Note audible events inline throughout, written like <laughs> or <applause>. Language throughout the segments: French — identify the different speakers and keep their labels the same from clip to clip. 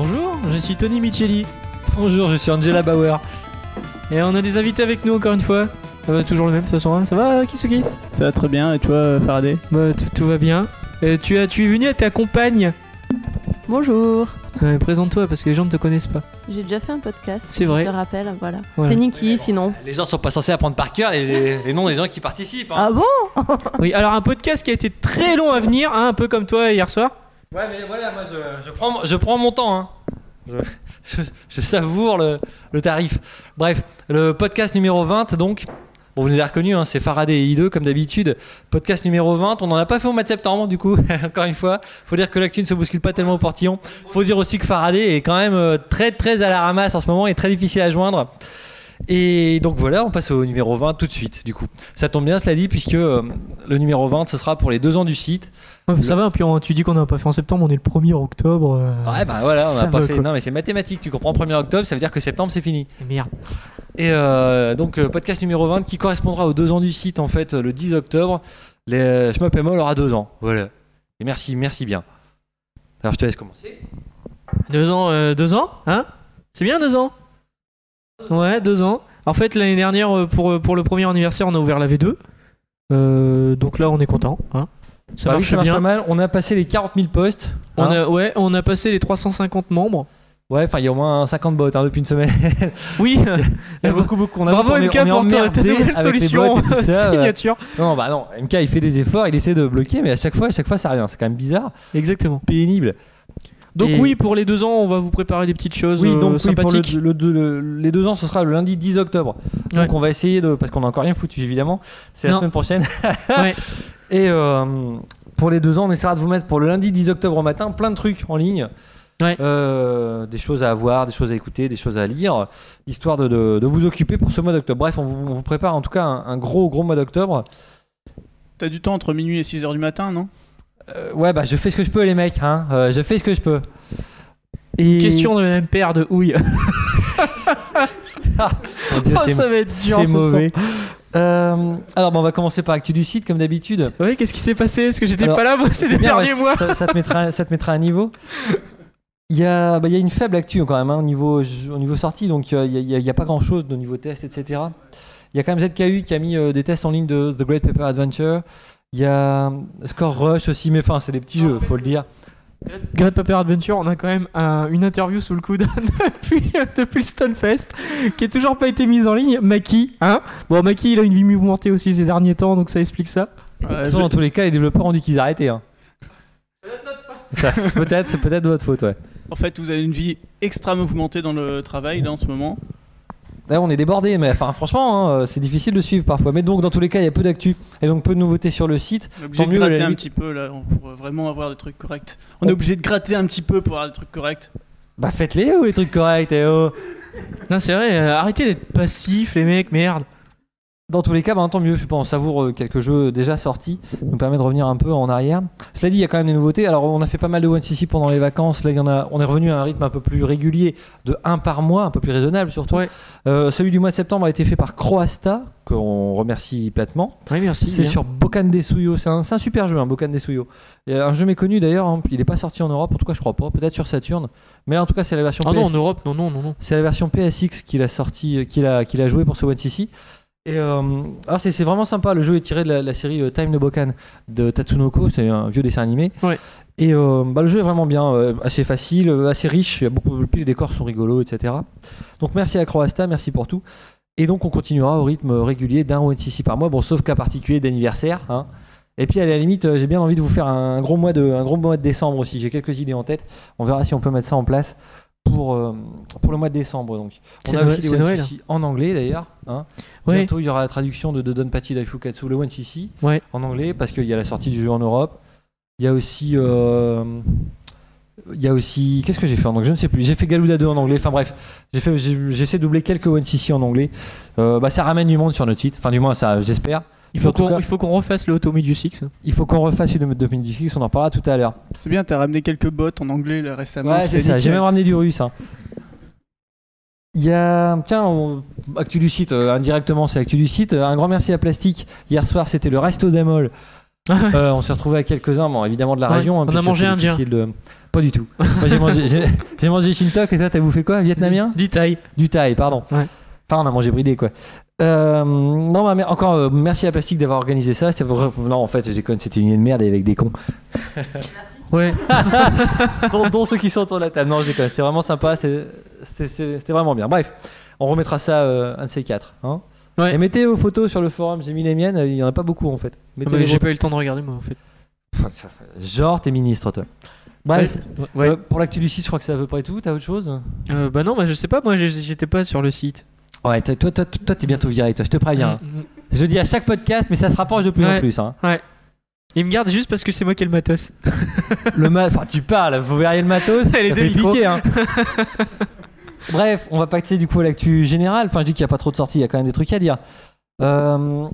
Speaker 1: Bonjour, je suis Tony Micheli.
Speaker 2: Bonjour, je suis Angela Bauer.
Speaker 1: Et on a des invités avec nous encore une fois. Euh, toujours le même de toute façon. hein. Ça va, Kisuki
Speaker 3: Ça va très bien, et toi, euh, Faraday?
Speaker 1: Bah, tout- va bien. Tu, as, tu es venu à ta compagne?
Speaker 4: Bonjour.
Speaker 1: Ouais, Présente-toi parce que les gens ne te connaissent pas.
Speaker 4: J'ai déjà fait un podcast.
Speaker 1: C'est vrai.
Speaker 4: Je te rappelle, voilà. C'est Niki, sinon.
Speaker 2: Les gens sont pas censés apprendre par cœur les, les noms des gens qui participent. hein.
Speaker 4: Ah bon? <laughs>
Speaker 1: Oui, alors un podcast qui a été très long à venir, hein, un peu comme toi hier soir.
Speaker 2: Ouais, mais voilà, moi je, je prends, je prends mon temps. Hein. Je, savoure le, le tarif. Bref, le podcast numéro 20, donc. Bon, vous nous avez reconnus, hein, c'est Faraday et I2 comme d'habitude. Podcast numéro 20, on n'en a pas fait au mois de septembre, du coup, <laughs> encore une fois. Faut dire que l'actu ne se bouscule pas tellement au portillon. Faut dire aussi que Faraday est quand même euh, très très à la ramasse en ce moment et très difficile à joindre. Et donc voilà, on passe au numéro 20 tout de suite, du coup. Ça tombe bien, cela dit, puisque euh, le numéro 20, ce sera pour les deux ans du site.
Speaker 1: Ouais, ça va, puis on- tu dis qu'on n'a pas fait en septembre, on est le 1er octobre. euh,
Speaker 2: Ouais, bah voilà, on n'a pas fait.
Speaker 1: quoi.
Speaker 2: Non, mais c'est mathématique, tu comprends. 1er octobre, ça veut dire que septembre, c'est fini.
Speaker 1: Merde.
Speaker 2: Et euh, donc, podcast numéro 20 qui correspondra aux deux ans du site, en fait, le 10 octobre. Les Shmup et Moll aura deux ans. Voilà. Et merci, merci bien. Alors, je te laisse commencer.
Speaker 1: Deux ans, deux ans, hein? C'est bien deux ans? Ouais, deux ans. En fait, l'année dernière, euh, pour, pour le premier anniversaire, on a ouvert la V2. Euh, donc là, on est content. Hein ça
Speaker 2: Bah oui,
Speaker 1: marche
Speaker 2: pas
Speaker 1: bien.
Speaker 2: mal. On a passé les 40 000 postes.
Speaker 1: On
Speaker 2: hein.
Speaker 1: a, ouais, on a passé les 350 membres.
Speaker 2: Ouais, enfin, il y a au moins 50 bots hein, depuis une semaine. <laughs>
Speaker 1: Oui, <laughs>
Speaker 2: Il y a beaucoup, beaucoup. On a
Speaker 1: bravo MK pour ta, nouvelle solution
Speaker 2: ça,
Speaker 1: signature.
Speaker 2: Non, bah non. MK, il fait des efforts, il essaie de bloquer, mais à chaque fois, à chaque fois, ça revient. C'est quand même bizarre,
Speaker 1: Exactement.
Speaker 2: pénible.
Speaker 1: Donc
Speaker 2: Et-
Speaker 1: oui, pour les deux ans, on va vous préparer des petites choses
Speaker 2: Oui,
Speaker 1: euh,
Speaker 2: donc oui, pour le-
Speaker 1: sympathiques.
Speaker 2: le- le- les deux ans, ce sera le lundi 10 octobre. Donc
Speaker 1: Ouais.
Speaker 2: on va essayer de. Parce qu'on a encore rien foutu, évidemment. C'est la
Speaker 1: Non.
Speaker 2: semaine prochaine. <laughs>
Speaker 1: Ouais.
Speaker 2: Et euh, pour les deux ans, on essaiera de vous mettre pour le lundi 10 octobre au matin plein de trucs en ligne.
Speaker 1: Ouais.
Speaker 2: Euh, des choses à voir, des choses à écouter, des choses à lire, histoire de, de- de vous occuper pour ce mois d'octobre. Bref, on vous, on vous prépare en tout cas un, un gros, gros mois d'octobre.
Speaker 3: T'as du temps entre minuit et 6h du matin, non?
Speaker 2: Euh, ouais, bah je fais ce que je peux, les mecs. Hein. Euh, je fais ce que je peux. Et...
Speaker 1: Question de même paire de houille. <laughs> <laughs>
Speaker 2: Mon Dieu,
Speaker 1: Oh, ça va être dur
Speaker 2: c'est
Speaker 1: ce
Speaker 2: mauvais. Euh, alors, bah, on va commencer par Actu du site, comme d'habitude.
Speaker 1: Ouais, qu'est-ce qui s'est passé? Parce que j'étais pas là moi ces
Speaker 2: bien,
Speaker 1: derniers
Speaker 2: ouais,
Speaker 1: mois.
Speaker 2: Ça, ça te mettra, ça te mettra à niveau. Il y, a, bah, il y a une faible actu quand même hein, au, niveau, au niveau sortie, donc il n'y a, pas grand chose au niveau test, etc. Il y a quand même ZKU qui a mis euh, des tests en ligne de The Great Paper Adventure. Il y a Score Rush aussi, mais enfin, c'est des petits jeux, faut le dire.
Speaker 1: Great Paper Adventure, on a quand même un- une interview sous le coude <laughs> depuis, depuis le Stunfest qui est toujours pas été mise en ligne. Maki, hein? Bon, Maki, il a une vie mouvementée aussi ces derniers temps, donc ça explique ça.
Speaker 2: Façon, dans tous les cas, les développeurs ont dit qu'ils arrêtaient. hein. Peut-être, c'est peut-être de votre faute, ouais.
Speaker 3: En fait, vous avez une vie extra mouvementée dans le travail, là, en ce moment.
Speaker 2: Là, on est débordé, mais enfin, franchement, hein, c'est difficile de suivre parfois. Mais donc, dans tous les cas, il y a peu d'actu et donc peu de nouveautés sur le site.
Speaker 3: On est obligé de
Speaker 2: mieux,
Speaker 3: gratter un petit peu, là, pour vraiment avoir des trucs corrects. On
Speaker 2: On-
Speaker 3: est obligé de gratter un petit peu pour avoir des trucs corrects.
Speaker 2: Bah, faites-les ou les trucs corrects eh oh.
Speaker 1: Non, c'est vrai, euh, arrêtez d'être passifs, les mecs, merde.
Speaker 2: Dans tous les cas, tant mieux. Je sais pas, on savoure euh, quelques jeux déjà sortis. Nous permet de revenir un peu en arrière. Cela dit, il y a quand même des nouveautés. Alors, on a fait pas mal de One CC pendant les vacances. Là, il y en a, on est revenu à un rythme un peu plus régulier de un par mois, un peu plus raisonnable surtout.
Speaker 1: Ouais.
Speaker 2: Euh, celui du mois de septembre a été fait par Croasta, qu'on remercie platement.
Speaker 1: Merci.
Speaker 2: C'est sur Bokan Desuyo. C'est un, super jeu, hein, Bokan Desuyo. Et Un jeu méconnu d'ailleurs. hein. Il n'est pas sorti en Europe. En tout cas, je crois pas. Peut-être sur Saturn. Mais là, en tout cas, c'est la version
Speaker 1: Ah non, en. Europe, non, non, non, non.
Speaker 2: C'est la version PSX qu'il a sorti, euh, qu'il a, qu'il a joué pour ce One CC. Et euh, alors c'est, c'est vraiment sympa. Le jeu est tiré de la, la série euh, Time no Bokan de Tatsunoko. C'est un vieux dessin animé.
Speaker 1: Ouais.
Speaker 2: Et euh, bah, le jeu est vraiment bien, euh, assez facile, assez riche. Il y a beaucoup, les décors sont rigolos, etc. Donc merci à Croasta, merci pour tout. Et donc on continuera au rythme régulier d'un One CC par mois. Bon, sauf cas particulier d'anniversaire. hein. Et puis à la limite, j'ai bien envie de vous faire un gros mois de, un gros mois de décembre aussi. J'ai quelques idées en tête. On verra si on peut mettre ça en place pour, euh, pour le mois de décembre. Donc. On a
Speaker 1: Noël-
Speaker 2: aussi One
Speaker 1: Noël.
Speaker 2: CC en anglais d'ailleurs. hein.
Speaker 1: Ouais.
Speaker 2: Bientôt il y aura la traduction de, de Donpachi Daifukatsu, le One CC,
Speaker 1: Ouais.
Speaker 2: en anglais parce qu'il y a la sortie du jeu en Europe. Il y a aussi. euh, il y a aussi. Qu'est-ce que j'ai fait en anglais? Je ne sais plus. J'ai fait Galuda 2 en anglais. Enfin bref, j'ai fait, j'ai- j'essaie de doubler quelques One CC en anglais. Euh, bah, ça ramène du monde sur notre site. Enfin, du moins, ça, j'espère.
Speaker 1: Il faut qu'on
Speaker 2: cas-
Speaker 1: il faut qu'on refasse le Automi du Six.
Speaker 2: Il faut qu'on refasse une de 2016. On en parlera tout à l'heure.
Speaker 3: C'est bien, t'as ramené quelques bots en anglais, là, récemment.
Speaker 2: Ouais, c'est ça. J'ai même ramené du russe. hein. Il y a, tiens, on- actu du site, euh, indirectement, c'est actu du site. Un grand merci à Plastique. Hier soir, c'était le Resto d'Amol <laughs> Euh, on s'est retrouvé à quelques-uns, bon, évidemment de la
Speaker 1: Ouais.
Speaker 2: région. hein,
Speaker 1: On a mangé indien.
Speaker 2: de- Pas du tout. <laughs> Moi j'ai mangé, j'ai, j'ai mangé Shintok et toi t'as bouffé quoi Vietnamien?
Speaker 1: Du taille.
Speaker 2: Du Thaï, pardon.
Speaker 1: Ouais.
Speaker 2: Enfin, on a mangé bridé quoi. Euh, non, bah, mais encore euh, merci à Plastique d'avoir organisé ça. C'était vrai- Non, en fait, j'ai connu, c'était une idée de merde et avec des cons.
Speaker 1: Ouais. <laughs>
Speaker 2: dont, dont ceux qui sont autour de la table. Non, je déconne. C'était vraiment sympa. c'est- C'était c'est- c'était vraiment bien. Bref, on remettra ça euh, un de ces quatre. Hein
Speaker 1: Ouais.
Speaker 2: Et mettez vos photos sur le forum. J'ai mis les miennes. Il y en a pas beaucoup en fait. Mettez
Speaker 1: Ah bah,
Speaker 2: les
Speaker 1: J'ai
Speaker 2: vôtres.
Speaker 1: pas eu le temps de regarder moi en fait.
Speaker 2: Genre, t'es ministre, toi. Bref,
Speaker 1: Ouais.
Speaker 2: euh, pour l'actu du site, je crois que c'est à peu près tout. T'as autre chose?
Speaker 1: Euh, bah non, bah je sais pas, moi j'ai- j'étais pas sur le site.
Speaker 2: Ouais, toi, toi, toi, toi, t'es bientôt viré, toi. Je te préviens. Je le dis à chaque podcast, mais ça se rapproche de plus en
Speaker 1: Ouais.
Speaker 2: plus. Hein.
Speaker 1: Il me garde juste parce que c'est moi qui ai le matos.
Speaker 2: Le ma... Enfin, tu parles, vous verriez le matos. <laughs>
Speaker 1: Les
Speaker 2: ça
Speaker 1: deux
Speaker 2: fait
Speaker 1: micros.
Speaker 2: pitié, hein. <laughs> Bref, on va passer du coup à l'actu générale. Enfin, je dis qu'il n'y a pas trop de sorties, il y a quand même des trucs à dire. Euh,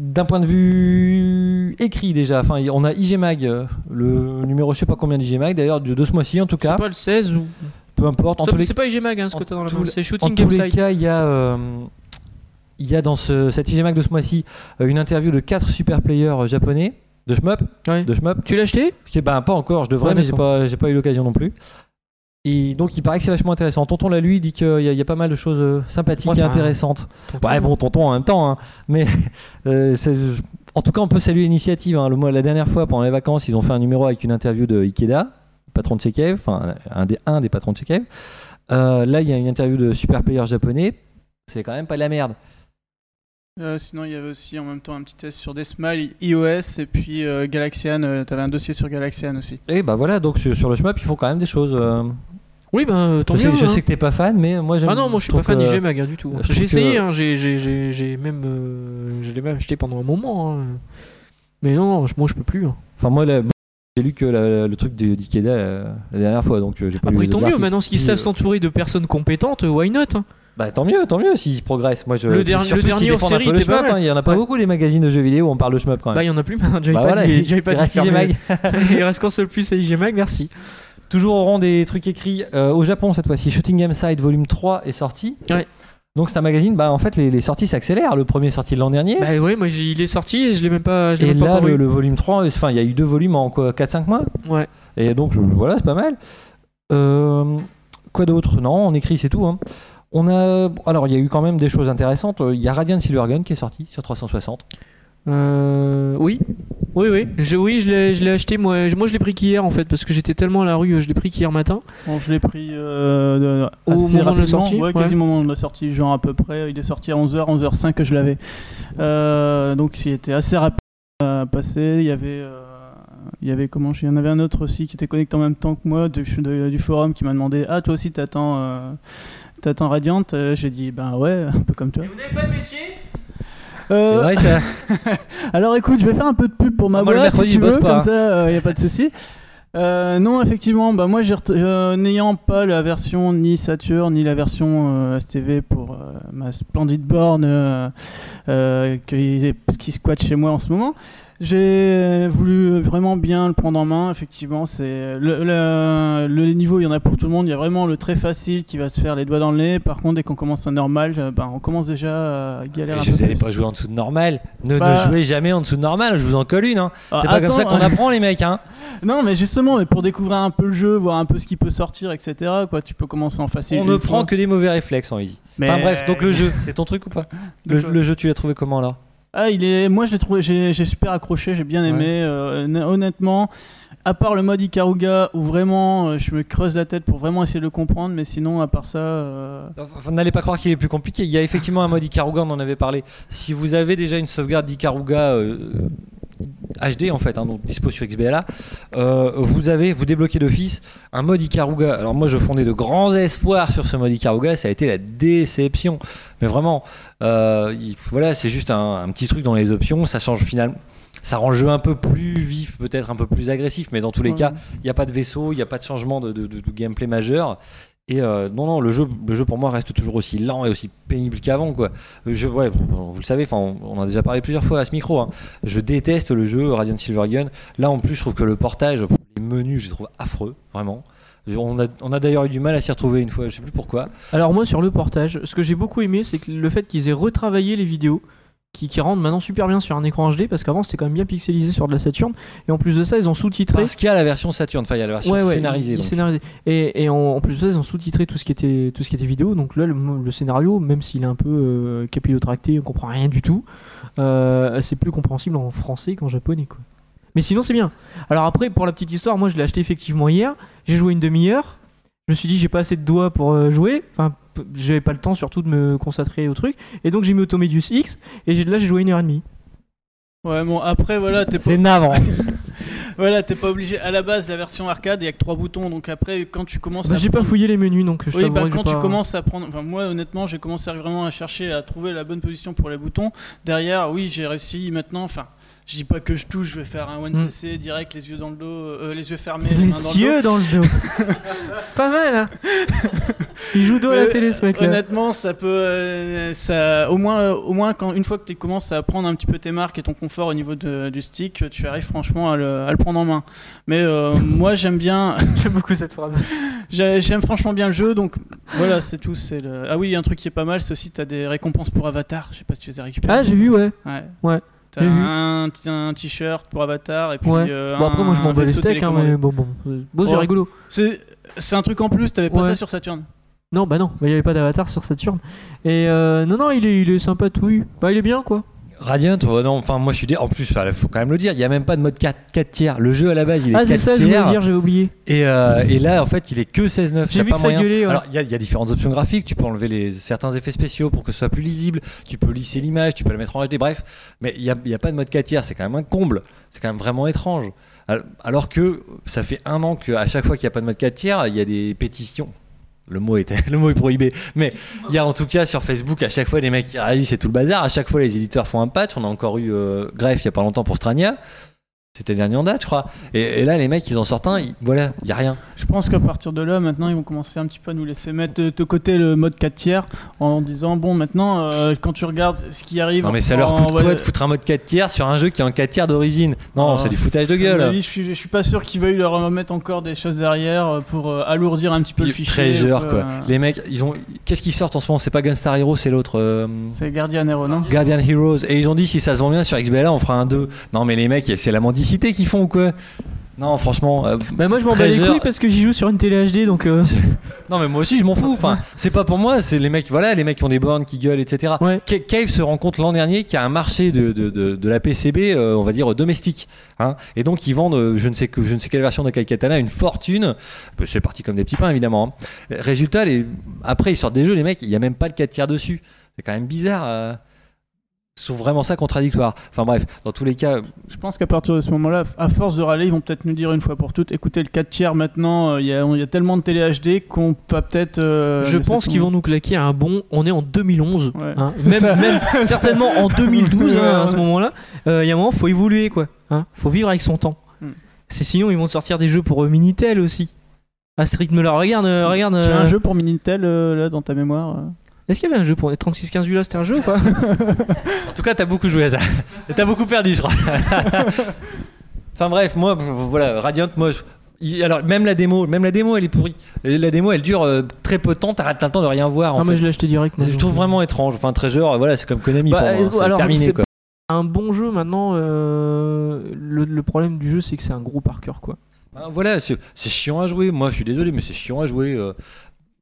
Speaker 2: D'un point de vue écrit déjà, enfin, on a IG Mag, euh, le numéro je sais pas combien d'IG Mag d'ailleurs, de, de ce mois-ci en tout
Speaker 1: C'est
Speaker 2: cas.
Speaker 1: pas le 16 ou.
Speaker 2: Peu importe. Les
Speaker 1: C'est pas IG Mag hein, ce
Speaker 2: en
Speaker 1: que t'as dans la
Speaker 2: tous
Speaker 1: main,
Speaker 2: les-
Speaker 1: c'est
Speaker 2: En
Speaker 1: Shooting
Speaker 2: tous les cas, il y a, euh, il y a dans ce, cet IGMAC de ce mois-ci euh, une interview de quatre super players euh, japonais de shmup,
Speaker 1: Ouais.
Speaker 2: de shmup.
Speaker 1: Tu l'as acheté?
Speaker 2: Ben, pas encore, je devrais,
Speaker 1: Ouais,
Speaker 2: mais j'ai pas, pas eu l'occasion non plus. Et donc, il paraît que c'est vachement intéressant. Tonton l'a lui, il dit qu'il y, a- il y a pas mal de choses sympathiques
Speaker 1: Ouais,
Speaker 2: et intéressantes.
Speaker 1: Tonton,
Speaker 2: Ouais, bon, tonton en même temps, hein. mais <laughs> euh, c'est- en tout cas, on peut saluer l'initiative. hein. Le la dernière fois, pendant les vacances, ils ont fait un numéro avec une interview de Ikeda, patron de chez Cave, enfin un des, un des patrons de chez Cave. Euh, là, il y a une interview de super player japonais. C'est quand même pas de la merde.
Speaker 3: Euh, sinon, il y avait aussi en même temps un petit test sur Desmal, iOS et puis euh, Galaxian. euh, T'avais un dossier sur Galaxian aussi.
Speaker 2: Et bah voilà, donc sur, sur le shmup, ils font quand même des choses. euh,
Speaker 1: Oui, ben tant
Speaker 2: je sais,
Speaker 1: mieux.
Speaker 2: je
Speaker 1: hein.
Speaker 2: sais que t'es pas fan, mais moi j'aime.
Speaker 1: Ah non, moi je suis pas fan
Speaker 2: que-
Speaker 1: d'IG Mag hein, du tout. J'ai essayé,
Speaker 2: que-
Speaker 1: hein, j'ai- j'ai j'ai- j'ai même. euh, je l'ai même acheté pendant un moment. hein. Mais non, non, moi je peux plus. hein.
Speaker 2: Enfin, moi, là, j'ai lu que la- le truc de- d'Ikeda euh, la dernière fois, donc euh, j'ai pas
Speaker 1: Après,
Speaker 2: les
Speaker 1: tant
Speaker 2: autres
Speaker 1: mieux, maintenant s'ils savent
Speaker 2: euh,
Speaker 1: s'entourer de personnes compétentes, why not hein.
Speaker 2: Bah tant mieux, tant mieux s'ils progressent. Moi, je,
Speaker 1: Le
Speaker 2: surtout
Speaker 1: le dernier
Speaker 2: un
Speaker 1: série
Speaker 2: le hein. Il y en a pas
Speaker 1: Ouais.
Speaker 2: beaucoup des magazines de jeux vidéo où on parle de shmup quand
Speaker 1: Bah,
Speaker 2: même.
Speaker 1: il y en a plus maintenant. J'avais
Speaker 2: Bah
Speaker 1: pas
Speaker 2: voilà,
Speaker 1: dit,
Speaker 2: il-
Speaker 1: pas
Speaker 2: il
Speaker 1: dit.
Speaker 2: IG Mag. <laughs>
Speaker 1: il reste qu'un seul plus à IG Mag, merci.
Speaker 2: Toujours au rang des trucs écrits euh, au Japon cette fois-ci. Shooting Game Side Volume 3 est sorti.
Speaker 1: Ouais.
Speaker 2: Donc c'est un magazine, bah en fait les, les sorties s'accélèrent. Le premier est sorti l'an dernier.
Speaker 1: Bah ouais, moi j'ai- il est sorti et je l'ai même pas, je l'ai
Speaker 2: et
Speaker 1: même pas
Speaker 2: là
Speaker 1: encore
Speaker 2: le,
Speaker 1: eu.
Speaker 2: le volume 3, enfin il y a eu deux volumes en quoi 4-5 mois.
Speaker 1: Ouais.
Speaker 2: Et donc euh, voilà, c'est pas mal. Euh, quoi d'autre? Non, on écrit, c'est tout. hein. On a, alors il y a eu quand même des choses intéressantes. Il y a Radiant Silvergun qui est sorti sur 360.
Speaker 1: Euh, oui, oui, oui. Je, oui, je l'ai, je l'ai acheté. Moi, je- moi, je l'ai pris qu'hier en fait parce que j'étais tellement à la rue. Je l'ai pris qu'hier matin.
Speaker 3: Bon, je l'ai pris euh,
Speaker 1: Au
Speaker 3: assez
Speaker 1: moment de la
Speaker 3: rapidement,
Speaker 1: sortie,
Speaker 3: ouais,
Speaker 1: ouais.
Speaker 3: quasiment au moment de la sortie, genre à peu près. Il est sorti à 11h, 11h05 que je l'avais. Euh, donc il était assez rapide à passer. Il y avait, euh, il y avait comment Il y en avait un autre aussi qui était connecté en même temps que moi du, de- du forum qui m'a demandé Ah, toi aussi t'attends, euh, t'attends Radiant Euh, J'ai dit Ben ouais, un peu comme toi.
Speaker 1: vous n'avez pas de métier?
Speaker 3: Euh,
Speaker 2: C'est vrai ça. <laughs>
Speaker 3: alors écoute, je vais faire un peu de pub pour ma
Speaker 2: Ah, moi, le
Speaker 3: boîte
Speaker 2: mercredi,
Speaker 3: si
Speaker 2: je
Speaker 3: tu
Speaker 2: bosse
Speaker 3: veux,
Speaker 2: pas,
Speaker 3: comme ça, il n'y a pas de souci. Euh, non, effectivement, bah moi, euh, n'ayant pas la version ni Saturn ni la version euh, STV pour euh, ma splendide borne euh, euh, qui, qui squatte chez moi en ce moment, j'ai voulu vraiment bien le prendre en main. Effectivement, c'est le, le, le niveau, il y en a pour tout le monde. Il y a vraiment le très facile qui va se faire les doigts dans le nez. Par contre, dès qu'on commence un normal, euh, bah, on commence déjà à galérer peu
Speaker 2: vous allez
Speaker 3: plus.
Speaker 2: pas jouer en dessous de normal. Ne,
Speaker 3: Bah-
Speaker 2: ne jouez jamais en dessous de normal. Je vous en colle une. Hein.
Speaker 3: Ah,
Speaker 2: C'est pas comme ça qu'on apprend les mecs. Hein. <laughs>
Speaker 3: Non, mais justement, mais pour découvrir un peu le jeu, voir un peu ce qui peut sortir, etc. Quoi, tu peux commencer en facile.
Speaker 2: On ne
Speaker 3: fois.
Speaker 2: prend que des mauvais réflexes en easy.
Speaker 3: Mais-
Speaker 2: Enfin bref, donc le jeu, <laughs> c'est ton truc ou pas? Le, le jeu, tu l'as trouvé comment là
Speaker 3: Ah, il est. Moi, je l'ai trouvé. J'ai super accroché. J'ai bien aimé. euh, hon- honnêtement, à part le mode Ikaruga où vraiment, euh, je me creuse la tête pour vraiment essayer de le comprendre, mais sinon, à part ça. euh,
Speaker 2: Enfin, N'allez pas croire qu'il est plus compliqué. Il y a effectivement un mode Ikaruga, on en avait parlé. Si vous avez déjà une sauvegarde d'Ikaruga HD en fait, hein, donc dispo sur XBLA, euh, vous avez, vous débloquez d'office un mode Ikaruga. Alors moi, je fondais de grands espoirs sur ce mode Ikaruga. Ça a été la déception. Mais vraiment, euh, il- voilà, c'est juste un, un petit truc dans les options. Ça change finalement. Ça rend le jeu un peu plus vif, peut-être un peu plus agressif, mais dans tous les
Speaker 3: ouais.
Speaker 2: cas, il n'y a pas de vaisseau, il n'y a pas de changement de, de- de- de gameplay majeur. Et euh, non, non, le jeu, le jeu pour moi reste toujours aussi lent et aussi pénible qu'avant. Ouais, vous le savez, on, on en a déjà parlé plusieurs fois à ce micro. hein. Je déteste le jeu Radiant Silvergun. Là, en plus, je trouve que le portage, les menus, je les trouve affreux, vraiment. On a, on a d'ailleurs eu du mal à s'y retrouver une fois, je sais plus pourquoi.
Speaker 1: Alors moi sur le portage, ce que j'ai beaucoup aimé, c'est le fait qu'ils aient retravaillé les vidéos. Qui, qui rendent maintenant super bien sur un écran HD parce qu'avant c'était quand même bien pixelisé sur de la Saturn et en plus de ça ils ont sous-titré
Speaker 2: Parce qu'il y a la version Saturn, enfin il y a la version
Speaker 1: Ouais, ouais,
Speaker 2: scénarisée. donc.
Speaker 1: Et, et en, en plus de ça, ils ont sous-titré tout ce qui était tout ce qui était vidéo. Donc là, le, le scénario, même s'il est un peu euh, capillotracté, on comprend rien du tout. euh, c'est plus compréhensible en français qu'en japonais, quoi. Mais sinon, c'est bien. Alors après, pour la petite histoire, moi, je l'ai acheté effectivement hier. J'ai joué une demi-heure. Je me suis dit, j'ai pas assez de doigts pour euh, jouer. Enfin, j'avais pas le temps surtout de me concentrer au truc. Et donc, j'ai mis Automedius X. Et là, j'ai joué une heure et demie.
Speaker 3: Ouais, bon, après, voilà, t'es pas,
Speaker 2: C'est navrant. <laughs>
Speaker 3: voilà, t'es pas obligé. À la base, la version arcade, il y a que trois boutons. Donc après, quand tu commences
Speaker 1: Bah,
Speaker 3: à.
Speaker 1: j'ai pas fouillé les menus, donc je
Speaker 3: Oui, bah, quand tu
Speaker 1: pas-
Speaker 3: commences à prendre. Enfin, moi, honnêtement, j'ai commencé vraiment à chercher à trouver la bonne position pour les boutons. Derrière, oui, j'ai réussi maintenant. Enfin, je dis pas que je touche, je vais faire un 1cc direct, les yeux dans le dos, euh, les yeux fermés, les,
Speaker 1: Les
Speaker 3: mains dans le dos.
Speaker 1: cieux dans le dos. <laughs> pas mal, hein Il joue dos à la télé, ce mec-là.
Speaker 3: Honnêtement, ça peut, euh, ça, au moins, euh, au moins quand une fois que tu commences à prendre un petit peu tes marques et ton confort au niveau de- du stick, tu arrives franchement à le, à le prendre en main. Mais euh, moi, j'aime bien, <laughs>
Speaker 1: J'aime beaucoup cette phrase. <laughs>
Speaker 3: j'ai- j'aime franchement bien le jeu, donc voilà, c'est tout. C'est le... Ah oui, un truc qui est pas mal, c'est aussi t'as des récompenses pour Avatar. Je sais pas si tu les as récupérées.
Speaker 1: Ah, j'ai vu, ouais.
Speaker 3: Ouais.
Speaker 1: Ouais,
Speaker 3: T'as un, un t-shirt pour Avatar et puis
Speaker 1: Ouais.
Speaker 3: euh,
Speaker 1: Bon, après, moi, je m'en bats les steaks, hein, mais bon, bon. Bon, c'est rigolo.
Speaker 3: C'est un truc en plus, t'avais pas
Speaker 1: Ouais.
Speaker 3: ça sur Saturn.
Speaker 1: Non, bah non, bah, il y avait pas d'avatar sur Saturn. Et euh, non, non, il est, il est sympa, tout. oui. Bah, il est bien, quoi.
Speaker 2: Radiant, ouais, non, enfin moi je suis dé... en plus, il faut quand même le dire, il y a même pas de mode 4, 4 tiers. Le jeu à la base il est
Speaker 1: Ah, c'est
Speaker 2: 4
Speaker 1: ça,
Speaker 2: tiers.
Speaker 1: dire, j'avais oublié.
Speaker 2: Et, euh, et là, en fait, il est que 16-9.
Speaker 1: J'ai vu
Speaker 2: pas
Speaker 1: que ça gueulait, ouais.
Speaker 2: Alors, il y, a- il y a différentes options graphiques. Tu peux enlever les, certains effets spéciaux pour que ce soit plus lisible. Tu peux lisser l'image, tu peux la mettre en HD, bref. Mais il n'y a, a pas de mode 4 tiers. C'est quand même un comble. C'est quand même vraiment étrange. Al- Alors que ça fait un an qu'à chaque fois qu'il n'y a pas de mode 4 tiers, il y a des pétitions. Le mot, était, le mot est <laughs> prohibé. Mais il y a en tout cas sur Facebook, à chaque fois, les mecs qui réagissent, c'est tout le bazar. À chaque fois, les éditeurs font un patch. On a encore eu euh, Greff il n'y a pas longtemps pour Strania. C'était le dernier en date, je crois. Et, et là, les mecs, ils en sortent un. ils- voilà, il n'y a rien.
Speaker 3: Je pense qu'à partir de là, maintenant, ils vont commencer un petit peu à nous laisser mettre de, de côté le mode 4 tiers en disant bon, maintenant, euh, quand tu regardes ce qui arrive.
Speaker 2: Non mais ça leur coûte quoi de foutre un mode 4 tiers sur un jeu qui est en 4 tiers d'origine? Non,
Speaker 3: Ah.
Speaker 2: c'est du foutage de gueule.
Speaker 3: avis, je, suis, je suis pas sûr qu'ils veuillent leur remettre encore des choses derrière euh, pour euh, alourdir un petit peu le fichier.
Speaker 2: Treasure quoi. Les mecs, ils ont qu'est-ce qu'ils sortent en ce moment? C'est pas Gunstar Hero, c'est l'autre
Speaker 3: C'est Guardian Hero, non?
Speaker 2: Guardian Heroes et ils ont dit si ça se vend bien sur XBLA, on fera un 2. Non mais les mecs, c'est la qu'ils font ou quoi Non, franchement euh,
Speaker 1: Bah, moi, je m'en bats les couilles parce que j'y joue sur une télé HD, donc. euh, <laughs>
Speaker 2: Non mais moi aussi je m'en fous. Enfin, c'est pas pour moi. C'est les mecs, voilà, les mecs qui ont des bornes, qui gueulent, etc.
Speaker 1: Ouais.
Speaker 2: Ca- Cave se rend compte l'an dernier qu'il y a un marché de, de, de, de la PCB, euh, on va dire domestique, hein. et donc ils vendent, euh, je ne sais que je ne sais quelle version de Kaikatana, une fortune. Euh, C'est parti comme des petits pains évidemment. hein. Résultat, les... après ils sortent des jeux, les mecs, il y a même pas le 4 tiers dessus. C'est quand même bizarre. Ils sont vraiment ça contradictoire. Enfin bref, dans tous les cas,
Speaker 3: Je pense qu'à partir de ce moment-là, à force de râler, ils vont peut-être nous dire une fois pour toutes écoutez, le 4 tiers maintenant, euh, il y, a, il y a tellement de télé HD qu'on va peut-être. euh,
Speaker 1: je pense qu'ils vont nous claquer un bon. On est en 2011.
Speaker 3: Ouais.
Speaker 1: hein. Même, <laughs> certainement en 2012 hein, à ce moment-là. Euh, Il y a un moment, faut évoluer quoi. Hein. Faut vivre avec son temps.
Speaker 3: Hmm.
Speaker 1: C'est sinon ils vont sortir des jeux pour euh, Minitel aussi. À ce rythme-là, regarde, regarde.
Speaker 3: Tu as
Speaker 1: euh,
Speaker 3: un jeu pour Minitel euh, là dans ta mémoire euh
Speaker 1: Est-ce qu'il y avait un jeu pour les 3615 là C'était un jeu ou pas <laughs>
Speaker 2: En tout cas, t'as beaucoup joué à ça. Et t'as beaucoup perdu, je crois. <laughs> enfin bref, moi, voilà, Radiant, moi, je- alors même la démo, même la démo, elle est pourrie. Et la démo, elle dure euh, très peu de temps. T'as le temps de rien voir. En
Speaker 1: Non,
Speaker 2: fait.
Speaker 1: mais je l'ai acheté direct.
Speaker 2: je trouve vraiment étrange. Enfin, Treasure, voilà, c'est comme Konami.
Speaker 1: Bah,
Speaker 2: pour moi,
Speaker 1: euh,
Speaker 2: c'est
Speaker 1: alors,
Speaker 2: terminé
Speaker 1: c'est
Speaker 2: quoi.
Speaker 1: Un bon jeu maintenant. euh, le, le problème du jeu, c'est que c'est un gros par cœur quoi.
Speaker 2: Ben, voilà, c'est c'est chiant à jouer. Moi, je suis désolé, mais c'est chiant à jouer. euh,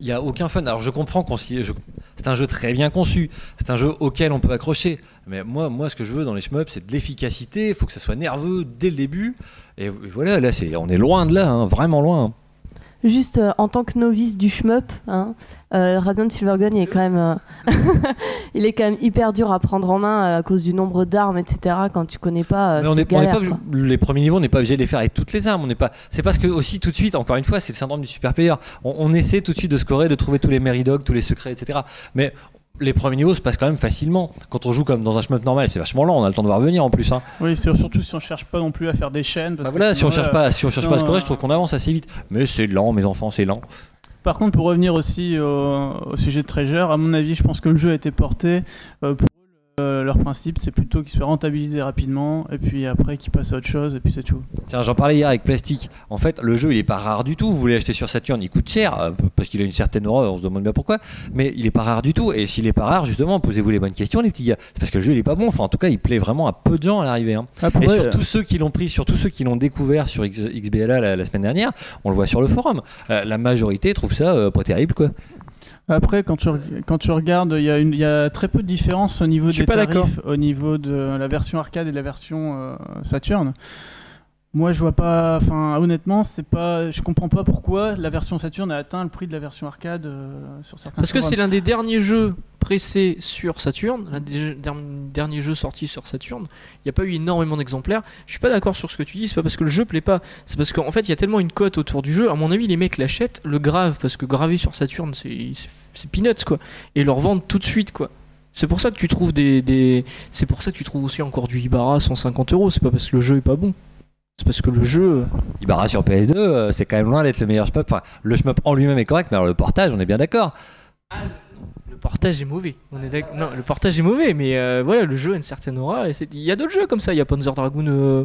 Speaker 2: Il y a aucun fun. Alors, je comprends qu'on je- c'est un jeu très bien conçu. C'est un jeu auquel on peut accrocher. Mais moi, moi, ce que je veux dans les shmups, c'est de l'efficacité. Il faut que ça soit nerveux dès le début. Et voilà, là, c'est, on est loin de là, hein, vraiment loin.
Speaker 4: Juste euh, en tant que novice du shmup, hein, euh, Radiant Silvergun il est quand même, euh, <laughs> il est quand même hyper dur à prendre en main euh, à cause du nombre d'armes, etc. Quand tu connais pas,
Speaker 2: Mais on est, on est
Speaker 4: galère,
Speaker 2: pas,
Speaker 4: quoi.
Speaker 2: les premiers niveaux, on n'est pas obligé de les faire avec toutes les armes. On n'est pas. C'est parce que aussi tout de suite, encore une fois, c'est le syndrome du super player. On, on essaie tout de suite de scorer, de trouver tous les méridogs, tous les secrets, etc. Mais les premiers niveaux se passent quand même facilement. Quand on joue comme dans un shmup normal, c'est vachement lent. On a le temps de voir venir en plus. Hein.
Speaker 3: Oui, surtout si on cherche pas non plus à faire des chaînes. parce
Speaker 2: Bah
Speaker 3: que
Speaker 2: voilà, si on cherche
Speaker 3: là-
Speaker 2: pas, si on cherche pas à scorer,
Speaker 3: euh,
Speaker 2: je trouve qu'on avance assez vite. Mais c'est lent, mes enfants, c'est lent.
Speaker 3: Par contre, pour revenir aussi au, au sujet de Treasure, à mon avis, je pense que le jeu a été porté euh, euh, leur principe, c'est plutôt qu'ils soient rentabilisés rapidement, et puis après qu'ils passent à autre chose, et puis c'est tout.
Speaker 2: Tiens, j'en parlais hier avec Plastique. En fait, le jeu, il est pas rare du tout. Vous voulez acheter sur Saturn, il coûte cher euh, parce qu'il a une certaine aura. On se demande bien pourquoi. Mais il est pas rare du tout. Et s'il est pas rare, justement, posez-vous les bonnes questions, les petits gars. C'est parce que le jeu, il est pas bon. Enfin, en tout cas, il plaît vraiment à peu de gens à l'arrivée. hein.
Speaker 3: Après,
Speaker 2: Et sur tous ceux qui l'ont pris, sur tous ceux qui l'ont découvert sur X- XBLA la, la semaine dernière, on le voit sur le forum. Euh, la majorité trouve ça euh, pas terrible, quoi.
Speaker 3: Après, quand tu, quand tu regardes, il y, a une- il y a très peu de différence au niveau des
Speaker 1: pas
Speaker 3: tarifs, au niveau de la version arcade et de la version euh, Saturn. Moi, je vois pas. Enfin, honnêtement, c'est pas. Je comprends pas pourquoi la version Saturn a atteint le prix de la version arcade euh, sur certains.
Speaker 1: Parce que c'est l'un des derniers jeux pressés sur Saturn, l'un des derniers jeux sortis sur Saturn. Il n'y a pas eu énormément d'exemplaires. Je suis pas d'accord sur ce que tu dis, c'est pas parce que le jeu plaît pas, c'est parce qu'en fait il y a tellement une cote autour du jeu. À mon avis, les mecs l'achètent, le gravent, parce que graver sur Saturn c'est peanuts quoi, et le revendent tout de suite quoi. C'est pour ça que tu trouves des, des- c'est pour ça que tu trouves aussi encore du Ibarra à 150 euros. C'est pas parce que le jeu est pas bon. C'est parce que le jeu.
Speaker 2: Ibarra sur PS2, euh, c'est quand même loin d'être le meilleur shmup. Enfin, le shmup en lui-même est correct, mais alors le portage, on est bien d'accord.
Speaker 1: Le portage est mauvais. On est d'ac- non, le portage est mauvais, mais euh, voilà, le jeu a une certaine aura. et c'est- Il y a d'autres jeux comme ça. Il y a Panzer Dragoon, euh,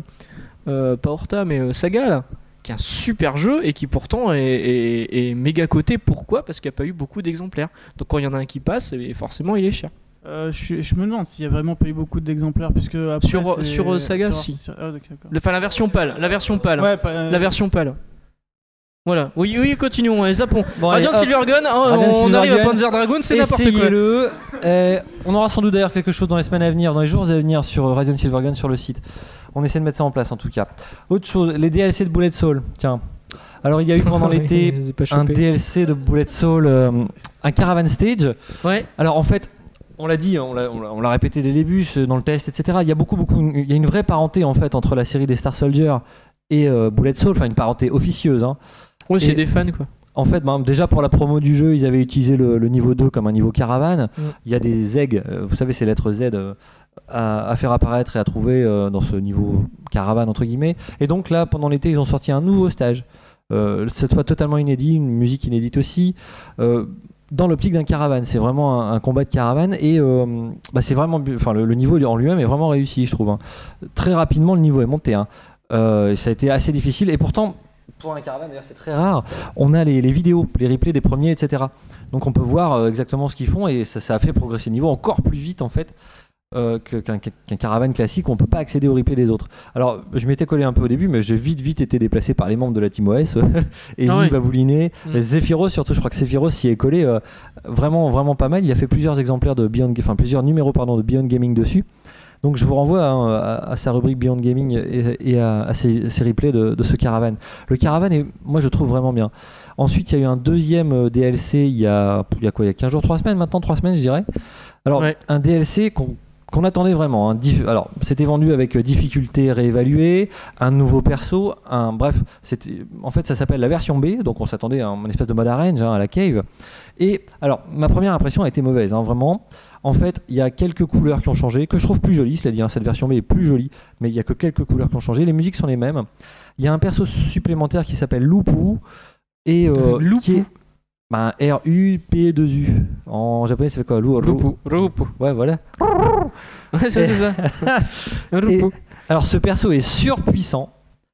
Speaker 1: euh, pas Horta, mais euh, Saga, là, qui est un super jeu et qui pourtant est, est- est méga coté. Pourquoi? Parce qu'il n'y a pas eu beaucoup d'exemplaires. Donc quand il y en a un qui passe, eh, forcément, il est cher.
Speaker 3: Euh, je, me demande s'il y a vraiment pas eu beaucoup d'exemplaires, puisque après,
Speaker 1: Sur- sur, euh, Saga,
Speaker 3: sur-
Speaker 1: si.
Speaker 3: ah.
Speaker 1: Le- Enfin, la version pâle. La version pâle.
Speaker 3: Ouais, pas- euh,
Speaker 1: La version pâle. Voilà. Oui, oui, continuons. Et zappons.
Speaker 2: Bon, hop.
Speaker 1: Silvergun, hein,
Speaker 2: Radiant
Speaker 1: on arrive à Panzer Dragoon, c'est n'importe quoi.
Speaker 2: Euh, on aura sans doute d'ailleurs quelque chose dans les semaines à venir, dans les jours à venir sur Radiant Silvergun sur le site. On essaie de mettre ça en place en tout cas. Autre chose, les DLC de Bullet Soul. Tiens. Alors il y a eu pendant <laughs> l'été un. DLC de Bullet Soul, euh, un Caravan Stage.
Speaker 1: Ouais.
Speaker 2: Alors en fait, on l'a dit, on l'a- on l'a répété dès le début dans le test, etc. Il y a beaucoup, beaucoup, il y a une vraie parenté en fait entre la série des Star Soldier et euh, Bullet Soul, enfin une parenté officieuse. hein.
Speaker 1: Ouais, c'est des fans quoi.
Speaker 2: En fait, ben, déjà pour la promo du jeu, ils avaient utilisé le, le niveau 2 comme un niveau caravane.
Speaker 1: Mm.
Speaker 2: Il y a des eggs, euh, vous savez, ces lettres Z euh, à, à faire apparaître et à trouver euh, dans ce niveau caravane, entre guillemets. Et donc là, pendant l'été, ils ont sorti un nouveau stage. Euh, cette fois totalement inédit, une musique inédite aussi. euh, dans l'optique d'un caravane, c'est vraiment un, combat de caravane et euh, bah, c'est vraiment, enfin le, niveau en lui-même est vraiment réussi, je trouve. hein. Très rapidement, le niveau est monté. hein. Euh, ça a été assez difficile et pourtant, pour un caravane, d'ailleurs, c'est très rare on a les, vidéos, les replays des premiers, etc. Donc on peut voir euh, exactement ce qu'ils font et ça a fait progresser le niveau encore plus vite en fait euh, qu'un caravane classique. On peut pas accéder aux replays des autres. Alors je m'étais collé un peu au début, mais j'ai vite vite été déplacé par les membres de la Team OS, <laughs> Easy,
Speaker 1: Ah ouais.
Speaker 2: Babouliné,
Speaker 1: Mm.
Speaker 2: Zephyros surtout. Je crois que Zephyros s'y est collé euh, vraiment vraiment pas mal. Il a fait plusieurs exemplaires de Beyond, enfin plusieurs numéros pardon de Beyond Gaming dessus. Donc je vous renvoie à, à sa rubrique Beyond Gaming et, et à, à ses, ses replays de, de ce caravane. Le caravane est, moi je trouve vraiment bien. Ensuite il y a eu un deuxième euh, DLC il y a, il y a quoi Il y a 15 jours, 3 semaines maintenant, 3 semaines je dirais. Alors
Speaker 1: Ouais.
Speaker 2: un DLC qu'on qu'on attendait vraiment. hein. Alors, c'était vendu avec euh, difficulté réévaluée, un nouveau perso, un bref, en fait ça s'appelle la version B, donc on s'attendait à un- une espèce de mode arrange hein, à la cave. Et alors, ma première impression a été mauvaise, hein, vraiment. En fait, il y a quelques couleurs qui ont changé, que je trouve plus jolies, cela dit, cette version B est plus jolie, mais il y a que quelques couleurs qui ont changé. Les musiques sont les mêmes. Il y a un perso supplémentaire qui s'appelle Lupu et euh, <laughs> qui est bah, R-U-P-2-U. En japonais, fait quoi?
Speaker 1: Rupu. Rupu.
Speaker 2: Ouais, voilà.
Speaker 1: Ouais, c'est c'est ça. Rupu.
Speaker 2: Alors ce perso est surpuissant,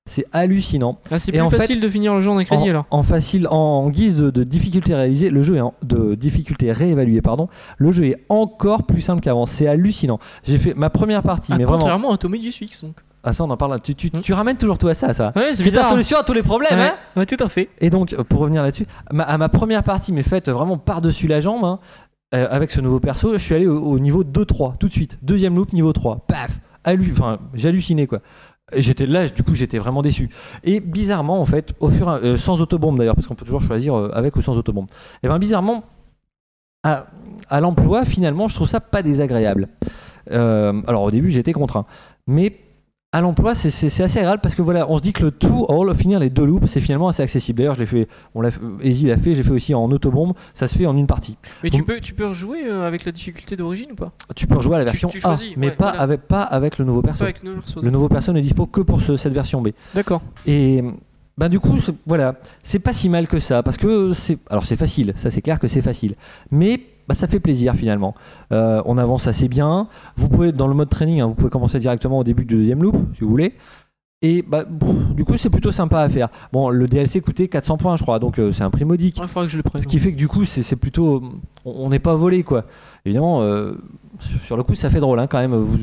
Speaker 2: c'est hallucinant.
Speaker 1: Ah, c'est
Speaker 2: Et
Speaker 1: plus
Speaker 2: fait,
Speaker 1: facile de finir le jeu en un crédit
Speaker 2: en,
Speaker 1: alors.
Speaker 2: en facile, en guise de, de difficulté réalisée, le jeu est en, de difficulté réévaluée, pardon. Le jeu est encore plus simple qu'avant. C'est hallucinant. J'ai fait ma première partie,
Speaker 1: Ah,
Speaker 2: mais vraiment.
Speaker 1: contrairement à Tommy du donc.
Speaker 2: Ah ça, on en parle. Tu, tu,
Speaker 1: Hmm.
Speaker 2: tu ramènes toujours tout à ça, ça.
Speaker 1: Ouais, c'est
Speaker 2: C'est ta
Speaker 1: bizarre. hein.
Speaker 2: solution à tous les problèmes,
Speaker 1: Ouais,
Speaker 2: hein
Speaker 1: ouais, tout à fait.
Speaker 2: Et donc, euh, pour revenir là-dessus, ma- à ma première partie, mais faite vraiment par-dessus la jambe, hein, euh, avec ce nouveau perso, je suis allé au, au niveau 2-3, tout de suite. Deuxième loop, niveau 3. Paf Enfin, j'hallucinais, quoi. J'étais là, du coup, j'étais vraiment déçu. Et bizarrement, en fait, au fur et à- euh, sans autobombe d'ailleurs, parce qu'on peut toujours choisir euh, avec ou sans autobombe. Et bien, bizarrement, à, à l'emploi, finalement, je trouve ça pas désagréable. Euh, alors, au début, j'étais contraint. Mais à l'emploi, c'est- assez agréable parce que voilà, on se dit que le tout, all, finir les deux loops, c'est finalement assez accessible. D'ailleurs, je l'ai fait, on l'a, Easy l'a fait, j'ai fait aussi en autobombe. Ça se fait en une partie.
Speaker 1: Mais tu peux, tu peux rejouer euh, avec la difficulté d'origine ou pas?
Speaker 2: Tu peux rejouer à la
Speaker 1: Tu-
Speaker 2: version
Speaker 1: tu
Speaker 2: A,
Speaker 1: choisis,
Speaker 2: mais
Speaker 1: ouais,
Speaker 2: pas
Speaker 1: voilà.
Speaker 2: avec pas avec le nouveau perso.
Speaker 1: Pas avec.
Speaker 2: Le nouveau perso n'est dispo que pour ce- cette version B.
Speaker 1: D'accord.
Speaker 2: Et bah du coup, voilà, c'est pas si mal que ça parce que c'est alors c'est facile, ça c'est clair que c'est facile. Mais bah, ça fait plaisir finalement. Euh, on avance assez bien. Vous pouvez, dans le mode training, hein, vous pouvez commencer directement au début du deuxième loop, si vous voulez. Et bah, du coup, c'est plutôt sympa à faire. Bon, le DLC coûtait 400 points, je crois, donc euh, c'est un prix modique.
Speaker 1: Il faudra que je le prenne.
Speaker 2: Ce qui fait que du coup, c'est plutôt. On on n'est pas volé, quoi. Évidemment, euh, sur le coup, ça fait drôle, hein, quand même. Vous,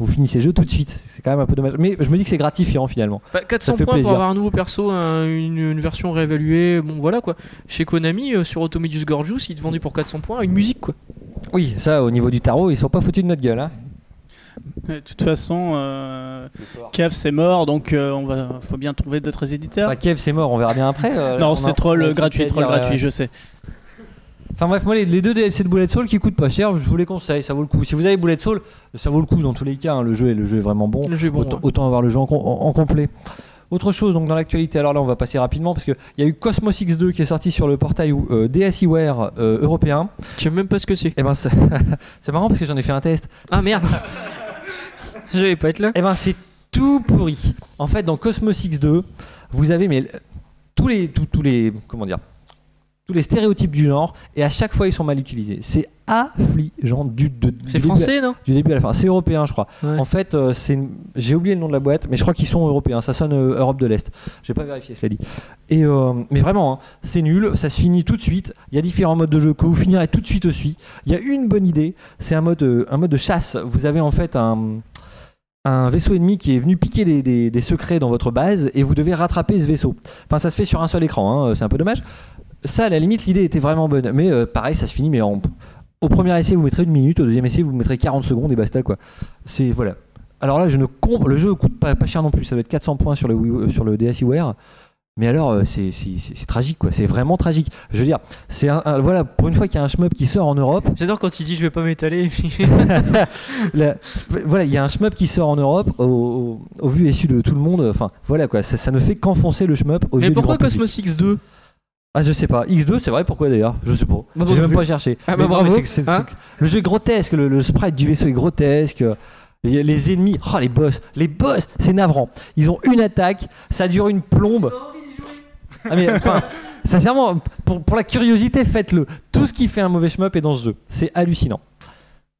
Speaker 2: vous finissez le jeu tout de suite. C'est quand même un peu dommage. Mais je me dis que c'est gratifiant, finalement.
Speaker 1: Bah, 400
Speaker 2: fait
Speaker 1: points
Speaker 2: plaisir.
Speaker 1: pour avoir un nouveau perso, un- une, une version réévaluée. Bon, voilà quoi. Chez Konami, euh, sur Automedius Gorgeous, ils te vendaient pour 400 points une musique quoi.
Speaker 2: Oui, ça, au niveau du tarot, ils sont pas foutus de notre gueule. Hein.
Speaker 3: De toute façon, euh, Kev c'est mort, donc euh, on va, faut bien trouver d'autres éditeurs.
Speaker 2: Bah, Kev, c'est mort, on verra bien après. euh, on
Speaker 3: non,
Speaker 2: a-
Speaker 3: c'est troll gratuit, troll gratuit,
Speaker 2: ouais.
Speaker 3: je sais.
Speaker 2: Enfin bref, moi les, les deux DLC de Bullet Soul qui coûtent pas cher, je vous les conseille, ça vaut le coup. Si vous avez Bullet Soul, ça vaut le coup dans tous les cas. hein, le jeu est le jeu est vraiment bon.
Speaker 1: Le jeu est bon,
Speaker 2: autant,
Speaker 1: ouais.
Speaker 2: autant avoir le jeu en, com- en- en complet. Autre chose donc dans l'actualité, alors là on va passer rapidement parce qu'il y a eu Cosmos X2 qui est sorti sur le portail euh, DSiWare euh, européen.
Speaker 1: Je sais même pas ce que c'est.
Speaker 2: Et ben c'est <laughs> c'est marrant parce que j'en ai fait un test.
Speaker 1: Ah merde <laughs> Je vais pas être là.
Speaker 2: Et ben c'est tout pourri. En fait dans Cosmos X2, vous avez mais tous les tous, tous les comment dire tous les stéréotypes du genre et à chaque fois ils sont mal utilisés. C'est affligeant du, de- du
Speaker 1: C'est
Speaker 2: à-
Speaker 1: français non?
Speaker 2: du début à la fin. C'est européen, je crois.
Speaker 1: Ouais.
Speaker 2: En fait, euh, c'est j'ai oublié le nom de la boîte, mais je crois qu'ils sont européens. Ça sonne euh, Europe de l'Est. J'ai pas vérifié, ça dit. Et euh, mais vraiment, hein, c'est nul. Ça se finit tout de suite. Il y a différents modes de jeu que vous finirez tout de suite aussi. Il y a une bonne idée. C'est un mode, un mode de chasse. Vous avez en fait un un vaisseau ennemi qui est venu piquer des, des- des secrets dans votre base et vous devez rattraper ce vaisseau. Enfin, ça se fait sur un seul écran, hein, c'est un peu dommage. Ça, à la limite, l'idée était vraiment bonne. Mais euh, pareil, ça se finit, mais en- au premier essai, vous mettrez une minute, au deuxième essai, vous mettrez 40 secondes et basta, quoi. C'est, voilà. Alors là, je ne comp... le jeu coûte pas, pas cher non plus, ça doit être 400 points sur le, Wii- sur le DSiWare. Mais alors, euh, c'est, tragique, quoi. C'est vraiment tragique. Je veux dire, c'est un, un- voilà, pour une fois qu'il y a un shmup qui sort en Europe,
Speaker 1: J'adore quand il dit je vais pas m'étaler. <laughs> <laughs> puis-
Speaker 2: voilà, il y a un shmup qui sort en Europe au, au- au vu et su de tout le monde. Enfin, voilà quoi, ça, ça ne fait qu'enfoncer le shmup aux
Speaker 1: Mais
Speaker 2: yeux du
Speaker 1: pourquoi
Speaker 2: public.
Speaker 1: Cosmos X2
Speaker 2: Ah, je sais pas. X2, c'est vrai, pourquoi d'ailleurs? Je sais pas.
Speaker 1: Bah,
Speaker 2: J'ai même pas cherché.
Speaker 1: Ah,
Speaker 2: Mais
Speaker 1: bah,
Speaker 2: non, mais
Speaker 1: bravo.
Speaker 2: c'est que c'est-
Speaker 1: Hein
Speaker 2: c'est le jeu est grotesque, le, le sprite du vaisseau est grotesque. Il y a Les ennemis, oh les boss, les boss, c'est navrant. Ils ont une attaque, ça dure une plombe. Ah mais enfin, <laughs> sincèrement, pour, pour la curiosité, faites-le. Tout ce qui fait un mauvais shmup est dans ce jeu. C'est hallucinant.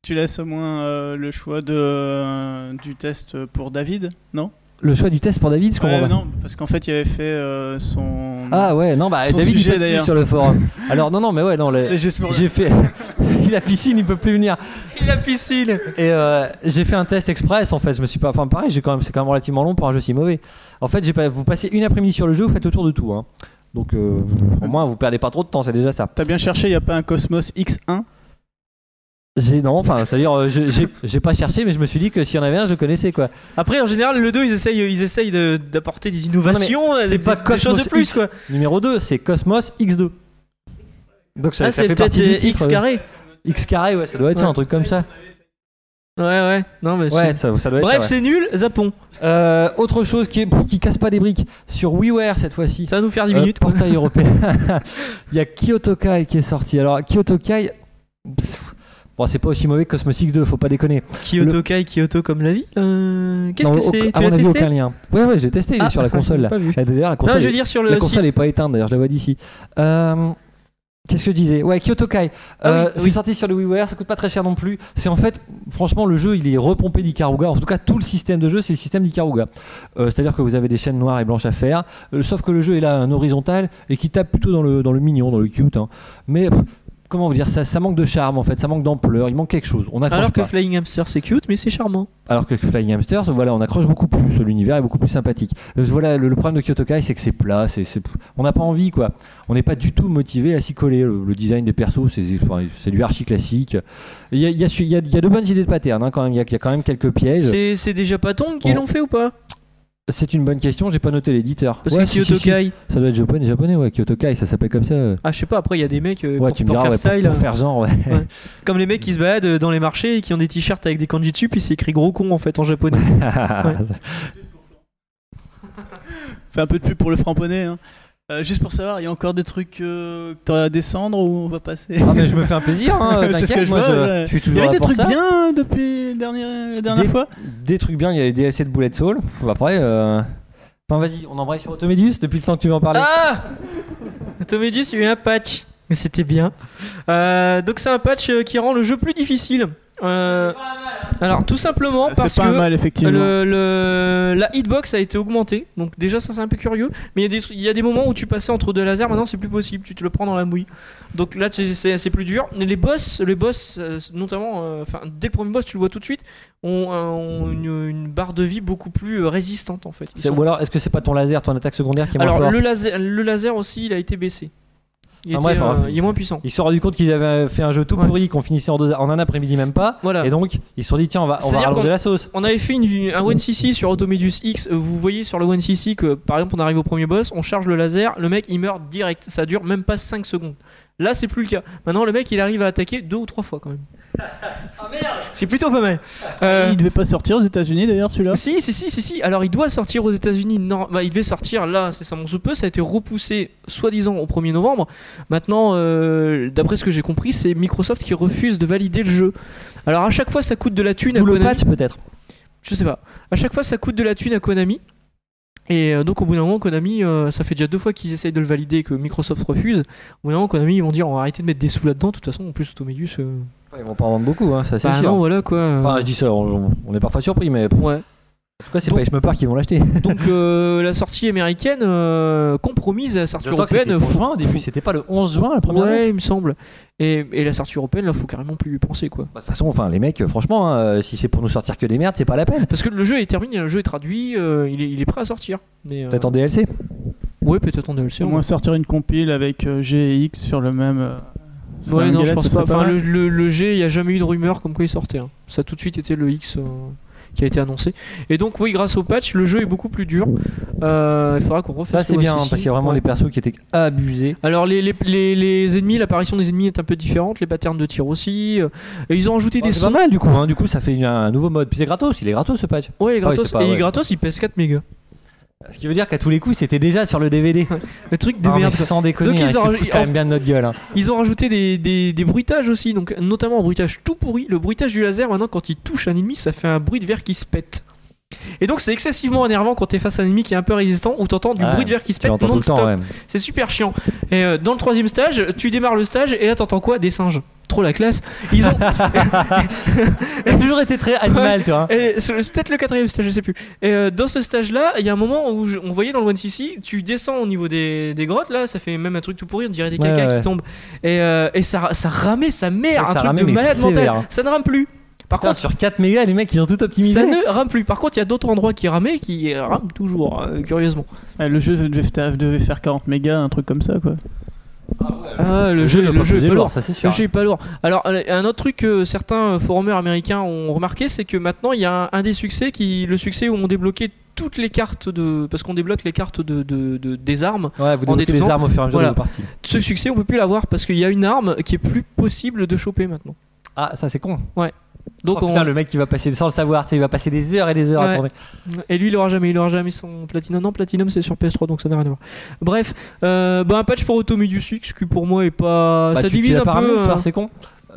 Speaker 3: Tu laisses au moins euh, le choix de, euh, du test pour David, non?
Speaker 2: Le choix du test pour David, je comprends
Speaker 3: Ouais,
Speaker 2: pas.
Speaker 3: Non, parce qu'en fait, il avait fait euh, son.
Speaker 2: Ah ouais, non, bah
Speaker 3: Son
Speaker 2: David il
Speaker 3: sujet,
Speaker 2: passe
Speaker 3: d'ailleurs.
Speaker 2: sur le forum. <laughs> Alors non, non, mais ouais, non, j'ai fait <laughs> la piscine, il peut plus venir.
Speaker 1: Et la piscine
Speaker 2: Et euh, j'ai fait un test express en fait. Je me suis pas, enfin pareil, j'ai quand même, c'est quand même relativement long pour un jeu si mauvais. En fait, j'ai pas, vous passez une après-midi sur le jeu, vous faites le tour de tout. Hein. Donc euh, au moins vous perdez pas trop de temps, c'est déjà ça.
Speaker 3: T'as bien cherché, il n'y a pas un Cosmos X1
Speaker 2: J'ai non, enfin c'est-à-dire euh, j'ai- pas cherché, mais je me suis dit que s'il y en avait un, je le connaissais quoi.
Speaker 1: Après, en général, le 2, ils essayent, ils essayent de- d'apporter des innovations, euh,
Speaker 2: c'est
Speaker 1: des,
Speaker 2: pas
Speaker 1: des choses
Speaker 2: Cosmos
Speaker 1: de plus
Speaker 2: X.
Speaker 1: quoi.
Speaker 2: Numéro 2, c'est Cosmos X2. Donc ça,
Speaker 1: Ah,
Speaker 2: ça
Speaker 1: c'est
Speaker 2: fait
Speaker 1: peut-être
Speaker 2: partie du titre,
Speaker 1: X
Speaker 2: euh,
Speaker 1: carré.
Speaker 2: X carré, ouais, ça doit être ça, un truc comme ça.
Speaker 1: Ouais, ouais. Non, mais
Speaker 2: Ouais,
Speaker 1: c'est-
Speaker 2: ça, ça doit être
Speaker 1: Bref,
Speaker 2: ouais.
Speaker 1: c'est nul, zappons.
Speaker 2: Euh, autre chose qui, est, qui casse pas des briques sur WiiWare cette fois-ci.
Speaker 1: Ça va nous faire 10
Speaker 2: Euh,
Speaker 1: minutes. quoi.
Speaker 2: portail <laughs> européen. <laughs> Il y a Kyoto Kai qui est sorti. Alors Kyoto Kai, pff, bon c'est pas aussi mauvais que Cosmos X2, faut pas déconner.
Speaker 1: Kyoto Kai, Kyoto comme la ville. euh, Qu'est-ce que c'est Tu l'as testé
Speaker 2: aucun lien. Ouais ouais, j'ai testé, il est
Speaker 1: Ah,
Speaker 2: sur la <laughs> console là.
Speaker 1: pas vu.
Speaker 2: Euh, D'ailleurs la console,
Speaker 1: Non, je veux dire sur
Speaker 2: la
Speaker 1: le
Speaker 2: console
Speaker 1: site.
Speaker 2: est pas éteinte d'ailleurs, je la vois d'ici. Euh, Qu'est-ce que je disais? Ouais, Kyoto Kai.
Speaker 1: Ah
Speaker 2: Euh,
Speaker 1: oui,
Speaker 2: c'est
Speaker 1: oui.
Speaker 2: sorti sur le WiiWare, ça coûte pas très cher non plus. C'est en fait, franchement, le jeu il est repompé d'Ikaruga. En tout cas, tout le système de jeu, c'est le système d'Ikaruga. Euh, C'est-à-dire que vous avez des chaînes noires et blanches à faire. Euh, sauf que le jeu est là, un horizontal et qui tape plutôt dans le, dans le mignon, dans le cute. hein. Mais pff, comment vous dire, ça, ça manque de charme en fait, ça manque d'ampleur, il manque quelque chose. On accroche
Speaker 1: Alors que
Speaker 2: pas.
Speaker 1: Flying Hamster, c'est cute, mais c'est charmant.
Speaker 2: Alors que Flying Hamsters, voilà, on accroche beaucoup plus. L'univers est beaucoup plus sympathique. Euh, Voilà, le, le problème de Kyoto Kai, c'est que c'est plat. c'est c'est- on n'a pas envie, quoi. On n'est pas du tout motivé à s'y coller. Le, le design des persos, c'est enfin, c'est du archi classique. Il y a, il y, a, il y a- il y a de bonnes idées de pattern, hein, quand même. Il y, a- il y a quand même quelques pièges.
Speaker 1: C'est c'est déjà pas Tong qui
Speaker 2: On-
Speaker 1: l'ont fait ou pas?
Speaker 2: C'est une bonne question. J'ai pas noté l'éditeur.
Speaker 1: Parce
Speaker 2: Ouais,
Speaker 1: que
Speaker 2: si,
Speaker 1: Kyoto
Speaker 2: si, si.
Speaker 1: Kai.
Speaker 2: ça doit être japonais, japonais, ouais. Kyoto Kai, ça s'appelle comme ça.
Speaker 1: Ah, je sais pas, après il y a des mecs euh,
Speaker 2: Ouais,
Speaker 1: pour,
Speaker 2: tu me
Speaker 1: pour
Speaker 2: diras,
Speaker 1: faire
Speaker 2: ouais,
Speaker 1: style.
Speaker 2: pour,
Speaker 1: euh,
Speaker 2: faire genre, ouais.
Speaker 1: Ouais. Comme les mecs qui se baladent euh, dans les marchés et qui ont des t-shirts avec des kanji dessus, puis c'est écrit gros con en fait en japonais. <laughs>
Speaker 3: Fais un peu de pub pour le framponnet. hein. Euh, juste pour savoir, il y a encore des trucs euh, que t'aurais à descendre ou on va passer
Speaker 2: Ah, mais je me fais un plaisir, hein, <laughs>
Speaker 3: C'est ce
Speaker 2: t'inquiète,
Speaker 3: que je
Speaker 2: moi,
Speaker 3: vois,
Speaker 2: je,
Speaker 3: ouais.
Speaker 2: je suis
Speaker 3: Il
Speaker 2: toujours
Speaker 3: y avait des trucs
Speaker 2: ça.
Speaker 3: bien depuis la dernière, la dernière
Speaker 2: Des-
Speaker 3: fois
Speaker 2: Des trucs bien, il y a les DLC de Bullet Soul. Après, euh... enfin vas-y, on embraye sur Automedius depuis le temps que tu veux en parler.
Speaker 1: Ah Tomedius, il y a eu un patch. Mais c'était bien. Euh, donc c'est un patch qui rend le jeu plus difficile. Euh, alors tout simplement parce
Speaker 3: C'est pas
Speaker 1: que
Speaker 3: mal, effectivement.
Speaker 1: le, le- la hitbox a été augmentée. Donc déjà ça c'est un peu curieux. Mais il y, a des tru- il y a des moments où tu passais entre deux lasers. Maintenant c'est plus possible. Tu te le prends dans la mouille. Donc là c'est- plus dur. Les boss, les boss euh, notamment, euh, enfin dès le premier boss tu le vois tout de suite, ont, euh, ont une, une barre de vie beaucoup plus euh, résistante en fait. Sont-
Speaker 2: Ou alors, est-ce que c'est pas ton laser, ton attaque secondaire qui est
Speaker 1: Alors le laser, le laser aussi il a été baissé. Il,
Speaker 2: Ah,
Speaker 1: était,
Speaker 2: bref,
Speaker 1: euh,
Speaker 2: enfin,
Speaker 1: il est moins puissant.
Speaker 2: Ils se sont rendus compte qu'ils avaient fait un jeu tout
Speaker 1: Ouais.
Speaker 2: pourri, qu'on finissait en, deux- en un après-midi même pas.
Speaker 1: Voilà.
Speaker 2: Et donc, ils se sont dit, tiens, on va, on va rallonger la sauce.
Speaker 1: On avait fait une, un 1cc sur Automedius X. Vous voyez sur le 1cc que par exemple on arrive au premier boss, on charge le laser, le mec il meurt direct. Ça dure même pas 5 secondes. Là c'est plus le cas. Maintenant le mec il arrive à attaquer deux ou trois fois quand même. C'est plutôt pas mal. Euh,
Speaker 3: Il devait pas sortir aux États-Unis d'ailleurs celui-là.
Speaker 1: si, si, si, si, si. Alors il doit sortir aux États-Unis. Non, bah, il devait sortir là, c'est ça mon sous peu. Ça a été repoussé, soi-disant, au 1er novembre. Maintenant, euh, d'après ce que j'ai compris, c'est Microsoft qui refuse de valider le jeu. Alors à chaque fois, ça coûte de la thune à
Speaker 2: Ou le
Speaker 1: Konami.
Speaker 2: patch peut-être.
Speaker 1: Je sais pas. À chaque fois, ça coûte de la thune à Konami. Et euh, donc, au bout d'un moment, Konami, euh, ça fait déjà deux fois qu'ils essayent de le valider et que Microsoft refuse. Au bout d'un moment, Konami, ils vont dire on va arrêter de mettre des sous là-dedans. De toute façon, en plus, Automedius. euh,
Speaker 2: Ils vont pas en vendre beaucoup, hein, ça c'est
Speaker 1: Bah
Speaker 2: sûr.
Speaker 1: non, voilà quoi.
Speaker 2: Enfin, je dis ça, on, on est parfois surpris, mais en
Speaker 1: Ouais.
Speaker 2: tout cas, c'est
Speaker 1: Donc-
Speaker 2: pas Park qui vont l'acheter. <laughs>
Speaker 1: Donc, euh, la sortie américaine euh, compromise à la sortie
Speaker 2: D'autant que c'était
Speaker 1: européenne.
Speaker 2: pour
Speaker 1: faut-
Speaker 2: juin au début, c'était pas le 11 juin la première année
Speaker 1: Ouais, il me semble. Et, et la sortie européenne, là, faut carrément plus y penser quoi.
Speaker 2: Bah, De toute façon, enfin, les mecs, euh, franchement, hein, euh, si c'est pour nous sortir que des merdes, c'est pas la peine.
Speaker 1: Parce que le jeu est terminé, le jeu est traduit, euh, il, est, il est prêt à sortir. Mais, euh,
Speaker 2: Peut-être en DLC.
Speaker 1: Ouais, peut-être en DLC.
Speaker 3: Au moins sortir une compile avec euh, G et X sur le même. euh,
Speaker 1: Ouais, non, je pense pas. Enfin, le, le- le G, il n'y a jamais eu de rumeur comme quoi il sortait. hein. Ça a tout de suite été le X euh, qui a été annoncé. Et donc, oui, grâce au patch, le jeu est beaucoup plus dur. Euh, il faudra qu'on refasse
Speaker 2: Ça, c'est bien, parce qu'il y a vraiment
Speaker 1: Ouais.
Speaker 2: des persos qui étaient abusés.
Speaker 1: Alors, les, les, les, les ennemis, l'apparition des ennemis est un peu différente, les patterns de tir aussi. euh, et ils ont ajouté des
Speaker 2: c'est pas mal du coup, hein. du coup, ça fait un nouveau mode. Puis c'est gratos, il est gratos ce patch.
Speaker 1: Ouais, il est
Speaker 2: Ah oui,
Speaker 1: gratos.
Speaker 2: pas-
Speaker 1: et il est
Speaker 2: ouais.
Speaker 1: gratos, il pèse 4 mégas.
Speaker 2: Ce qui veut dire qu'à tous les coups, c'était déjà sur le DVD.
Speaker 1: Le truc de merde.
Speaker 2: sans déconner,
Speaker 1: Donc,
Speaker 2: hein,
Speaker 1: ils
Speaker 2: ils se
Speaker 1: ont-
Speaker 2: quand même bien de notre gueule. hein.
Speaker 1: Ils ont rajouté des, des, des bruitages aussi, donc notamment un bruitage tout pourri. Le bruitage du laser, maintenant, quand il touche un ennemi, ça fait un bruit de verre qui se pète. Et donc, c'est excessivement énervant quand t'es face à un ennemi qui est un peu résistant ou t'entends du
Speaker 2: Ouais,
Speaker 1: bruit de verre qui se pète non-stop.
Speaker 2: ouais.
Speaker 1: C'est super chiant. Et euh, dans le troisième stage, tu démarres le stage et là, t'entends quoi? Des singes. Trop la classe. Ils ont. <laughs>
Speaker 2: A toujours été très animal, tu vois.
Speaker 1: Et c'est peut-être le quatrième stage, je sais plus. Et euh, dans ce stage-là, il y a un moment où je- on voyait dans le One CC, tu descends au niveau des, des grottes, là, ça fait même un truc tout pourri, on dirait des
Speaker 2: Ouais,
Speaker 1: caca
Speaker 2: ouais.
Speaker 1: qui tombent. Et, euh, et ça, ça ramait sa mère,
Speaker 2: Ouais,
Speaker 1: un truc
Speaker 2: ramait,
Speaker 1: de malade
Speaker 2: sévère.
Speaker 1: mental. Ça ne rame plus. Par
Speaker 2: Putain,
Speaker 1: contre,
Speaker 2: sur 4 mégas, les mecs, ils ont tout optimisé.
Speaker 1: ça ne rame plus. Par contre, il y a d'autres endroits qui ramaient qui rament toujours, euh, curieusement.
Speaker 3: Ouais, le jeu devait, fa- devait faire 40 mégas, un truc comme ça quoi.
Speaker 1: Ah, le jeu, le jeu est pas
Speaker 2: lourd, ça c'est sûr.
Speaker 1: Le jeu est pas lourd. Alors, un autre truc que certains forumers américains ont remarqué, c'est que maintenant il y a un, un des succès qui, le succès où on débloquait toutes les cartes de, parce qu'on débloque les cartes de, de- de- des armes.
Speaker 2: Ouais, vous
Speaker 1: en
Speaker 2: débloquez les armes au fur et à mesure
Speaker 1: Voilà.
Speaker 2: de vos parties.
Speaker 1: Ce succès, on peut plus l'avoir parce qu'il y a une arme qui est plus possible de choper maintenant.
Speaker 2: Ah, ça c'est con.
Speaker 1: Donc,
Speaker 2: oh,
Speaker 1: on-
Speaker 2: putain, le mec qui va passer sans le savoir, il va passer des heures et des heures à tourner.
Speaker 1: et lui, il aura jamais, il aura jamais son platinum. Non, platinum, c'est sur PS3, donc ça n'a rien à voir. Bref, euh, bah, un patch pour Automedius X qui pour moi est pas,
Speaker 2: Bah,
Speaker 1: ça divise un peu. euh,
Speaker 2: c'est con.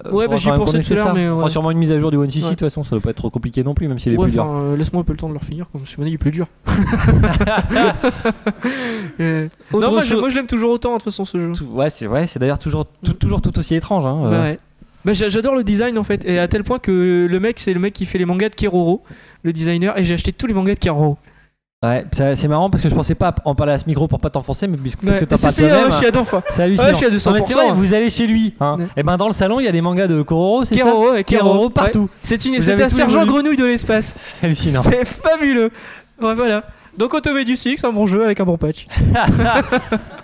Speaker 2: Euh,
Speaker 1: ouais, bah, j'y pensais tout à l'heure, mais
Speaker 2: On fera
Speaker 1: ouais.
Speaker 2: sûrement une mise à jour du One CC, de
Speaker 1: Ouais.
Speaker 2: toute façon, ça doit pas être trop compliqué non plus, même s'il est
Speaker 1: Ouais,
Speaker 2: plus dur.
Speaker 1: enfin, euh, laisse-moi un peu le temps de le finir, comme je me il est plus dur. <laughs> <laughs> Non, moi, je,
Speaker 2: chose-
Speaker 1: moi, je l'aime toujours autant, de toute façon, ce jeu.
Speaker 2: Tout- Ouais, c'est vrai, c'est d'ailleurs toujours, tout, toujours tout aussi étrange. Hein,
Speaker 1: ouais. Bah, j'a- j'adore le design en fait, et à tel point que le mec, c'est le mec qui fait les mangas de Keroro, le designer, et j'ai acheté tous les mangas de Keroro.
Speaker 2: Ouais, ça- c'est marrant parce que je pensais pas en parler à ce micro pour pas t'enfoncer, mais puisque
Speaker 1: Ouais.
Speaker 2: que t'en
Speaker 1: C'est-
Speaker 2: parles toi-même,
Speaker 1: je suis à
Speaker 2: c'est hallucinant.
Speaker 1: Ouais, je suis à
Speaker 2: Non, mais
Speaker 1: 200%.
Speaker 2: c'est vrai, vous allez chez lui. Hein.
Speaker 1: Ouais.
Speaker 2: Et ben dans le salon, il y a des mangas de Kororo, c'est ça?
Speaker 1: Keroro et Keroro,
Speaker 2: Keroro
Speaker 1: ouais.
Speaker 2: partout.
Speaker 1: C'est une, c'était un sergent grenouille de l'espace. <laughs>
Speaker 2: C'est hallucinant.
Speaker 1: C'est fabuleux. Ouais, voilà. Donc Automedius Six, un bon jeu avec un bon patch. <laughs>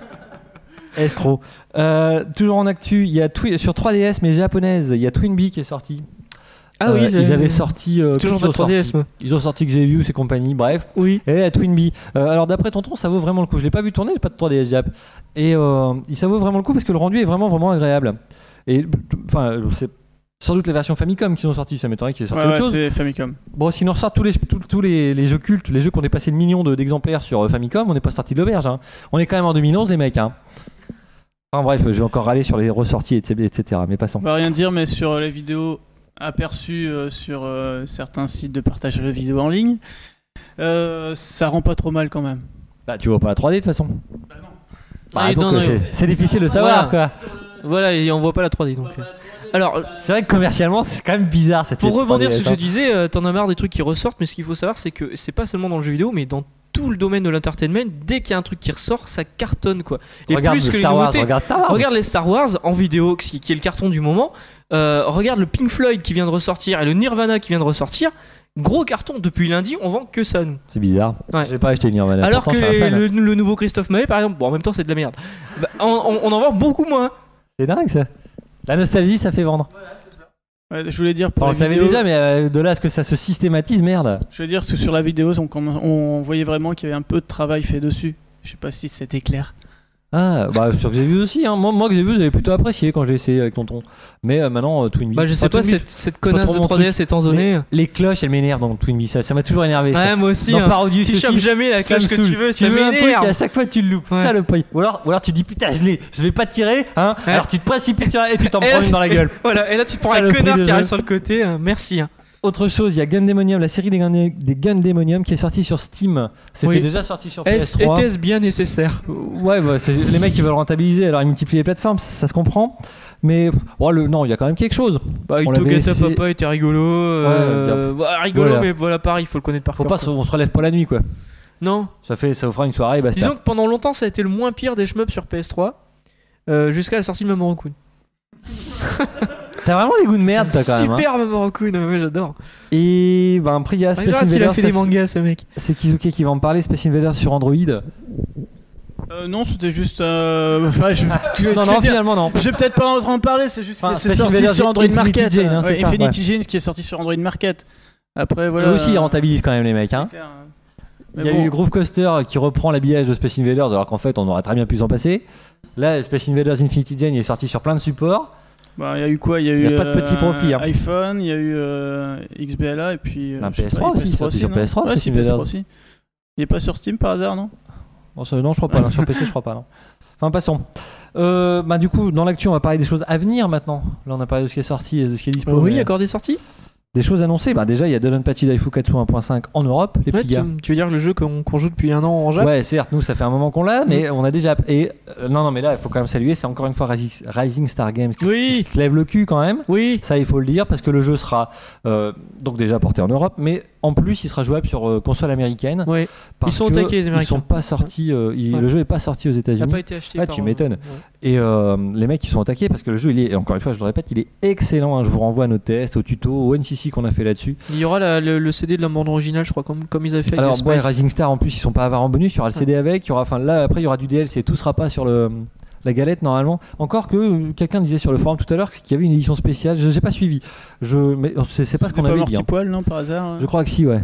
Speaker 2: Escroc. Euh, toujours en actu, il y a Twi- sur 3DS mais japonaise, il y a Twinbee qui est sorti.
Speaker 1: Ah
Speaker 2: Euh,
Speaker 1: oui,
Speaker 2: ils avaient sorti. euh,
Speaker 1: toujours pas
Speaker 2: qu'ils ont
Speaker 1: 3DS,
Speaker 2: sorti
Speaker 1: moi.
Speaker 2: Ils ont sorti Xevious et compagnie, bref.
Speaker 1: Oui.
Speaker 2: Et à Twinbee. Euh, alors d'après Tonton, ça vaut vraiment le coup. Je l'ai pas vu tourner, j'ai pas de 3DS Jap. Et euh, ça vaut vraiment le coup parce que le rendu est vraiment vraiment agréable. Et enfin, c'est sans doute les versions Famicom qui sont sorties. Ça m'étonnerait qu'ils aient sorti
Speaker 3: Ouais,
Speaker 2: autre
Speaker 3: ouais,
Speaker 2: chose.
Speaker 3: c'est Famicom.
Speaker 2: Bon, sinon on ressort tous les tous, tous les, les jeux cultes, les jeux qui ont dépassé le million de- d'exemplaires sur euh, Famicom, on n'est pas sorti de l'auberge. hein. On est quand même en 2011 les mecs. Hein. Enfin bref, je vais encore râler sur les ressorties, etc. etc., mais passons.
Speaker 3: On va rien dire, mais sur euh, les vidéos aperçues euh, sur euh, certains sites de partage de vidéos en ligne, euh, ça rend pas trop mal quand même.
Speaker 2: Bah tu vois pas la 3D de toute façon. Bah,
Speaker 1: Ah, non, non,
Speaker 2: euh, c'est- difficile de savoir quoi.
Speaker 1: Voilà, et on voit pas la 3D donc. Alors,
Speaker 2: C'est vrai que commercialement, c'est quand même bizarre cette
Speaker 1: pour rebondir
Speaker 2: 3DS,
Speaker 1: sur ce que je disais, euh, t'en as marre des trucs qui ressortent, mais ce qu'il faut savoir, c'est que c'est pas seulement dans le jeu vidéo, mais dans tout le domaine de l'entertainment, dès qu'il y a un truc qui ressort, ça cartonne quoi. Et
Speaker 2: Regarde
Speaker 1: plus que les
Speaker 2: Wars,
Speaker 1: nouveautés.
Speaker 2: regarde Star Wars.
Speaker 1: Regarde les Star Wars en vidéo, qui, qui est le carton du moment. Euh, regarde le Pink Floyd qui vient de ressortir et le Nirvana qui vient de ressortir. Gros carton, depuis lundi, on vend que ça nous.
Speaker 2: C'est bizarre.
Speaker 1: Ouais.
Speaker 2: J'ai pas acheté Nirvana.
Speaker 1: Alors
Speaker 2: pourtant,
Speaker 1: que les-
Speaker 2: fan.
Speaker 1: le, le nouveau Christophe Maé, par exemple, bon, en même temps, c'est de la merde. Bah, on, on- on en vend beaucoup moins.
Speaker 2: C'est dingue ça. La nostalgie, ça fait vendre.
Speaker 3: Ouais, je voulais dire pour
Speaker 2: on le
Speaker 3: les
Speaker 2: savait
Speaker 3: vidéos,
Speaker 2: déjà, mais euh, de là à ce que ça se systématise, merde.
Speaker 3: je veux dire que sur la vidéo, on, on voyait vraiment qu'il y avait un peu de travail fait dessus. Je sais pas si c'était clair.
Speaker 2: Ah, bah, <laughs> sur que j'ai vu aussi. Hein. Moi, moi, que j'ai vu, j'avais plutôt apprécié quand j'ai essayé avec tonton. Mais euh, maintenant, euh, Twin Beat.
Speaker 1: Bah, je sais
Speaker 2: Enfin,
Speaker 1: pas, cette, cette
Speaker 2: pas
Speaker 1: connasse de
Speaker 2: mon
Speaker 1: 3DS étant zonée.
Speaker 2: Les cloches, elles m'énervent dans Twin Beat. Ça ça m'a toujours énervé. ça.
Speaker 1: Ouais, moi aussi.
Speaker 2: Dans
Speaker 1: hein.
Speaker 2: Parodius
Speaker 1: Tu
Speaker 2: aussi,
Speaker 1: chopes jamais la cloche que tu veux, ça
Speaker 2: veux un truc à chaque fois tu le loupes.
Speaker 1: Ouais.
Speaker 2: Ça le paye. Ou alors, ou alors tu dis putain, je l'ai, je vais pas tirer, hein.
Speaker 1: Ouais.
Speaker 2: Alors tu te précipites et tu t'en prends une dans la gueule. <laughs>
Speaker 1: Voilà, et là tu te prends un connard qui arrive sur le côté. hein. Merci.
Speaker 2: Autre chose, il y a Gundemonium, la série des, Gun- des Gundemonium qui est sortie sur Steam. C'était
Speaker 1: Oui.
Speaker 2: déjà sorti sur
Speaker 1: Est-ce-
Speaker 2: PS3.
Speaker 1: Était-ce bien nécessaire
Speaker 2: Ouais, bah, c'est les mecs qui veulent rentabiliser, alors ils multiplient les plateformes, ça, ça se comprend. Mais oh, le, non, il y a quand même quelque chose.
Speaker 1: Bah, Ito Gata
Speaker 2: essayé-
Speaker 1: Papa était rigolo. euh, bah, rigolo,
Speaker 2: Voilà.
Speaker 1: mais voilà, pareil, il faut le connaître par
Speaker 2: Faut
Speaker 1: cœur.
Speaker 2: pas, se- on se relève pas la nuit quoi.
Speaker 1: Non,
Speaker 2: Ça fait, ça vous fera une soirée, basta.
Speaker 1: disons que pendant longtemps ça a été le moins pire des shmups sur PS3. euh, jusqu'à la sortie de Mamoru Kun. <laughs>
Speaker 2: T'as vraiment des goûts de merde, toi quand même. hein.
Speaker 1: Super Mamoru Kun, ouais, j'adore.
Speaker 2: Et ben après il y a Space
Speaker 1: Regarde s'il a
Speaker 2: Invaders,
Speaker 1: fait des mangas ce mec.
Speaker 2: c'est Kizuke qui va en parler, Space Invaders sur Android.
Speaker 3: Euh, non, c'était juste. euh, enfin, je, <laughs> tu-
Speaker 2: non, finalement non.
Speaker 3: Je vais peut-être pas en parler, c'est juste
Speaker 2: Enfin,
Speaker 3: que c'est sorti sur Android
Speaker 2: Infinity
Speaker 3: Market.
Speaker 2: Jane, hein,
Speaker 3: Ouais,
Speaker 2: c'est ça,
Speaker 3: Infinity Jane qui est sorti sur Android Market. Après, voilà.
Speaker 2: Eux aussi ils rentabilisent quand même les mecs. Hein.
Speaker 3: clair, hein.
Speaker 2: Il y a
Speaker 3: bon,
Speaker 2: eu Groove Coaster qui reprend l'habillage de Space Invaders alors qu'en fait on aurait très bien pu s'en passer. Là Space Invaders Infinity Jane il est sorti sur plein de supports.
Speaker 3: Bah, il y a eu quoi? Il y a eu
Speaker 2: Il y a pas de petit
Speaker 3: euh,
Speaker 2: profit, hein.
Speaker 3: iPhone, il y a eu euh, XBLA et puis. euh, sais
Speaker 2: PS3
Speaker 3: pas,
Speaker 2: aussi, sorti sur
Speaker 3: non?
Speaker 2: PS3,
Speaker 3: Ouais,
Speaker 2: Space
Speaker 3: si, PS3
Speaker 2: Invaders.
Speaker 3: aussi. Il est pas sur Steam par hasard, non?
Speaker 2: Ça, non je crois pas, non, sur PC je crois pas. Non. Enfin passons. Euh, bah, du coup dans l'actu on va parler des choses à venir maintenant. Là on a parlé de ce qui est sorti et de ce qui est dispo.
Speaker 1: oui,
Speaker 2: mais
Speaker 1: accord des sorties?
Speaker 2: Des choses annoncées. Bah, déjà il y a Dodonpachi Daifukatsu 1.5 en Europe les
Speaker 1: Ouais,
Speaker 2: petits
Speaker 1: tu,
Speaker 2: gars.
Speaker 1: tu veux dire le jeu qu'on joue depuis un an en Jap?
Speaker 2: Ouais, certes, nous ça fait un moment qu'on l'a, mais on a déjà. Et euh, non, non, mais là il faut quand même saluer, c'est encore une fois Rising, Rising Star Games qui,
Speaker 1: Oui.
Speaker 2: qui se lève le cul quand même.
Speaker 1: Oui.
Speaker 2: Ça, il faut le dire, parce que le jeu sera euh, donc déjà porté en Europe, mais en plus, il sera jouable sur euh, console américaine.
Speaker 1: Ouais.
Speaker 2: parce
Speaker 1: sont taquet, les
Speaker 2: Ils
Speaker 1: Américains.
Speaker 2: sont pas sortis. euh, il-
Speaker 1: Ouais.
Speaker 2: Le jeu est pas sorti aux
Speaker 1: Il a
Speaker 2: États-Unis.
Speaker 1: pas été acheté
Speaker 2: Ah,
Speaker 1: par
Speaker 2: tu m'étonnes.
Speaker 1: Ouais.
Speaker 2: Et euh, les mecs, ils sont attaqués parce que le jeu, il est, encore une fois, je le répète, il est excellent. hein. Je vous renvoie à nos tests, au tuto, au NCC qu'on a fait là-dessus.
Speaker 1: Il y aura la- le, le CD de la bande originale, je crois, comme, comme ils avaient fait avec
Speaker 2: Alors, ouais,
Speaker 1: Space.
Speaker 2: Rising Star, en plus, ils sont pas avares en bonus. Il y aura le CD avec. Il y aura, enfin, là, après, il y aura du DLC. Tout sera pas sur le. La galette normalement. Encore que euh, quelqu'un disait sur le forum tout à l'heure qu'il y avait une édition spéciale. Je n'ai pas suivi. Je mais c'est c'est pas ce qu'on avait dit. Hein.
Speaker 3: Poil, non, par hasard hein
Speaker 2: Je crois que si ouais.
Speaker 3: Ouais.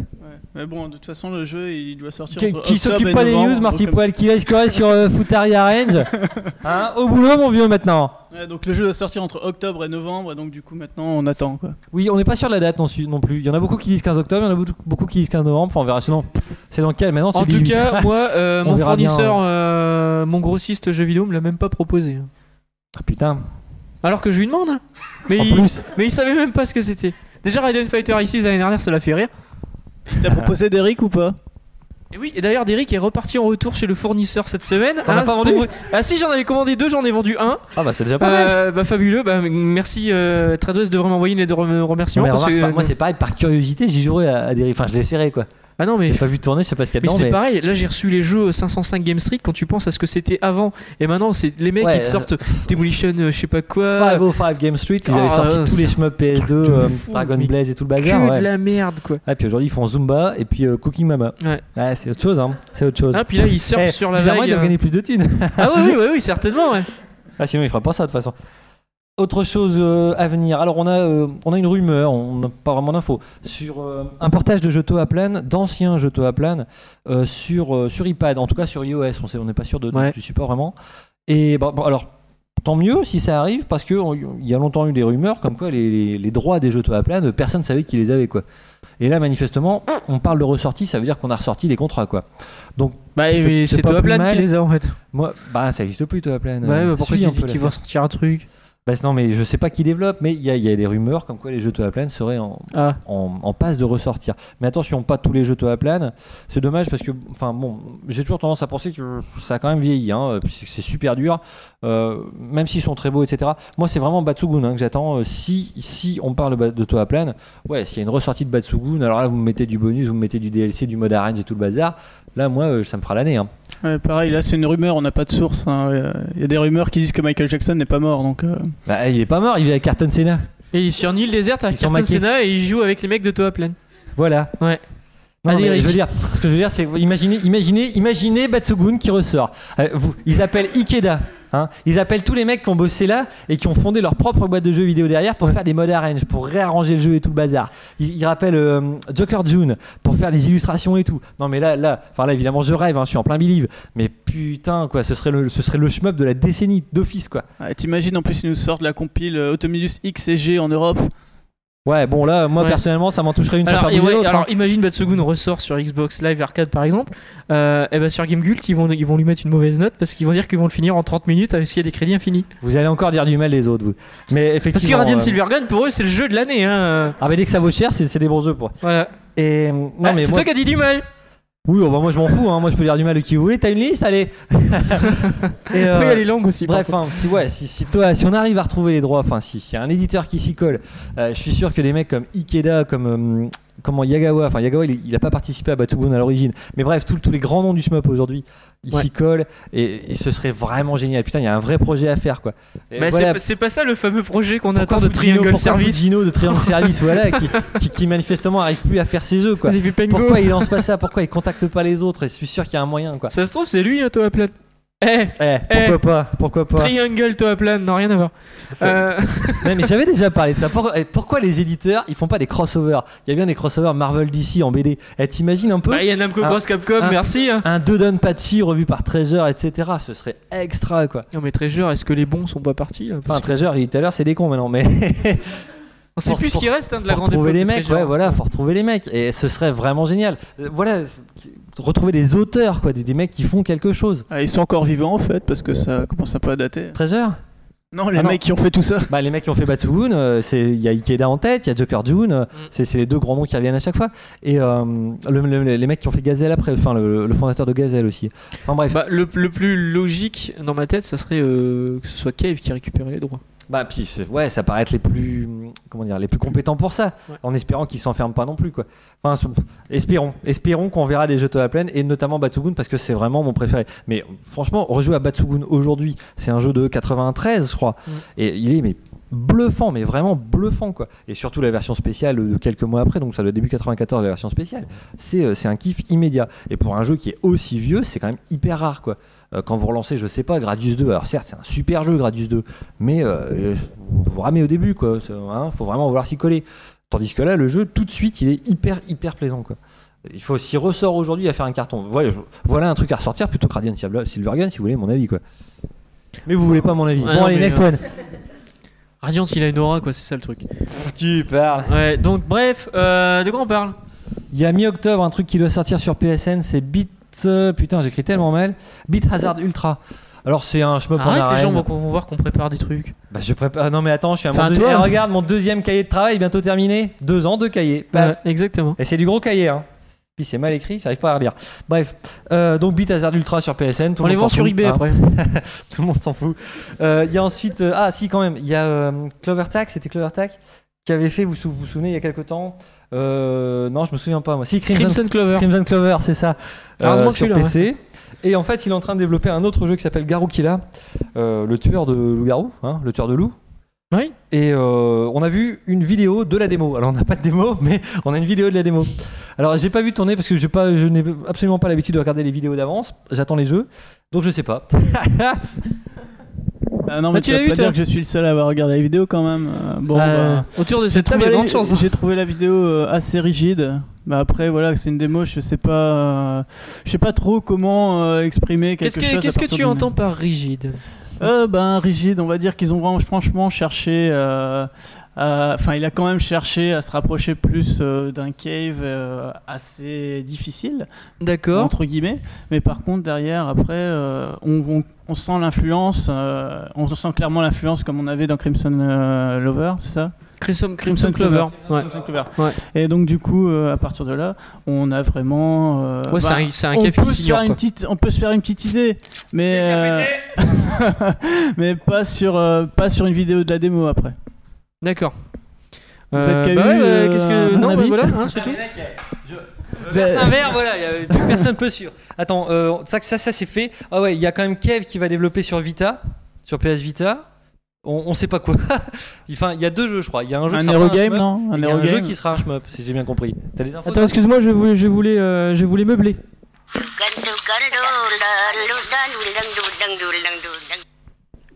Speaker 3: Mais bon, de toute façon, le jeu, il doit sortir.
Speaker 2: Qui,
Speaker 3: entre
Speaker 2: qui
Speaker 3: octobre
Speaker 2: s'occupe
Speaker 3: et
Speaker 2: pas des news, Marty Poil, qui risquerait sur euh, Futaria Range <laughs> Hein, Au boulot, mon vieux, maintenant.
Speaker 3: Ouais, donc le jeu doit sortir entre octobre et novembre, et donc du coup, maintenant, on attend quoi.
Speaker 2: Oui, on n'est pas sûr de la date non, plus. Il y en a beaucoup qui disent 15 octobre, il y en a beaucoup, beaucoup qui disent 15 novembre. Enfin, on verra. Sinon, c'est dans quel maintenant
Speaker 1: En
Speaker 2: c'est
Speaker 1: tout
Speaker 2: 18.
Speaker 1: cas, moi, euh, <laughs>
Speaker 2: On
Speaker 1: mon
Speaker 2: bien,
Speaker 1: fournisseur, euh, mon grossiste jeu vidéo me l'a même pas proposé.
Speaker 2: Ah, putain.
Speaker 1: Alors que je lui demande. hein. Mais,
Speaker 2: En
Speaker 1: il,
Speaker 2: plus,
Speaker 1: mais il savait même pas ce que c'était. Déjà, Raiden Fighter ici l'année dernière, ça l'a fait rire.
Speaker 3: T'as proposé d'Eric ou pas?
Speaker 1: Et oui, et d'ailleurs, Derrick est reparti en retour chez le fournisseur cette semaine.
Speaker 2: T'en as pas vendu
Speaker 1: Ah si, j'en avais commandé deux, j'en ai vendu un.
Speaker 2: ah bah c'est déjà pas mal.
Speaker 1: Euh, bah fabuleux, bah merci. Euh, Trados devrait m'envoyer une lettre de rem-
Speaker 2: Non,
Speaker 1: remerciement
Speaker 2: mais
Speaker 1: parce
Speaker 2: remarque
Speaker 1: que.
Speaker 2: pas, moi, c'est pareil, par curiosité, j'y jouerai à, à des. Enfin, je l'ai serré quoi.
Speaker 1: Ah non mais.
Speaker 2: J'ai pas vu tourner, je sais pas ce qu'il y a
Speaker 1: Mais c'est
Speaker 2: mais-
Speaker 1: pareil, là j'ai reçu les jeux 505 Game Street quand tu penses à ce que c'était avant et maintenant c'est les mecs
Speaker 2: Ouais,
Speaker 1: qui te sortent Demolition euh, je sais pas quoi
Speaker 2: 505 Game Street, ils avaient
Speaker 1: Ah,
Speaker 2: sorti
Speaker 1: euh,
Speaker 2: tous les shmups PS2,
Speaker 1: de
Speaker 2: euh, Dragon Blaze et tout le
Speaker 1: que
Speaker 2: bazar. ouais.
Speaker 1: de la merde quoi.
Speaker 2: Ah, puis aujourd'hui ils font Zumba et puis euh, Cooking Mama.
Speaker 1: Ouais.
Speaker 2: c'est autre chose, hein. C'est autre chose.
Speaker 1: Ah puis là ils surfent
Speaker 2: Eh,
Speaker 1: sur la vague.
Speaker 2: ils doivent
Speaker 1: euh.
Speaker 2: gagner plus de thunes.
Speaker 1: Ah oui oui oui, oui <laughs> certainement ouais.
Speaker 2: ah, sinon, ils feraient pas ça de toute façon. Autre chose euh, à venir. Alors, on a, euh, on a une rumeur, on n'a pas vraiment d'infos, sur euh, un portage de jeux Toaplan, d'anciens jeux Toaplan, euh, sur, sur iPad, en tout cas sur iOS. On n'est pas sûr de,
Speaker 1: Ouais.
Speaker 2: du support vraiment. Et bon, bon, alors, tant mieux si ça arrive, parce qu'il y a longtemps eu des rumeurs comme quoi les, les- les droits des jeux Toaplan, euh, personne ne savait qui les avait. quoi. Et là, manifestement, on parle de ressortie, ça veut dire qu'on a ressorti les contrats. quoi. Donc,
Speaker 1: Bah
Speaker 2: C'est-
Speaker 1: qui les a en fait.
Speaker 2: moi, bah, ça existe plus Toaplan.
Speaker 1: Ouais bah, pourquoi tu dis qu'ils vont sortir un truc?
Speaker 2: Bah, non, mais je sais pas qui développe, mais il y, a- il y a des rumeurs comme quoi les jeux Toaplan seraient en,
Speaker 5: Ah.
Speaker 2: en, en passe de ressortir. Mais attention, pas tous les jeux Toaplan. C'est dommage parce que, enfin bon, j'ai toujours tendance à penser que ça a quand même vieilli, hein, puisque c'est super dur, euh, même s'ils sont très beaux, etc. Moi, c'est vraiment Batsugun hein, que j'attends. Euh, Si, si on parle de, de Toaplan, ouais, s'il y a une ressortie de Batsugun, alors là, vous me mettez du bonus, vous me mettez du DLC, du mode arrange et tout le bazar. Là, moi, euh, ça me fera l'année. hein.
Speaker 3: Ouais, pareil, là c'est une rumeur, on n'a pas de source. hein. Il y a des rumeurs qui disent que Michael Jackson n'est pas mort, donc. euh,
Speaker 2: Bah, il est pas mort, il vit avec Carton Senna.
Speaker 1: Et sur Nil Desert, avec
Speaker 2: Ils sont
Speaker 1: Carton
Speaker 2: maqués.
Speaker 1: Senna et il joue avec les mecs de Toaplan.
Speaker 2: Voilà.
Speaker 1: Ouais.
Speaker 2: Non,
Speaker 1: Allez,
Speaker 2: je veux dire, ce que je veux dire, c'est imaginez, imaginez, imaginez Batsugun qui ressort. Euh, vous, ils appellent Ikeda. Hein, ils appellent tous les mecs qui ont bossé là et qui ont fondé leur propre boîte de jeux vidéo derrière pour faire des modes arrange, pour réarranger le jeu et tout le bazar. Ils, ils rappellent euh, Joker June pour faire des illustrations et tout. Non mais là, là, enfin là évidemment je rêve, hein, je suis en plein believe. Mais putain quoi, ce serait le, ce serait le shmup de la décennie d'office quoi.
Speaker 3: ouais, T'imagines en plus ils nous sortent la compile euh, Automidus X et G en Europe.
Speaker 2: Ouais bon là, moi
Speaker 1: Ouais.
Speaker 2: personnellement ça m'en toucherait une
Speaker 1: Alors, et
Speaker 2: bouger
Speaker 1: ouais, alors
Speaker 2: hein.
Speaker 1: imagine Batsugun ressort sur Xbox Live Arcade par exemple. Euh, et ben sur Gamecult, ils vont, ils vont lui mettre une mauvaise note parce qu'ils vont dire qu'ils vont le finir en 30 minutes avec s'il y a des crédits infinis.
Speaker 2: Vous allez encore dire du mal des autres vous. Mais effectivement.
Speaker 1: Parce que Radiant
Speaker 2: euh,
Speaker 1: Silvergun, pour eux, c'est le jeu de l'année. Hein.
Speaker 2: Ah mais dès que ça vaut cher, c'est des bons jeux pour.
Speaker 1: Voilà.
Speaker 2: Et non
Speaker 1: Ah,
Speaker 2: mais
Speaker 1: c'est
Speaker 2: moi,
Speaker 1: toi qui as dit du mal.
Speaker 2: Oui, oh, bah, moi je m'en fous, hein. moi je peux dire du mal de qui vous voulez. T'as une liste, allez. <laughs> Et, euh,
Speaker 1: Oui, elle est longue aussi.
Speaker 2: Bref, hein, si, ouais, si, si, toi, si on arrive à retrouver les droits, enfin si s'il y a un éditeur qui s'y colle, euh, je suis sûr que des mecs comme Ikeda, comme euh, comment Yagawa, enfin Yagawa, il, il a pas participé à Batsugun à l'origine, mais bref, tous les grands noms du shmup aujourd'hui, ils
Speaker 1: Ouais.
Speaker 2: s'y collent et, et ce serait vraiment génial. Putain, il y a un vrai projet à faire quoi.
Speaker 1: Bah,
Speaker 2: voilà,
Speaker 1: c'est- pas ça le fameux projet qu'on attend de Triangle
Speaker 2: pourquoi
Speaker 1: Service.
Speaker 2: Fujino de Triangle <laughs> Service, voilà, qui, qui, qui manifestement arrive plus à faire ses jeux quoi. Pourquoi il lance pas ça? Pourquoi il contacte pas les autres? Et je suis sûr qu'il y a un moyen quoi.
Speaker 1: Ça se trouve, c'est lui, hein, Toaplan. Eh,
Speaker 2: Eh, pourquoi pas Pourquoi pas
Speaker 1: Triangle Toaplan, non, rien à voir. Euh, <laughs>
Speaker 2: mais j'avais déjà parlé de ça. Pourquoi, eh, pourquoi les éditeurs ils font pas des crossovers? Il y a bien des crossovers Marvel DC en BD. Eh, T'imagines un peu
Speaker 1: bah, il y a Namco
Speaker 2: Ah.
Speaker 1: Cross Capcom, merci. hein.
Speaker 2: un Dodon Pachi revu par Treasure, etc. Ce serait extra quoi.
Speaker 1: Non, mais Treasure, est-ce que les bons sont pas partis là?
Speaker 2: Enfin,
Speaker 1: Parce
Speaker 2: Treasure, j'ai dit tout à l'heure, c'est des cons maintenant, mais <laughs>
Speaker 1: On sait plus ce qui reste hein, de la
Speaker 2: faut
Speaker 1: grande
Speaker 2: retrouver
Speaker 1: époque
Speaker 2: les mecs, ouais, voilà, faut retrouver les mecs. Et ce serait vraiment génial. Euh, Voilà, retrouver des auteurs, quoi, des, des mecs qui font quelque chose.
Speaker 3: Ah, ils sont encore vivants en fait parce que ça commence un peu à dater.
Speaker 2: Treasure?
Speaker 3: Non, les
Speaker 2: Ah non.
Speaker 3: mecs qui ont fait tout ça.
Speaker 2: Bah, les mecs qui ont fait Batsugun, euh, c'est il y a Ikeda en tête, il y a Joker June, euh, c'est c'est les deux grands noms qui reviennent à chaque fois. Et euh, le- le- les mecs qui ont fait Gazelle après, enfin le, le fondateur de Gazelle aussi. Enfin bref.
Speaker 1: Bah, le, le plus logique dans ma tête, ça serait euh, que ce soit Cave qui récupérait les droits.
Speaker 2: Bah puis ouais, ça paraît être les plus comment dire, les plus compétents pour ça,
Speaker 1: Ouais.
Speaker 2: en espérant qu'ils s'enferment pas non plus quoi. Enfin espérons, espérons qu'on verra des jeux à la plaine et notamment Batsugun parce que c'est vraiment mon préféré. Mais franchement, rejouer à Batsugun aujourd'hui, c'est un jeu de 93 je crois
Speaker 1: Mm.
Speaker 2: et il est mais bluffant, mais vraiment bluffant quoi. Et surtout la version spéciale de quelques mois après, donc ça le début 94 la version spéciale, c'est euh, c'est un kiff immédiat. Et pour un jeu qui est aussi vieux, c'est quand même hyper rare quoi. Euh, quand vous relancez, je sais pas, Gradius 2, alors certes c'est un super jeu Gradius 2, mais euh, vous ramez au début quoi. Hein, faut vraiment vouloir s'y coller. Tandis que là, le jeu tout de suite, il est hyper hyper plaisant quoi. Il faut s'il ressort aujourd'hui à faire un carton. Voilà, je- voilà un truc à ressortir plutôt que Radiant Silver- Silvergun si vous voulez mon avis quoi. Mais vous voulez pas mon avis. Bon
Speaker 1: non,
Speaker 2: allez next
Speaker 1: euh,
Speaker 2: one.
Speaker 1: Radiant, il a une aura, quoi, c'est ça le truc.
Speaker 2: Tu parles.
Speaker 1: Ouais, donc bref, euh, de quoi on parle?
Speaker 2: Il y a mi-octobre un truc qui doit sortir sur PSN, c'est Beat. Euh, putain, j'écris tellement mal. Beat Hazard Ultra. Alors c'est un shmup en
Speaker 1: Arrête, les gens vont, vont voir qu'on prépare des trucs.
Speaker 2: Bah je prépare. Non mais attends, je suis à mon
Speaker 1: Enfin,
Speaker 2: deuxième.
Speaker 1: toi.
Speaker 2: Eh, regarde mon deuxième cahier de travail bientôt terminé. Deux ans, deux cahiers. Paf.
Speaker 1: Ouais, exactement.
Speaker 2: Et c'est du gros cahier. Hein. Puis c'est mal écrit, j'arrive pas à relire. Bref, euh, donc Beat Hazard Ultra sur PSN. Tout
Speaker 1: On
Speaker 2: le
Speaker 1: les
Speaker 2: monde
Speaker 1: vend
Speaker 2: s'en
Speaker 1: sur
Speaker 2: fout,
Speaker 1: eBay
Speaker 2: hein.
Speaker 1: après. <laughs>
Speaker 2: Tout le monde s'en fout. Euh, Il y a ensuite. euh, ah si quand même, il y a euh, CloverTac, c'était CloverTac qui avait fait, vous sou- vous vous souvenez, il y a quelques temps. Euh, non, je me souviens pas moi. Si Crimson,
Speaker 1: Crimson Clover.
Speaker 2: Crimson Clover, c'est ça.
Speaker 1: Heureusement
Speaker 2: Euh,
Speaker 1: que
Speaker 2: sur
Speaker 1: je
Speaker 2: PC. Et en fait, il est en train de développer un autre jeu qui s'appelle Garukila, euh, le tueur de loup-garou, hein, le tueur de loup.
Speaker 1: Oui.
Speaker 2: Et euh, on a vu une vidéo de la démo. Alors on n'a pas de démo, mais <laughs> on a une vidéo de la démo. Alors j'ai pas vu tourner parce que pas, je n'ai absolument pas l'habitude de regarder les vidéos d'avance. J'attends les jeux, donc je sais pas. <laughs>
Speaker 3: Ah non, mais
Speaker 1: tu l'as toi
Speaker 3: dire que je suis le seul à avoir regardé la vidéo quand même. Euh, bon,
Speaker 1: Euh,
Speaker 3: bah,
Speaker 1: autour de cette table, il y a
Speaker 3: trouvé,
Speaker 1: grande chance.
Speaker 3: j'ai trouvé la vidéo euh, assez rigide. Bah après voilà, c'est une démo, je sais pas, euh, je sais pas trop comment exprimer quelque
Speaker 1: Qu'est-ce
Speaker 3: chose.
Speaker 1: que, qu'est-ce que tu entends par rigide?
Speaker 3: Euh, ben rigide, on va dire qu'ils ont vraiment franchement cherché. euh, Enfin, il a quand même cherché à se rapprocher plus euh, d'un cave euh, assez difficile,
Speaker 6: D'accord.
Speaker 3: entre guillemets. Mais par contre, derrière, après, euh, on, on- on sent l'influence. euh, on sent clairement l'influence comme on avait dans Crimson euh, Lover, c'est ça?
Speaker 6: Crimson,
Speaker 3: Crimson
Speaker 6: Crimson Clover. Ouais.
Speaker 3: Crimson Clover.
Speaker 6: Ouais.
Speaker 3: Et donc du coup, euh, à partir de là, on a vraiment. euh,
Speaker 6: Ouais, c'est
Speaker 3: bah,
Speaker 6: un, c'est un
Speaker 3: on
Speaker 6: cave
Speaker 3: peut,
Speaker 6: qui
Speaker 3: se faire une petite, on peut se faire une petite idée, mais euh, <laughs> mais pas sur euh, pas sur une vidéo de la démo après.
Speaker 6: D'accord.
Speaker 3: Vous
Speaker 6: Euh, bah ouais, bah,
Speaker 3: euh,
Speaker 6: qu'est-ce que
Speaker 3: un
Speaker 6: non, bah, voilà, hein, <laughs> c'est tout.
Speaker 2: Verse un verre, voilà, y a- <laughs> plus personne peut suivre. Attends, euh, ça, ça, ça c'est fait. Ah ouais, il y a quand même Kev qui va développer sur Vita, sur PS Vita. On, on sait pas quoi. <laughs> enfin, il y a deux jeux, je crois. Il y a un jeu
Speaker 3: Un
Speaker 2: qui sera
Speaker 3: Eurogame,
Speaker 2: shmup,
Speaker 3: non
Speaker 2: et
Speaker 3: Un
Speaker 2: Il y a un jeu qui sera un shmup, si j'ai bien compris. T'as des infos
Speaker 1: Attends, excuse-moi, je voulais, je voulais, euh, je voulais meubler.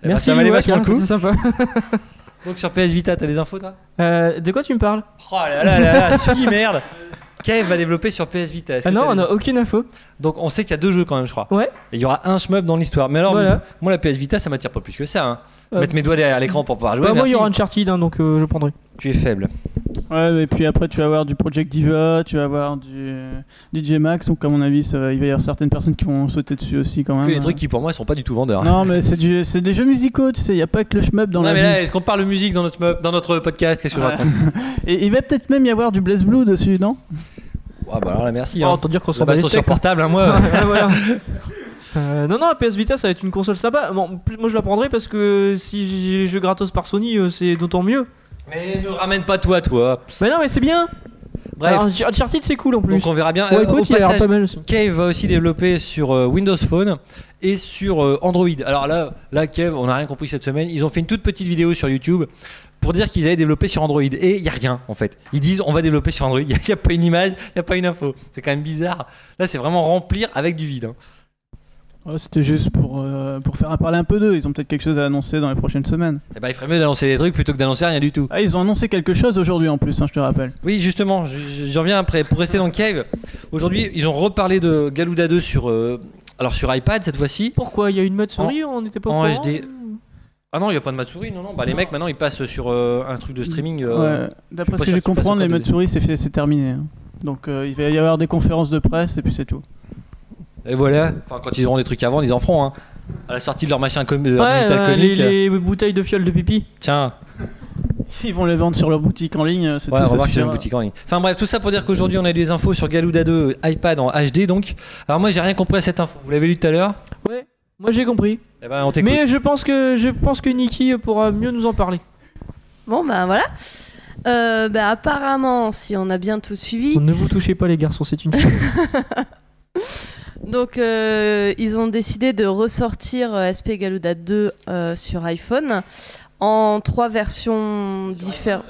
Speaker 2: Eh ben, ça va aller
Speaker 1: Iwak,
Speaker 2: vachement le coup.
Speaker 1: c'était sympa.
Speaker 2: Donc sur PS Vita, t'as des infos toi
Speaker 1: Euh, de quoi tu me parles?
Speaker 2: Oh là là là là, suis <laughs> merde. Kev va développer sur PS Vita. Est-ce
Speaker 1: Ah
Speaker 2: que
Speaker 1: non,
Speaker 2: t'as
Speaker 1: on
Speaker 2: des-
Speaker 1: a aucune info.
Speaker 2: Donc on sait qu'il y a deux jeux quand même, je crois.
Speaker 1: Ouais.
Speaker 2: Et il y aura un shmup dans l'histoire. Mais alors,
Speaker 1: Voilà.
Speaker 2: moi la PS Vita, ça m'attire pas plus que ça. Hein.
Speaker 1: Euh,
Speaker 2: Mettre mes doigts derrière l'écran pour pouvoir jouer.
Speaker 1: Bah, moi, il y aura Uncharted, hein, donc euh, je prendrai.
Speaker 2: Tu es faible.
Speaker 3: Ouais, et puis après tu vas avoir du Project Diva, tu vas avoir du DJ Max, donc à mon avis, ça va- il va y avoir certaines personnes qui vont sauter dessus aussi quand même.
Speaker 2: Que des trucs qui pour moi sont pas du tout vendeurs.
Speaker 3: Non, mais <laughs> c'est du, c'est des jeux musicaux, tu sais, il y a pas que le shmup dans
Speaker 2: Non
Speaker 3: la
Speaker 2: mais
Speaker 3: vie.
Speaker 2: là, est-ce qu'on parle musique dans notre, shmup- dans notre podcast Qu'est-ce que je
Speaker 3: Ouais.
Speaker 2: raconte <laughs>
Speaker 3: Et il va peut-être même y avoir du Blaze Blue dessus, non?
Speaker 2: Ouais, bah alors là, merci.
Speaker 1: Oh,
Speaker 2: Hein.
Speaker 1: dire qu'on s'en
Speaker 2: baston sur portable, hein, moi.
Speaker 1: hein. <laughs> Ouais, voilà. Euh, non, non, la PS Vita, ça va être une console sympa. Bon, plus, moi, je la prendrai parce que si j'ai les jeux gratos par Sony, euh, c'est d'autant mieux.
Speaker 2: mais ne ramène pas toi, toi.
Speaker 1: Mais non, mais c'est bien.
Speaker 2: Bref,
Speaker 1: Alors, Uncharted, c'est cool en plus.
Speaker 2: donc on verra bien.
Speaker 1: Ouais,
Speaker 2: Euh,
Speaker 1: écoute,
Speaker 2: au
Speaker 1: il a l'air
Speaker 2: passage,
Speaker 1: pas mal aussi.
Speaker 2: Cave va aussi développer sur euh, Windows Phone et sur euh, Android. Alors là, là, Cave, on n'a rien compris cette semaine. Ils ont fait une toute petite vidéo sur YouTube pour dire qu'ils allaient développer sur Android. Et il n'y a rien en fait. Ils disent on va développer sur Android. <laughs> Il n'y a pas une image, il n'y a pas une info. C'est quand même bizarre. Là, c'est vraiment remplir avec du vide. hein.
Speaker 3: Ouais, C'était juste pour, euh, pour faire parler un peu d'eux. Ils ont peut-être quelque chose à annoncer dans les prochaines semaines.
Speaker 2: Eh ben, il ferait mieux d'annoncer des trucs plutôt que d'annoncer rien du tout.
Speaker 3: Ah, ils ont annoncé quelque chose aujourd'hui en plus, hein, je te rappelle.
Speaker 2: Oui, justement, j- j'en reviens après. Pour rester dans le Cave, aujourd'hui, ils ont reparlé de Galouda 2 sur, euh, alors sur iPad cette fois-ci.
Speaker 1: Pourquoi? Il y a une mode souris On n'était pas au
Speaker 2: en
Speaker 1: courant?
Speaker 2: HD. Ah non, il n'y a pas de Matsuri, non, non. Bah, les mecs, maintenant, ils passent sur euh, un truc de streaming. euh,
Speaker 3: Ouais. D'après ce que
Speaker 2: sûr
Speaker 3: j'ai
Speaker 2: qu'ils fassent
Speaker 3: compris, les
Speaker 2: encore des-
Speaker 3: souris, c'est fait- c'est terminé. hein. Donc euh, il va y avoir des conférences de presse et puis c'est tout.
Speaker 2: Et voilà. Enfin, quand ils auront des trucs à vendre, ils en feront. Hein. À la sortie de leur machin com- de leur
Speaker 1: Ouais,
Speaker 2: digital
Speaker 1: euh, les,
Speaker 2: comic.
Speaker 1: les bouteilles de fiole de pipi.
Speaker 2: Tiens,
Speaker 3: Ils vont les vendre sur leur boutique en ligne, c'est
Speaker 2: ouais,
Speaker 3: tout. ça
Speaker 2: remarque, j'ai une boutique en ligne. Enfin bref, tout ça pour dire qu'aujourd'hui, on a des infos sur Galouda 2 iPad en HD. Donc, alors moi, j'ai rien compris à cette info. Vous l'avez lu tout à l'heure?
Speaker 1: Ouais, moi j'ai compris.
Speaker 2: Eh ben, on t'écoute.
Speaker 1: Mais je pense que je pense que Nikki pourra mieux nous en parler.
Speaker 4: Bon, ben voilà. Euh, bah, apparemment, si on a bien tout suivi,
Speaker 1: Ne vous touchez pas les garçons, c'est une <laughs>
Speaker 4: donc euh, ils ont décidé de ressortir euh, SP Galuda 2 euh, sur iPhone en trois versions différentes.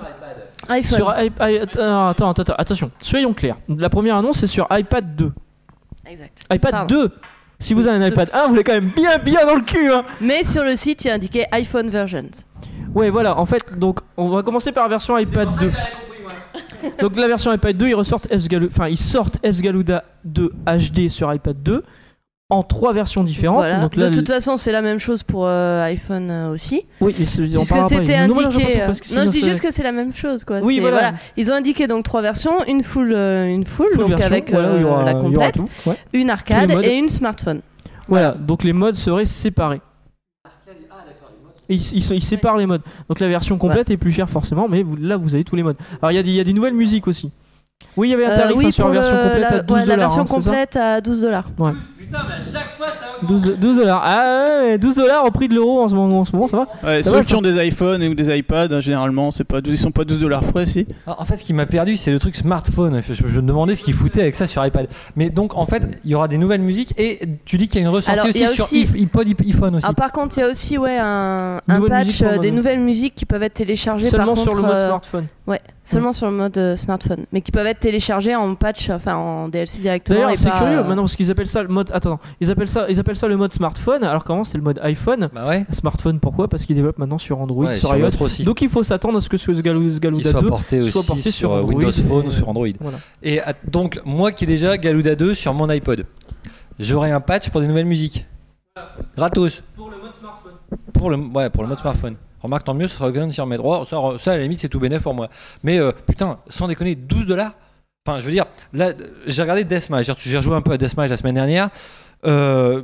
Speaker 4: iPhone.
Speaker 1: Sur i- i- attends, attends, attention, soyons clairs. La première annonce c'est sur iPad 2.
Speaker 4: Exact.
Speaker 1: iPad
Speaker 4: Pardon.
Speaker 1: 2 Si vous avez un iPad 1, vous l'avez quand même bien bien dans le cul hein.
Speaker 4: Mais sur le site, il y a indiqué iPhone versions.
Speaker 1: Ouais, voilà, en fait, donc on va commencer par la version iPad 2. <laughs> Donc la version iPad 2, ils ressortent enfin ils sortent F's Galuda 2 HD sur iPad 2 en trois versions différentes.
Speaker 4: Voilà.
Speaker 1: Donc là,
Speaker 4: de toute façon, c'est la même chose pour euh, iPhone euh, aussi.
Speaker 1: oui, on parlera après.
Speaker 4: c'était indiqué. euh,
Speaker 1: parce que
Speaker 4: Non, je dis juste que c'est la même chose, quoi.
Speaker 1: Oui,
Speaker 4: C'est-
Speaker 1: voilà.
Speaker 4: Ils ont indiqué donc trois versions, une full, euh, une full,
Speaker 1: Full
Speaker 4: donc
Speaker 1: version,
Speaker 4: avec
Speaker 1: voilà, aura-
Speaker 4: la complète,
Speaker 1: tout, ouais.
Speaker 4: une arcade et une smartphone.
Speaker 1: Voilà, donc les modes seraient séparés. Ils, ils ils séparent les modes. Donc la version complète est plus chère forcément, mais vous- là vous avez tous les modes. Alors il y, a des- il y a des nouvelles musiques aussi. Oui, il y avait un
Speaker 4: Euh,
Speaker 1: tarif
Speaker 4: oui,
Speaker 1: hein, sur la version complète
Speaker 4: la,
Speaker 1: à 12
Speaker 4: ouais, la version
Speaker 1: hein,
Speaker 4: complète à 12 dollars.
Speaker 2: Putain, mais à chaque fois, ça
Speaker 1: 12 12 dollars. Ah ouais, 12 dollars au prix de l'euro en ce moment, en ce moment, ça va
Speaker 3: Ouais,
Speaker 1: Ça
Speaker 3: ceux
Speaker 1: va,
Speaker 3: qui
Speaker 1: ça.
Speaker 3: ont des iPhones ou des iPads, hein, généralement, c'est pas 12 ils sont pas 12 dollars près, si.
Speaker 7: Ah, En fait, ce qui m'a perdu, c'est le truc smartphone. Je, je me demandais ce qu'ils foutaient avec ça sur iPad. Mais donc, en fait, il y aura des nouvelles musiques et tu dis qu'il y a une ressortie
Speaker 4: Alors, il
Speaker 7: aussi, sur iPod, iP- iPhone aussi.
Speaker 4: Ah, par contre, il y a aussi ouais, un, un
Speaker 1: Nouvelle
Speaker 4: patch,
Speaker 1: pour
Speaker 4: euh, des nouvelles musiques qui peuvent être téléchargées
Speaker 1: Seulement
Speaker 4: par
Speaker 1: sur
Speaker 4: contre,
Speaker 1: le mode
Speaker 4: euh,
Speaker 1: smartphone.
Speaker 4: Ouais, seulement sur le mode euh, smartphone, mais qui peuvent être téléchargées en patch, enfin en DLC directement.
Speaker 1: D'ailleurs, c'est
Speaker 4: pas,
Speaker 1: curieux
Speaker 4: euh,
Speaker 1: maintenant parce qu'ils appellent ça le mode. Attends, ils appellent ça, ils appellent ça le mode smartphone. Alors qu'avant c'est le mode iPhone.
Speaker 2: Bah ouais.
Speaker 1: Smartphone, pourquoi? Parce qu'ils développent maintenant sur Android,
Speaker 2: Ouais,
Speaker 1: sur
Speaker 2: sur
Speaker 1: iOS.
Speaker 2: aussi.
Speaker 1: Donc il faut s'attendre à ce que ce
Speaker 2: soit
Speaker 1: 2
Speaker 2: porté
Speaker 1: soit
Speaker 2: aussi
Speaker 1: porté
Speaker 2: sur,
Speaker 1: sur
Speaker 2: euh,
Speaker 1: Android
Speaker 2: Windows Phone
Speaker 1: et-
Speaker 2: ou sur Android.
Speaker 1: Voilà.
Speaker 2: Et à- donc, moi qui ai déjà Galouda 2 sur mon iPod, j'aurai un patch pour des nouvelles musiques. Gratos.
Speaker 1: Pour le mode smartphone.
Speaker 2: pour le, ouais, pour le mode smartphone. Remarque, tant mieux, ça sera bien de remettre. Oh, ça, ça, à la limite, c'est tout bénéf pour moi. Mais euh, putain, sans déconner, 12 dollars Enfin, je veux dire, là, j'ai regardé Deathmatch. J'ai- J'ai rejoué un peu à Deathmatch la semaine dernière. Euh,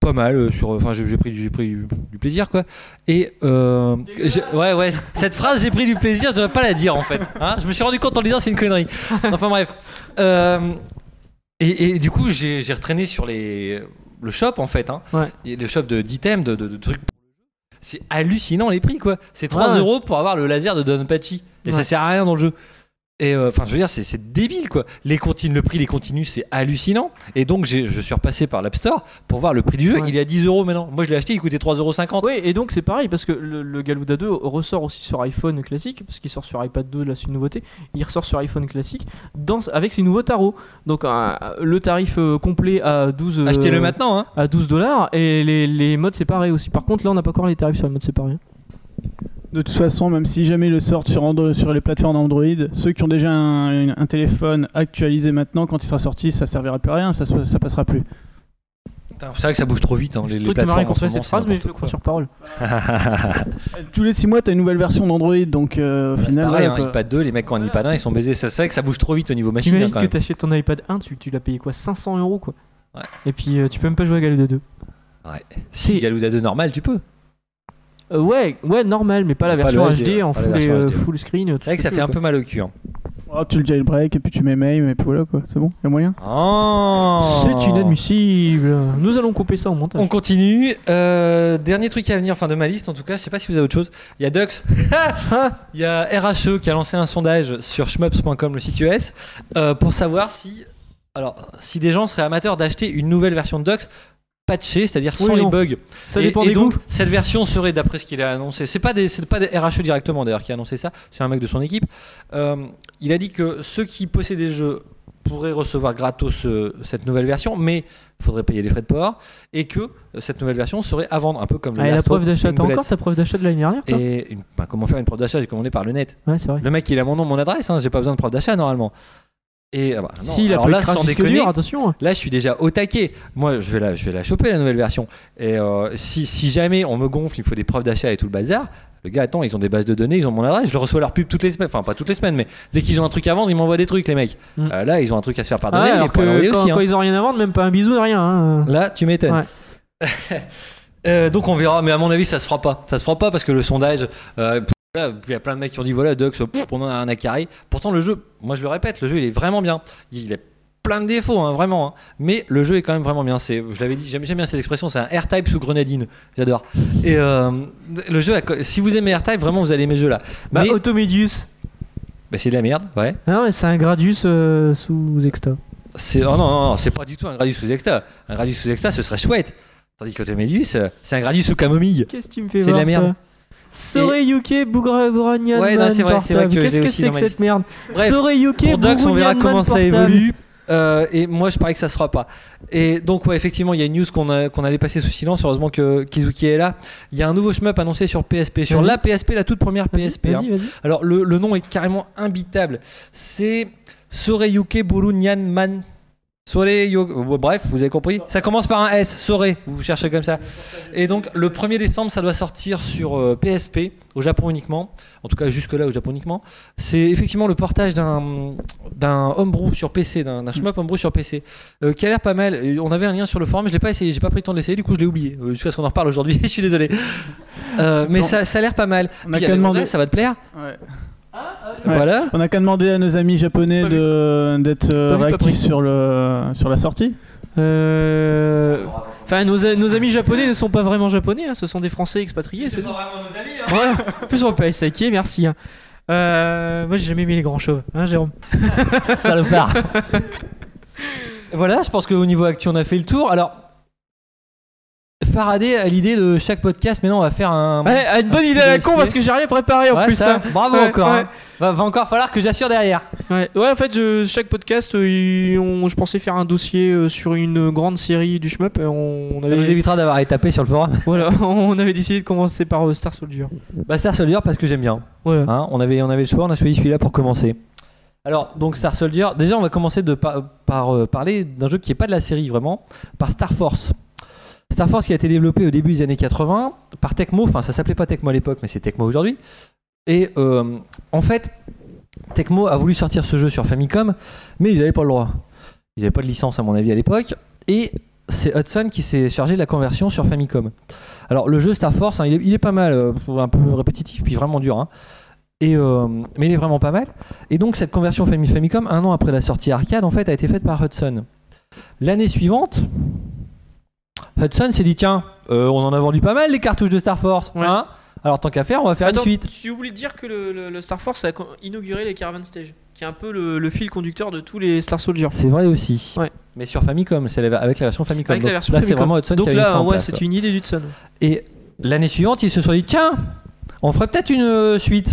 Speaker 2: pas mal. euh, sur, enfin, j'ai pris, du- j'ai pris du, du plaisir, quoi. Et euh, ouais, ouais. Cette phrase, j'ai pris du plaisir. Je devrais pas la dire, en fait. Hein je me suis rendu compte en le disant, c'est une connerie. Enfin bref. Euh, et, et du coup, j'ai j'ai retraîné sur les le shop, en fait. Hein.
Speaker 1: Ouais.
Speaker 2: Et le shop de- d'items, de, de, de trucs. C'est hallucinant les prix, quoi. C'est 3
Speaker 1: Ouais.
Speaker 2: euros pour avoir le laser de Donpachi. Et ça sert à rien dans le jeu. Et euh, enfin, je veux dire, c'est- débile quoi. Les continus, le prix des continus, c'est hallucinant. Et donc, je suis repassé par l'App Store pour voir le prix du jeu.
Speaker 1: Ouais.
Speaker 2: Il est à 10 euros maintenant. Moi, je l'ai acheté, il coûtait 3,50 euros.
Speaker 1: Oui, et donc c'est pareil parce que le, le Galuda 2 ressort aussi sur iPhone classique, parce qu'il sort sur iPad 2, là c'est une nouveauté. Il ressort sur iPhone classique dans, avec ses nouveaux tarots. Donc un- le tarif euh, complet à 12 euh,
Speaker 2: Achetez-le maintenant. Hein.
Speaker 1: à 12 dollars et les, les modes séparés aussi. Par contre, là on n'a pas encore les tarifs sur les modes séparés.
Speaker 3: De toute façon, même si jamais ils le sortent sur, Andro- sur les plateformes Android, ceux qui ont déjà un, un téléphone actualisé maintenant, quand il sera sorti, ça servira plus à rien, ça, ça passera plus.
Speaker 2: C'est vrai que ça bouge trop vite. Hein, les,
Speaker 1: Je
Speaker 2: les plateformes. en ce
Speaker 1: construit
Speaker 2: moment,
Speaker 1: cette phrase,
Speaker 2: c'est
Speaker 1: mais je le crois sur parole. <laughs>
Speaker 3: Tous les 6 mois, t'as une nouvelle version d'Android, donc euh, au
Speaker 2: Bah, c'est
Speaker 3: final.
Speaker 2: pareil,
Speaker 3: voilà,
Speaker 2: hein,
Speaker 3: quoi.
Speaker 2: iPad 2, les mecs qui ont un iPad 1, ils sont baisés. C'est vrai que ça bouge trop vite au niveau machine hein,
Speaker 1: T'imagines que t'achètes ton iPad 1, tu, tu l'as payé quoi 500 euros quoi.
Speaker 2: Ouais.
Speaker 1: Et puis euh, tu peux même pas jouer à Galuda 2.
Speaker 2: Si
Speaker 1: c'est-
Speaker 2: Galuda 2 normal, tu peux.
Speaker 1: Euh, ouais, ouais, normal, mais pas la
Speaker 2: Pas
Speaker 1: version
Speaker 2: le
Speaker 1: HD,
Speaker 2: HD,
Speaker 1: en
Speaker 2: pas la
Speaker 1: full, et, euh,
Speaker 2: HD.
Speaker 1: full screen.
Speaker 2: C'est vrai que ça fait un peu mal au cul. hein.
Speaker 3: Oh, tu le jailbreak et puis tu mets mail, et puis voilà quoi, c'est bon, y a moyen.
Speaker 2: Oh
Speaker 1: C'est inadmissible. Nous allons couper ça au montage.
Speaker 2: On continue. Euh, dernier truc à venir, enfin de ma liste en tout cas, je sais pas si vous avez autre chose. Il y a Dux. <laughs> Il y a RHE qui a lancé un sondage sur shmups.com, le site US, euh, pour savoir si, alors, si des gens seraient amateurs d'acheter une nouvelle version de Dux patchée, c'est-à-dire sans
Speaker 1: Oui,
Speaker 2: les bugs.
Speaker 1: Ça
Speaker 2: et,
Speaker 1: dépend
Speaker 2: et
Speaker 1: des
Speaker 2: donc,
Speaker 1: goûts.
Speaker 2: cette version serait, d'après ce qu'il a annoncé, c'est pas des, pas des RHE directement d'ailleurs qui a annoncé ça, c'est un mec de son équipe. Euh, il a dit que ceux qui possèdent des jeux pourraient recevoir gratos euh, cette nouvelle version, mais il faudrait payer les frais de port et que euh, cette nouvelle version serait à vendre, un peu comme le
Speaker 1: Ah, et la preuve d'achat, t'as encore ta preuve d'achat de l'année dernière toi?
Speaker 2: Et une- bah, comment faire une preuve d'achat? J'ai commandé par le net.
Speaker 1: Ouais, vrai.
Speaker 2: Le mec, il a mon nom, mon adresse, hein, j'ai pas besoin de preuve d'achat normalement. Et ah bah, non,
Speaker 1: Si, la
Speaker 2: alors là, sans déconner,
Speaker 1: dur, attention.
Speaker 2: Là, je suis déjà au taquet. Moi, je vais la, je vais la choper, la nouvelle version. Et euh, si, si jamais on me gonfle, il me faut des preuves d'achat et tout le bazar. Le gars, attends, ils ont des bases de données, ils ont mon adresse, je reçois leur pub toutes les semaines. Enfin, pas toutes les semaines, mais dès qu'ils ont un truc à vendre, ils m'envoient des trucs, les mecs.
Speaker 1: Mm.
Speaker 2: Euh, là, ils ont un truc à se faire
Speaker 1: Ah ouais,
Speaker 2: pardonner, mais
Speaker 1: alors que quand,
Speaker 2: aussi.
Speaker 1: quand
Speaker 2: hein.
Speaker 1: ils ont rien à vendre, même pas un bisou, rien. hein.
Speaker 2: Là, tu m'étonnes.
Speaker 1: Ouais. <laughs>
Speaker 2: Euh, donc on verra, mais à mon avis, ça se fera pas. Ça se fera pas parce que le sondage. euh, pff, là, il y a plein de mecs qui ont dit voilà, Dux, on en a un à carrer. Pourtant, le jeu, moi je le répète, le jeu il est vraiment bien. Il a plein de défauts, hein, vraiment. hein. Mais le jeu est quand même vraiment bien. C'est, je l'avais dit, j'aime bien cette expression, c'est un R-Type sous grenadine. J'adore. Et euh, le jeu, si vous aimez R-Type, vraiment vous allez aimer ce jeu là.
Speaker 1: Bah,
Speaker 2: mais
Speaker 1: Automedius.
Speaker 2: bah, c'est de la merde, ouais.
Speaker 1: Ah ouais, c'est un Gradius euh, sous Exta.
Speaker 2: C'est, oh non, non, non, c'est pas du tout un Gradius sous Exta. Un Gradius sous Exta, ce serait chouette. Tandis qu'Automedius, euh, c'est un Gradius sous camomille.
Speaker 1: Qu'est-ce que tu me fais
Speaker 2: C'est de la merde.
Speaker 1: Soreyuke Bougranian
Speaker 2: Ouais, non, c'est vrai, c'est vrai que
Speaker 1: Qu'est-ce que c'est que cette merde Soreyuke
Speaker 2: Pour Dux, on verra comment ça évolue. Euh, et moi, je parie que ça se fera pas. Et donc, ouais, effectivement, il y a une news qu'on qu'on allait passer sous silence. Heureusement que Kizuki est là. Il y a un nouveau shmup annoncé sur PSP, sur la PSP, la toute première PSP. hein. Alors, le, le nom est carrément imbitable. C'est Soreyuke Buru Nyan Man. Soreyo- bon, bref, vous avez compris. Ça commence par un S, Sore, vous cherchez comme ça. Et donc, le 1er décembre, ça doit sortir sur euh, PSP, au Japon uniquement. En tout cas, jusque-là, au Japon uniquement. C'est effectivement le portage d'un d'un homebrew sur PC, d'un shmup homebrew sur PC, euh, qui a l'air pas mal. On avait un lien sur le forum, je l'ai pas essayé, j'ai pas pris le temps de l'essayer, du coup je l'ai oublié. Euh, Jusqu'à ce qu'on en reparle aujourd'hui, <laughs> je suis désolé. Euh, mais
Speaker 3: Non.
Speaker 2: ça, ça a l'air pas mal.
Speaker 3: On
Speaker 2: Puis, a modèles, ça va te plaire
Speaker 3: Ouais. Ouais.
Speaker 2: Voilà.
Speaker 3: On a qu'à demander à nos amis japonais
Speaker 1: Pas
Speaker 3: d'être euh,
Speaker 1: Pas pas
Speaker 3: réactifs sur, le, sur la sortie.
Speaker 1: Euh, Enfin, nos, nos amis japonais ne sont pas vraiment japonais, hein, ce sont des Français expatriés. C'est tout. Ouais. En plus, on peut pas les saquer, merci. hein. Euh, moi, j'ai jamais aimé les grands chauves, hein, Jérôme.
Speaker 2: Salopard. <laughs> voilà, je pense qu'au niveau actu, on a fait le tour. Alors, Faraday a l'idée de chaque podcast. Maintenant, on va faire un.
Speaker 1: Ouais, une bonne
Speaker 2: un
Speaker 1: idée à la con parce que j'ai rien préparé en
Speaker 2: Ouais,
Speaker 1: plus.
Speaker 2: ça,
Speaker 1: hein.
Speaker 2: Bravo
Speaker 1: Ouais,
Speaker 2: encore. hein. Va, va encore falloir que j'assure derrière.
Speaker 1: Ouais. en fait, je- chaque podcast, euh, on- je pensais faire un dossier euh, sur une grande série du shmup. et On, on
Speaker 2: Ça nous évitera d'avoir à taper sur le forum. <laughs>
Speaker 1: voilà, on avait décidé de commencer par euh, Star Soldier.
Speaker 2: Bah, Star Soldier, parce que j'aime bien.
Speaker 1: Voilà.
Speaker 2: Hein, on, avait, on avait le choix, on a choisi celui-là pour commencer. Alors, donc Star Soldier, déjà on va commencer de par, par, euh, parler d'un jeu qui n'est pas de la série vraiment, par Star Force. Star Force qui a été développé au début des années 80 par Tecmo, enfin ça s'appelait pas Tecmo à l'époque, mais c'est Tecmo aujourd'hui. Et euh, en fait, Tecmo a voulu sortir ce jeu sur Famicom, mais ils n'avaient pas le droit. Ils n'avaient pas de licence à mon avis à l'époque. Et c'est Hudson qui s'est chargé de la conversion sur Famicom. Alors le jeu Star Force, hein, il, est, pas mal, euh, un peu répétitif, puis vraiment dur. hein. Euh, mais il est vraiment pas mal. Et donc cette conversion Fami- Famicom, un an après la sortie arcade, en fait, a été faite par Hudson. L'année suivante, Hudson s'est dit tiens, euh, on en a vendu pas mal les cartouches de Star Force,
Speaker 8: Ouais.
Speaker 2: hein Alors tant qu'à faire, on va faire
Speaker 8: Attends,
Speaker 2: une suite.
Speaker 8: tu oublies de dire que le, le- le Star Force a inauguré les Caravan Stage, qui est un peu le, le fil conducteur de tous les Star Soldier.
Speaker 2: C'est vrai aussi.
Speaker 8: Ouais.
Speaker 2: Mais sur Famicom, c'est avec la version Famicom.
Speaker 8: Avec la
Speaker 2: Donc
Speaker 8: version
Speaker 2: là, c'est
Speaker 8: Famicom.
Speaker 2: vraiment Hudson
Speaker 8: Donc
Speaker 2: qui a mis ça
Speaker 8: là,
Speaker 2: en
Speaker 8: ouais,
Speaker 2: place,
Speaker 8: c'est une idée d'Hudson.
Speaker 2: Et l'année suivante, ils se sont dit tiens, on ferait peut-être une euh, suite.